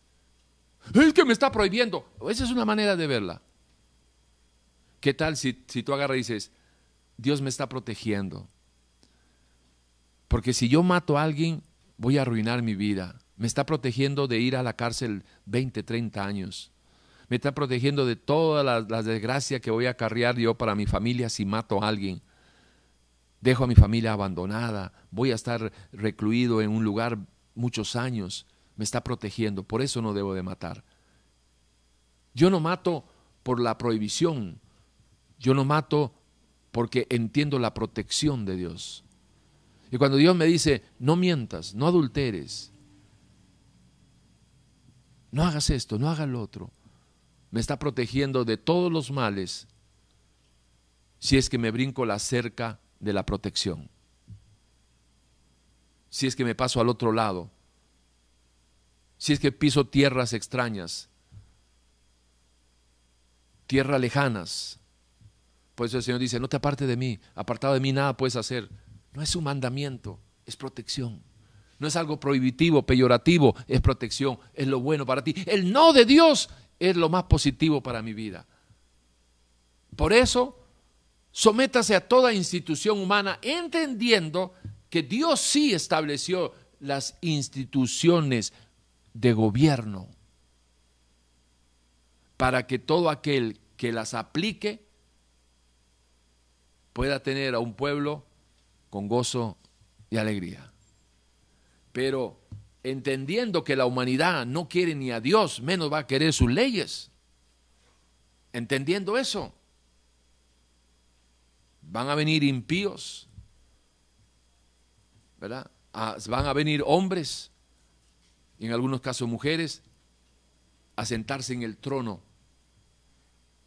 es que me está prohibiendo. Esa es una manera de verla. ¿Qué tal si, si tú agarras y dices, Dios me está protegiendo? Porque si yo mato a alguien, voy a arruinar mi vida. Me está protegiendo de ir a la cárcel 20, 30 años. Me está protegiendo de toda la, desgracia que voy a acarrear yo para mi familia si mato a alguien. Dejo a mi familia abandonada. Voy a estar recluido en un lugar muchos años. Me está protegiendo. Por eso no debo de matar. Yo no mato por la prohibición. Yo no mato porque entiendo la protección de Dios. Y cuando Dios me dice, no mientas, no adulteres, no hagas esto, no hagas lo otro. Me está protegiendo de todos los males si es que me brinco la cerca de la protección. Si es que me paso al otro lado. Si es que piso tierras extrañas. Tierras lejanas. Por eso el Señor dice, no te aparte de mí, apartado de mí nada puedes hacer. No es un mandamiento, es protección. No es algo prohibitivo, peyorativo, es protección, es lo bueno para ti. El no de Dios es lo más positivo para mi vida. Por eso, sométase a toda institución humana entendiendo que Dios sí estableció las instituciones de gobierno para que todo aquel que las aplique pueda tener a un pueblo con gozo y alegría. Pero entendiendo que la humanidad no quiere ni a Dios, menos va a querer sus leyes. Entendiendo eso, van a venir impíos, ¿verdad? van a venir hombres, y en algunos casos mujeres, a sentarse en el trono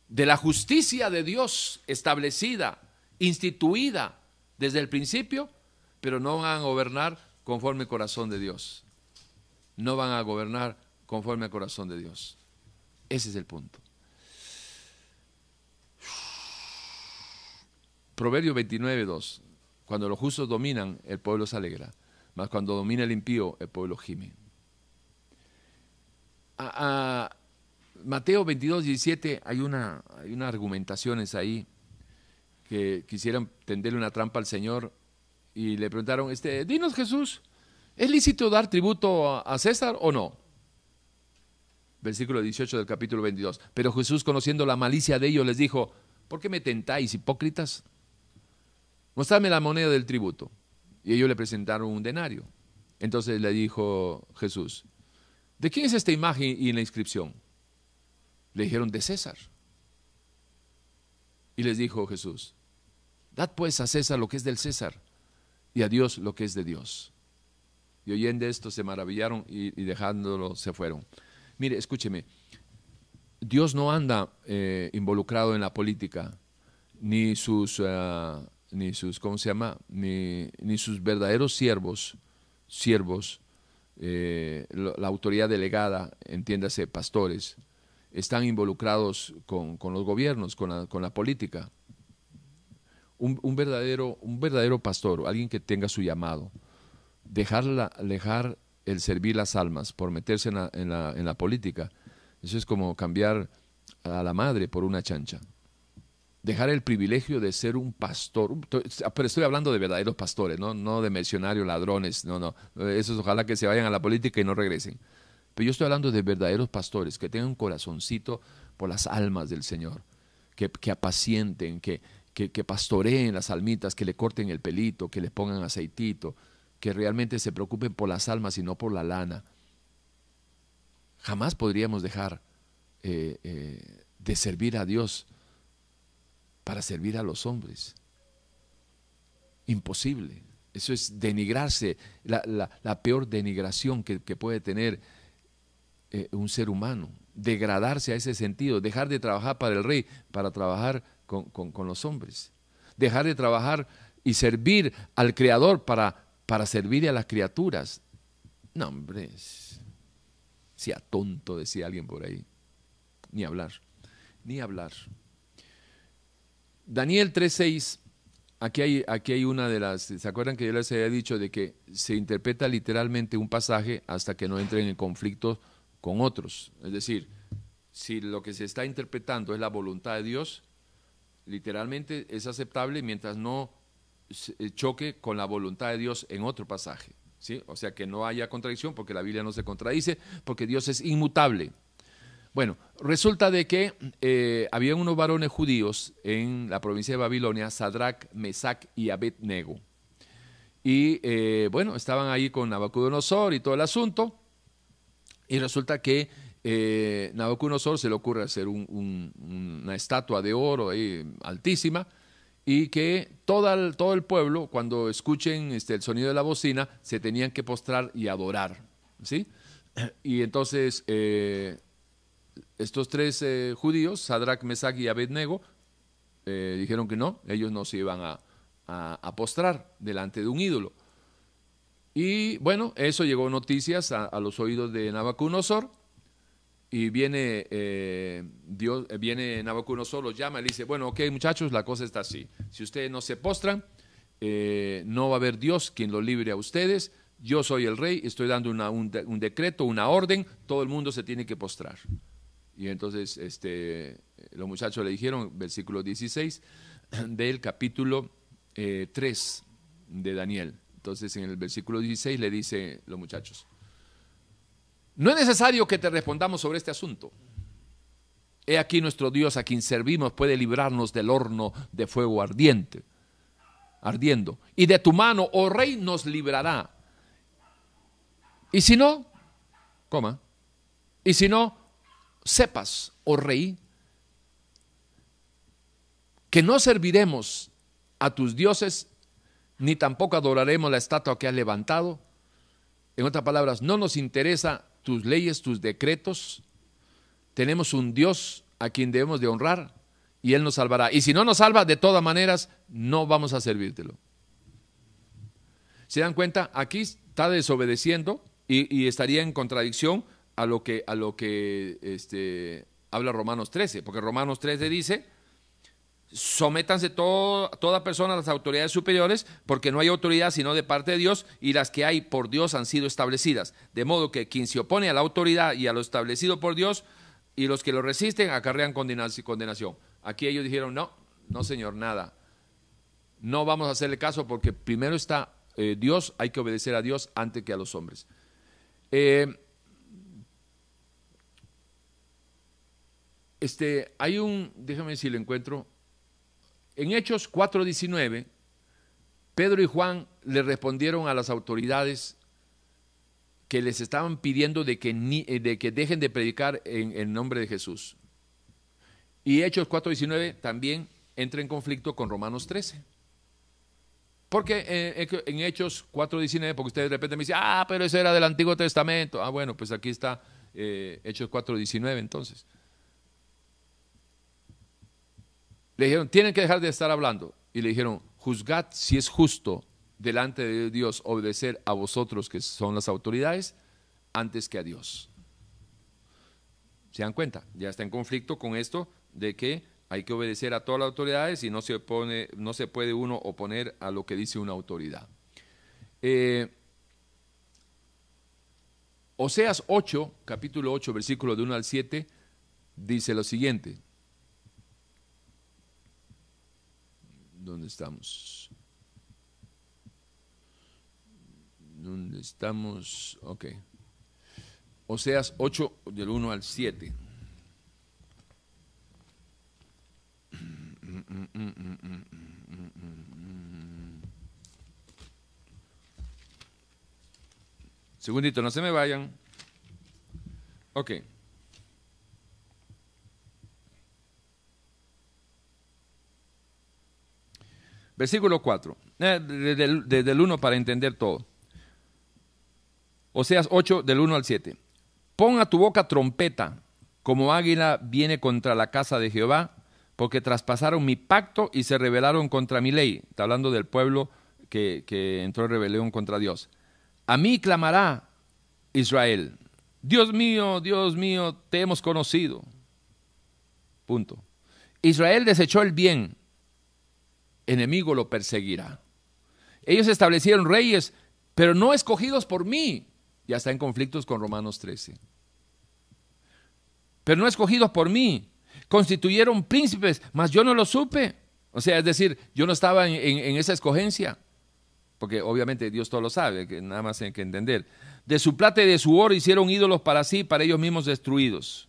de la justicia de Dios establecida, instituida desde el principio, pero no van a gobernar conforme al corazón de Dios. No van a gobernar conforme al corazón de Dios. Ese es el punto. Proverbio 29, 2. Cuando los justos dominan, el pueblo se alegra. Mas cuando domina el impío, el pueblo gime. A, Mateo 22, 17 hay una, hay unas argumentaciones ahí que quisieran tenderle una trampa al Señor y le preguntaron, este, dinos Jesús, ¿es lícito dar tributo a César o no? Versículo 18 del capítulo 22. Pero Jesús, conociendo la malicia de ellos, les dijo, ¿por qué me tentáis, hipócritas? Mostradme la moneda del tributo. Y ellos le presentaron un denario. Entonces le dijo Jesús, ¿de quién es esta imagen y la inscripción? Le dijeron, de César. Y les dijo Jesús, dad pues a César lo que es del César y a Dios lo que es de Dios. Y oyendo esto se maravillaron y, dejándolo se fueron. Mire, escúcheme, Dios no anda eh, involucrado en la política, ni sus, ah, ni sus, ¿cómo se llama? Ni, ni sus verdaderos siervos, siervos, eh, la autoridad delegada, entiéndase, pastores, están involucrados con, los gobiernos, con la, con la política. Un, verdadero, un verdadero pastor, alguien que tenga su llamado, dejar, dejar el servir las almas por meterse en la, en, la, política, eso es como cambiar a la madre por una chancha. Dejar el privilegio de ser un pastor, pero estoy hablando de verdaderos pastores, no, no de mercenarios, ladrones, no, no, esos ojalá que se vayan a la política y no regresen. Pero yo estoy hablando de verdaderos pastores que tengan un corazoncito por las almas del Señor, que, que apacienten, que, que, que, pastoreen las almitas, que le corten el pelito, que le pongan aceitito, que realmente se preocupen por las almas y no por la lana. Jamás podríamos dejar eh, eh, de servir a Dios para servir a los hombres. Imposible. Eso es denigrarse, la, peor denigración que, que puede tener eh, un ser humano, degradarse a ese sentido, dejar de trabajar para el rey, para trabajar con, los hombres, dejar de trabajar y servir al Creador para, para servir a las criaturas. No, hombre, sea tonto, decía alguien por ahí. Ni hablar, ni hablar. Daniel 3.6, aquí hay, aquí hay una de las, ¿se acuerdan que yo les había dicho de que se interpreta literalmente un pasaje hasta que no entren en conflicto con otros. Es decir, si lo que se está interpretando es la voluntad de Dios, literalmente es aceptable mientras no eh, choque con la voluntad de Dios en otro pasaje. ¿sí? O sea, que no haya contradicción porque la Biblia no se contradice, porque Dios es inmutable. Bueno, resulta de que eh, había unos varones judíos en la provincia de Babilonia, Sadrach, Mesach y Abednego. Y eh, bueno, estaban ahí con Nabucodonosor y todo el asunto. Y resulta que eh, Nabucodonosor se le ocurre hacer una estatua de oro altísima y que todo el, pueblo, cuando escuchen este, el sonido de la bocina, se tenían que postrar y adorar. ¿sí? Y entonces eh, estos tres eh, judíos, Sadrach, Mesach y Abednego, eh, dijeron que no, ellos no se iban a, a postrar delante de un ídolo. Y bueno, eso llegó noticias a, los oídos de Nabucodonosor. Y viene, eh, Dios, eh, viene Nabucodonosor, los llama y le dice, bueno, ok muchachos, la cosa está así. Si ustedes no se postran, eh, no va a haber Dios quien lo libre a ustedes. Yo soy el rey, estoy dando un, decreto, una orden, todo el mundo se tiene que postrar. Y entonces este, los muchachos le dijeron, versículo 16 del capítulo 3 de Daniel. Entonces en el versículo 16 le dice los muchachos, no es necesario que te respondamos sobre este asunto. He aquí nuestro Dios a quien servimos puede librarnos del horno de fuego ardiente, ardiendo. Y de tu mano, oh rey, nos librará. Y si no, coma, y si no, sepas, oh rey, que no serviremos a tus dioses ni tampoco adoraremos la estatua que has levantado. En otras palabras, no nos interesa tus leyes, tus decretos. Tenemos un Dios a quien debemos de honrar y Él nos salvará. Y si no nos salva, de todas maneras, no vamos a servírtelo. ¿Se dan cuenta? Aquí está desobedeciendo y, estaría en contradicción a lo que, a lo que este, habla Romanos 13, porque Romanos 13 dice, sométanse toda persona a las autoridades superiores, porque no hay autoridad sino de parte de Dios, y las que hay por Dios han sido establecidas. De modo que quien se opone a la autoridad y a lo establecido por Dios, y los que lo resisten, acarrean condenación. Aquí ellos dijeron, no, no señor, nada. no vamos a hacerle caso porque primero está eh, Dios, hay que obedecer a Dios antes que a los hombres. Eh, este, hay un, déjame si lo encuentro, en Hechos 4.19, Pedro y Juan le respondieron a las autoridades que les estaban pidiendo de que, eh, de que dejen de predicar en el nombre de Jesús. Y Hechos 4.19 también entra en conflicto con Romanos 13. Porque eh, en Hechos 4.19, porque usted de repente me dice, ah, pero eso era del Antiguo Testamento. Ah, bueno, pues aquí está eh, Hechos 4.19 entonces. Le dijeron, tienen que dejar de estar hablando. Y le dijeron, juzgad si es justo delante de Dios obedecer a vosotros, que son las autoridades, antes que a Dios. ¿Se dan cuenta? Ya está en conflicto con esto de que hay que obedecer a todas las autoridades y no se, puede uno oponer a lo que dice una autoridad. Eh, Oseas 8, capítulo 8, versículo de 1 al 7, dice lo siguiente. ¿Dónde estamos? ¿Dónde estamos? Ok. Oseas 8, del 1 al 7. Segundito, no se me vayan. Ok. Versículo 4. Eh, desde, el 1 para entender todo. Oseas 8, del 1 al 7. Pon a tu boca trompeta, como águila viene contra la casa de Jehová porque traspasaron mi pacto y se rebelaron contra mi ley. Está hablando del pueblo que, entró en rebelión contra Dios. A mí clamará Israel. Dios mío, Dios mío, te hemos conocido. Punto. Israel desechó el bien, enemigo lo perseguirá. Ellos establecieron reyes, pero no escogidos por mí. Ya está en conflictos con Romanos 13. Pero no escogidos por mí constituyeron príncipes, mas yo no lo supe. O sea, es decir, yo no estaba en, esa escogencia, porque obviamente Dios todo lo sabe, que nada más hay que entender. De su plata y de su oro hicieron ídolos para sí, para ellos mismos destruidos.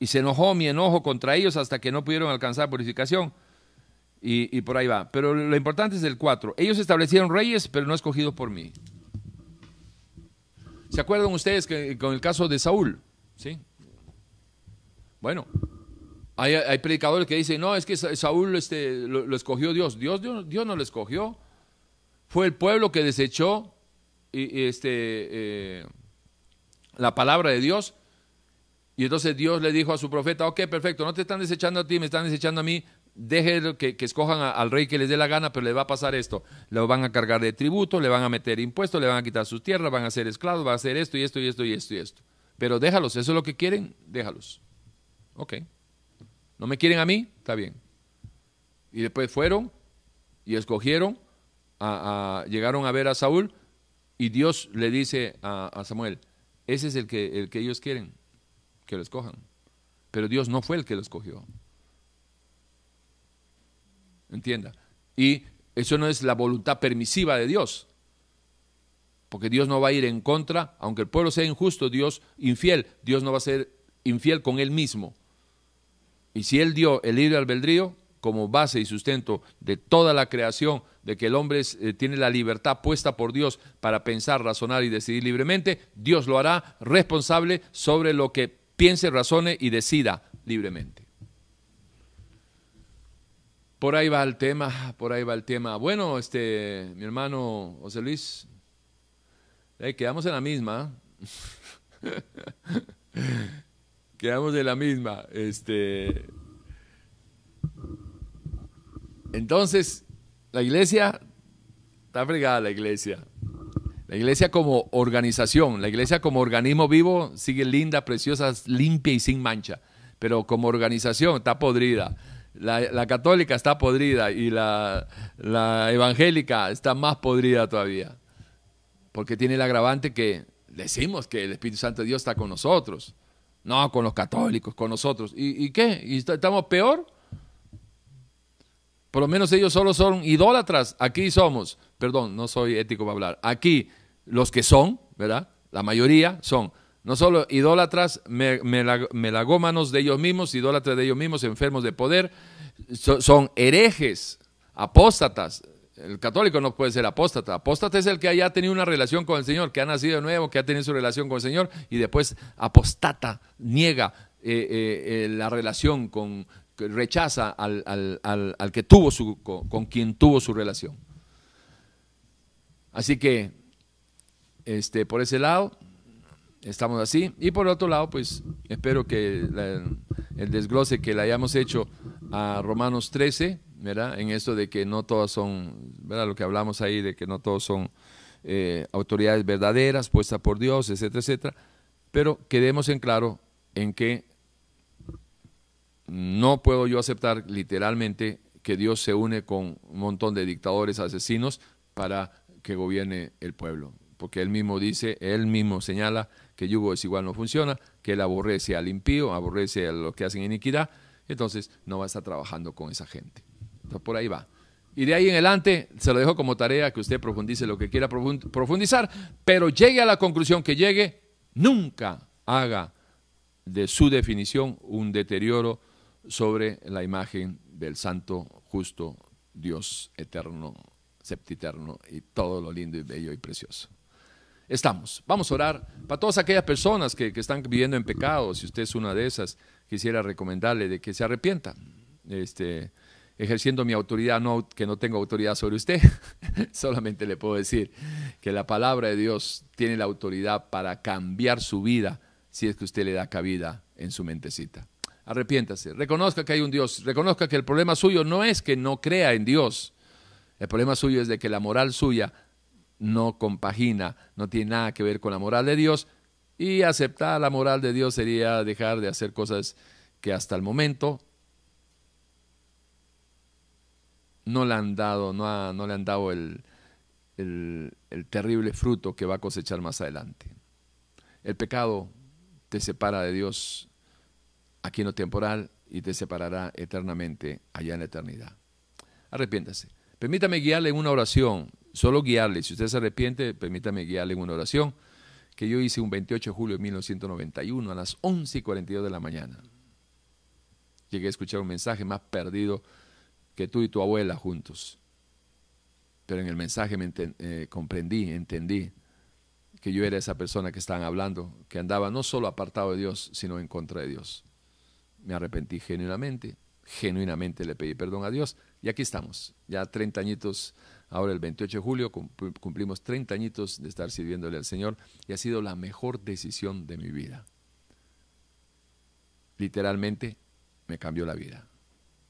Y se enojó mi enojo contra ellos hasta que no pudieron alcanzar purificación. Y, y por ahí va. Pero lo importante es el 4. Ellos establecieron reyes, pero no escogidos por mí. ¿Se acuerdan ustedes que con el caso de Saúl? ¿Sí? Bueno, hay, predicadores que dicen, no, es que Saúl este, lo, escogió Dios. Dios. Dios. no lo escogió. Fue el pueblo que desechó este, eh, la palabra de Dios. Y entonces Dios le dijo a su profeta, ok, perfecto, no te están desechando a ti, me están desechando a mí, deje que, que escojan al rey que les dé la gana, pero le va a pasar esto. Lo van a cargar de tributo, le van a meter impuestos, le van a quitar sus tierras, van a ser esclavos, van a hacer esto y esto y esto y esto y esto. Pero déjalos, eso es lo que quieren, déjalos. Ok. ¿No me quieren a mí? Está bien. Y después fueron y escogieron, llegaron a ver a Saúl y Dios le dice a, Samuel, ese es el que, el que ellos quieren, que lo escojan. Pero Dios no fue el que lo escogió. Entienda. Y eso no es la voluntad permisiva de Dios. Porque Dios no va a ir en contra, aunque el pueblo sea injusto, Dios infiel, Dios no va a ser infiel con él mismo. Y si Él dio el libre albedrío como base y sustento de toda la creación, de que el hombre eh, tiene la libertad puesta por Dios para pensar, razonar y decidir libremente, Dios lo hará responsable sobre lo que piense, razone y decida libremente. Por ahí va el tema, por ahí va el tema. Bueno, este, mi hermano José Luis, quedamos en la misma. quedamos de la misma. Este, entonces, la iglesia, está fregada la iglesia. La iglesia como organización, la iglesia como organismo vivo sigue linda, preciosa, limpia y sin mancha, pero como organización está podrida. La, católica está podrida y la, la evangélica está más podrida todavía, porque tiene el agravante que decimos que el Espíritu Santo de Dios está con nosotros no, con los católicos, con nosotros. ¿Y, qué? ¿Y estamos peor? Por lo menos ellos solo son idólatras. Aquí somos, perdón, no soy ético para hablar. Aquí los que son, ¿verdad? La mayoría son no solo idólatras, melagómanos de ellos mismos, idólatras de ellos mismos, enfermos de poder, son herejes, apóstatas. El católico no puede ser apóstata. Apóstata es el que haya tenido una relación con el Señor, que ha nacido de nuevo, que ha tenido su relación con el Señor y después apostata, niega eh, eh, eh, la relación con, rechaza al, que tuvo su, con, quien tuvo su relación. Así que, este, por ese lado, estamos así. Y por otro lado, pues espero que el desglose que le hayamos hecho a Romanos 13, ¿verdad? En esto de que no todas son, ¿verdad? Lo que hablamos ahí de que no todos son eh, autoridades verdaderas puestas por Dios, etcétera, etcétera. Pero quedemos en claro en que no puedo yo aceptar literalmente que Dios se une con un montón de dictadores asesinos para que gobierne el pueblo. Porque él mismo dice, él mismo señala que yugo desigual no funciona, que él aborrece al impío, aborrece a los que hacen iniquidad, entonces no va a estar trabajando con esa gente. Por ahí va. Y de ahí en adelante se lo dejo como tarea que usted profundice lo que quiera profundizar, pero llegue a la conclusión que llegue, nunca haga de su definición un deterioro sobre la imagen del santo, justo Dios eterno, septiterno y todo lo lindo y bello y precioso estamos. Vamos a orar para todas aquellas personas que, están viviendo en pecado. Si usted es una de esas, quisiera recomendarle de que se arrepienta. Este, ejerciendo mi autoridad, que no tengo autoridad sobre usted, solamente le puedo decir que la palabra de Dios tiene la autoridad para cambiar su vida si es que usted le da cabida en su mentecita. Arrepiéntase, reconozca que hay un Dios, reconozca que el problema suyo no es que no crea en Dios, el problema suyo es de que la moral suya no compagina, no tiene nada que ver con la moral de Dios. Y aceptar la moral de Dios sería dejar de hacer cosas que hasta el momento no le han dado, no, no le han dado el, el, el terrible fruto que va a cosechar más adelante. El pecado te separa de Dios aquí en lo temporal y te separará eternamente allá en la eternidad. Arrepiéntase. Permítame guiarle en una oración solo guiarle. Si usted se arrepiente, permítame guiarle en una oración que yo hice un 28 de julio de 1991 a las 11 y 42 de la mañana. Llegué a escuchar un mensaje más perdido que tú y tu abuela juntos. Pero en el mensaje me eh, comprendí, entendí que yo era esa persona que estaban hablando, que andaba no solo apartado de Dios, sino en contra de Dios. Me arrepentí genuinamente, genuinamente le pedí perdón a Dios y aquí estamos, ya 30 añitos Ahora el 28 de julio cumplimos 30 añitos de estar sirviéndole al Señor y ha sido la mejor decisión de mi vida. Literalmente me cambió la vida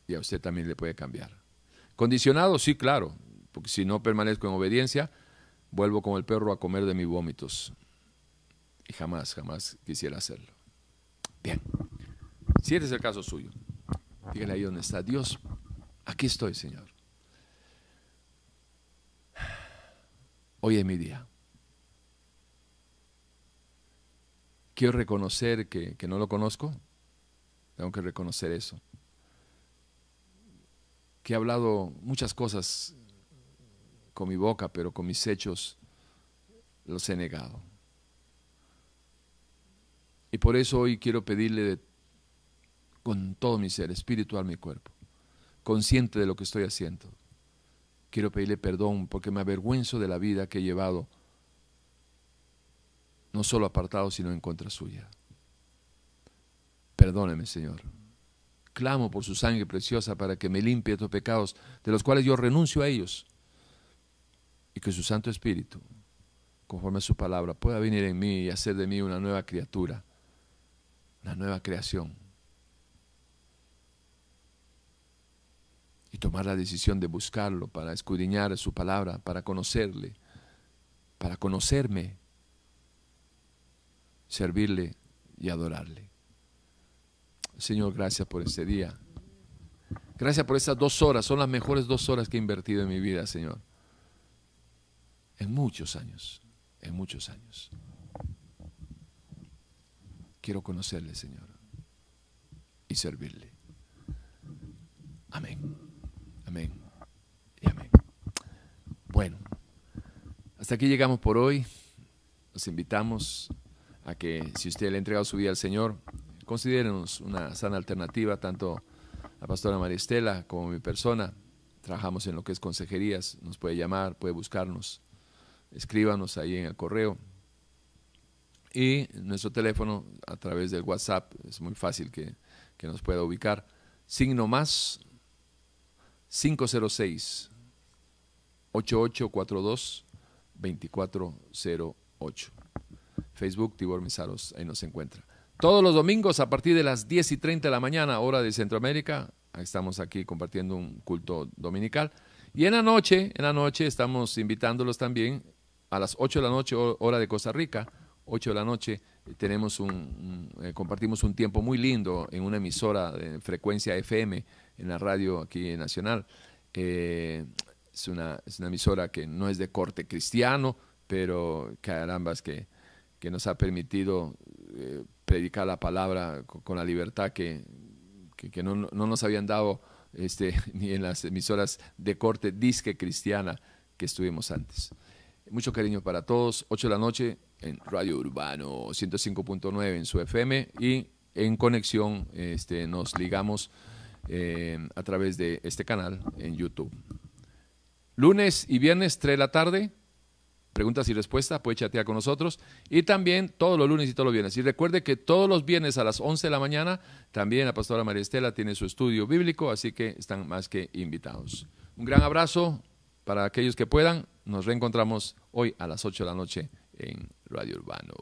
y a usted también le puede cambiar. Condicionado, sí, claro, porque si no permanezco en obediencia, vuelvo como el perro a comer de mis vómitos. Y jamás, jamás quisiera hacerlo. Bien, si este es el caso suyo, dígale ahí donde está Dios. Aquí estoy, Señor. Hoy es mi día. Quiero reconocer que, no lo conozco. Tengo que reconocer eso. Que he hablado muchas cosas con mi boca, pero con mis hechos los he negado. Y por eso hoy quiero pedirle con todo mi ser, espiritual, mi cuerpo, consciente de lo que estoy haciendo, Quiero pedirle perdón porque me avergüenzo de la vida que he llevado, no solo apartado, sino en contra suya. Perdóneme, Señor. Clamo por su sangre preciosa para que me limpie estos pecados, de los cuales yo renuncio a ellos, y que su Santo Espíritu, conforme a su palabra, pueda venir en mí y hacer de mí una nueva criatura, una nueva creación tomar la decisión de buscarlo para escudriñar su palabra, para conocerle, para conocerme, servirle y adorarle. Señor, gracias por este día. Gracias por estas dos horas. Son las mejores dos horas que he invertido en mi vida, Señor. En muchos años, en muchos años. Quiero conocerle, Señor, y servirle. Amén. Amén. Y amén. Bueno, hasta aquí llegamos por hoy. Los invitamos a que si usted le ha entregado su vida al Señor, considérenos una sana alternativa, tanto la pastora María Estela como mi persona. Trabajamos en lo que es consejerías, nos puede llamar, puede buscarnos, escríbanos ahí en el correo. Y nuestro teléfono a través del WhatsApp, es muy fácil que, que nos pueda ubicar. Signo más 506 8842 2408. Facebook Tibor Misaros, ahí nos encuentra. Todos los domingos a partir de las 10 y 30 de la mañana, hora de Centroamérica, estamos aquí compartiendo un culto dominical. Y en la noche, en la noche estamos invitándolos también a las 8 de la noche, hora de Costa Rica, 8 de la noche, tenemos un, eh, compartimos un tiempo muy lindo en una emisora de frecuencia FM en la radio aquí nacional. Eh, es, una, es una emisora que no es de corte cristiano, pero carambas que que nos ha permitido eh, predicar la palabra con, la libertad que, que, no, no, nos habían dado este, ni en las emisoras de corte disque cristiana que estuvimos antes. Mucho cariño para todos. 8 de la noche en Radio Urbano 105.9 en su FM y en conexión este, nos ligamos eh, a través de este canal en YouTube. Lunes y viernes 3 de la tarde preguntas y respuestas, puede chatear con nosotros. Y también todos los lunes y todos los viernes. Y recuerde que todos los viernes a las 11 de la mañana, también la pastora María Estela tiene su estudio bíblico, así que están más que invitados. Un gran abrazo para aquellos que puedan. Nos reencontramos hoy a las 8 de la noche en Radio Urbano.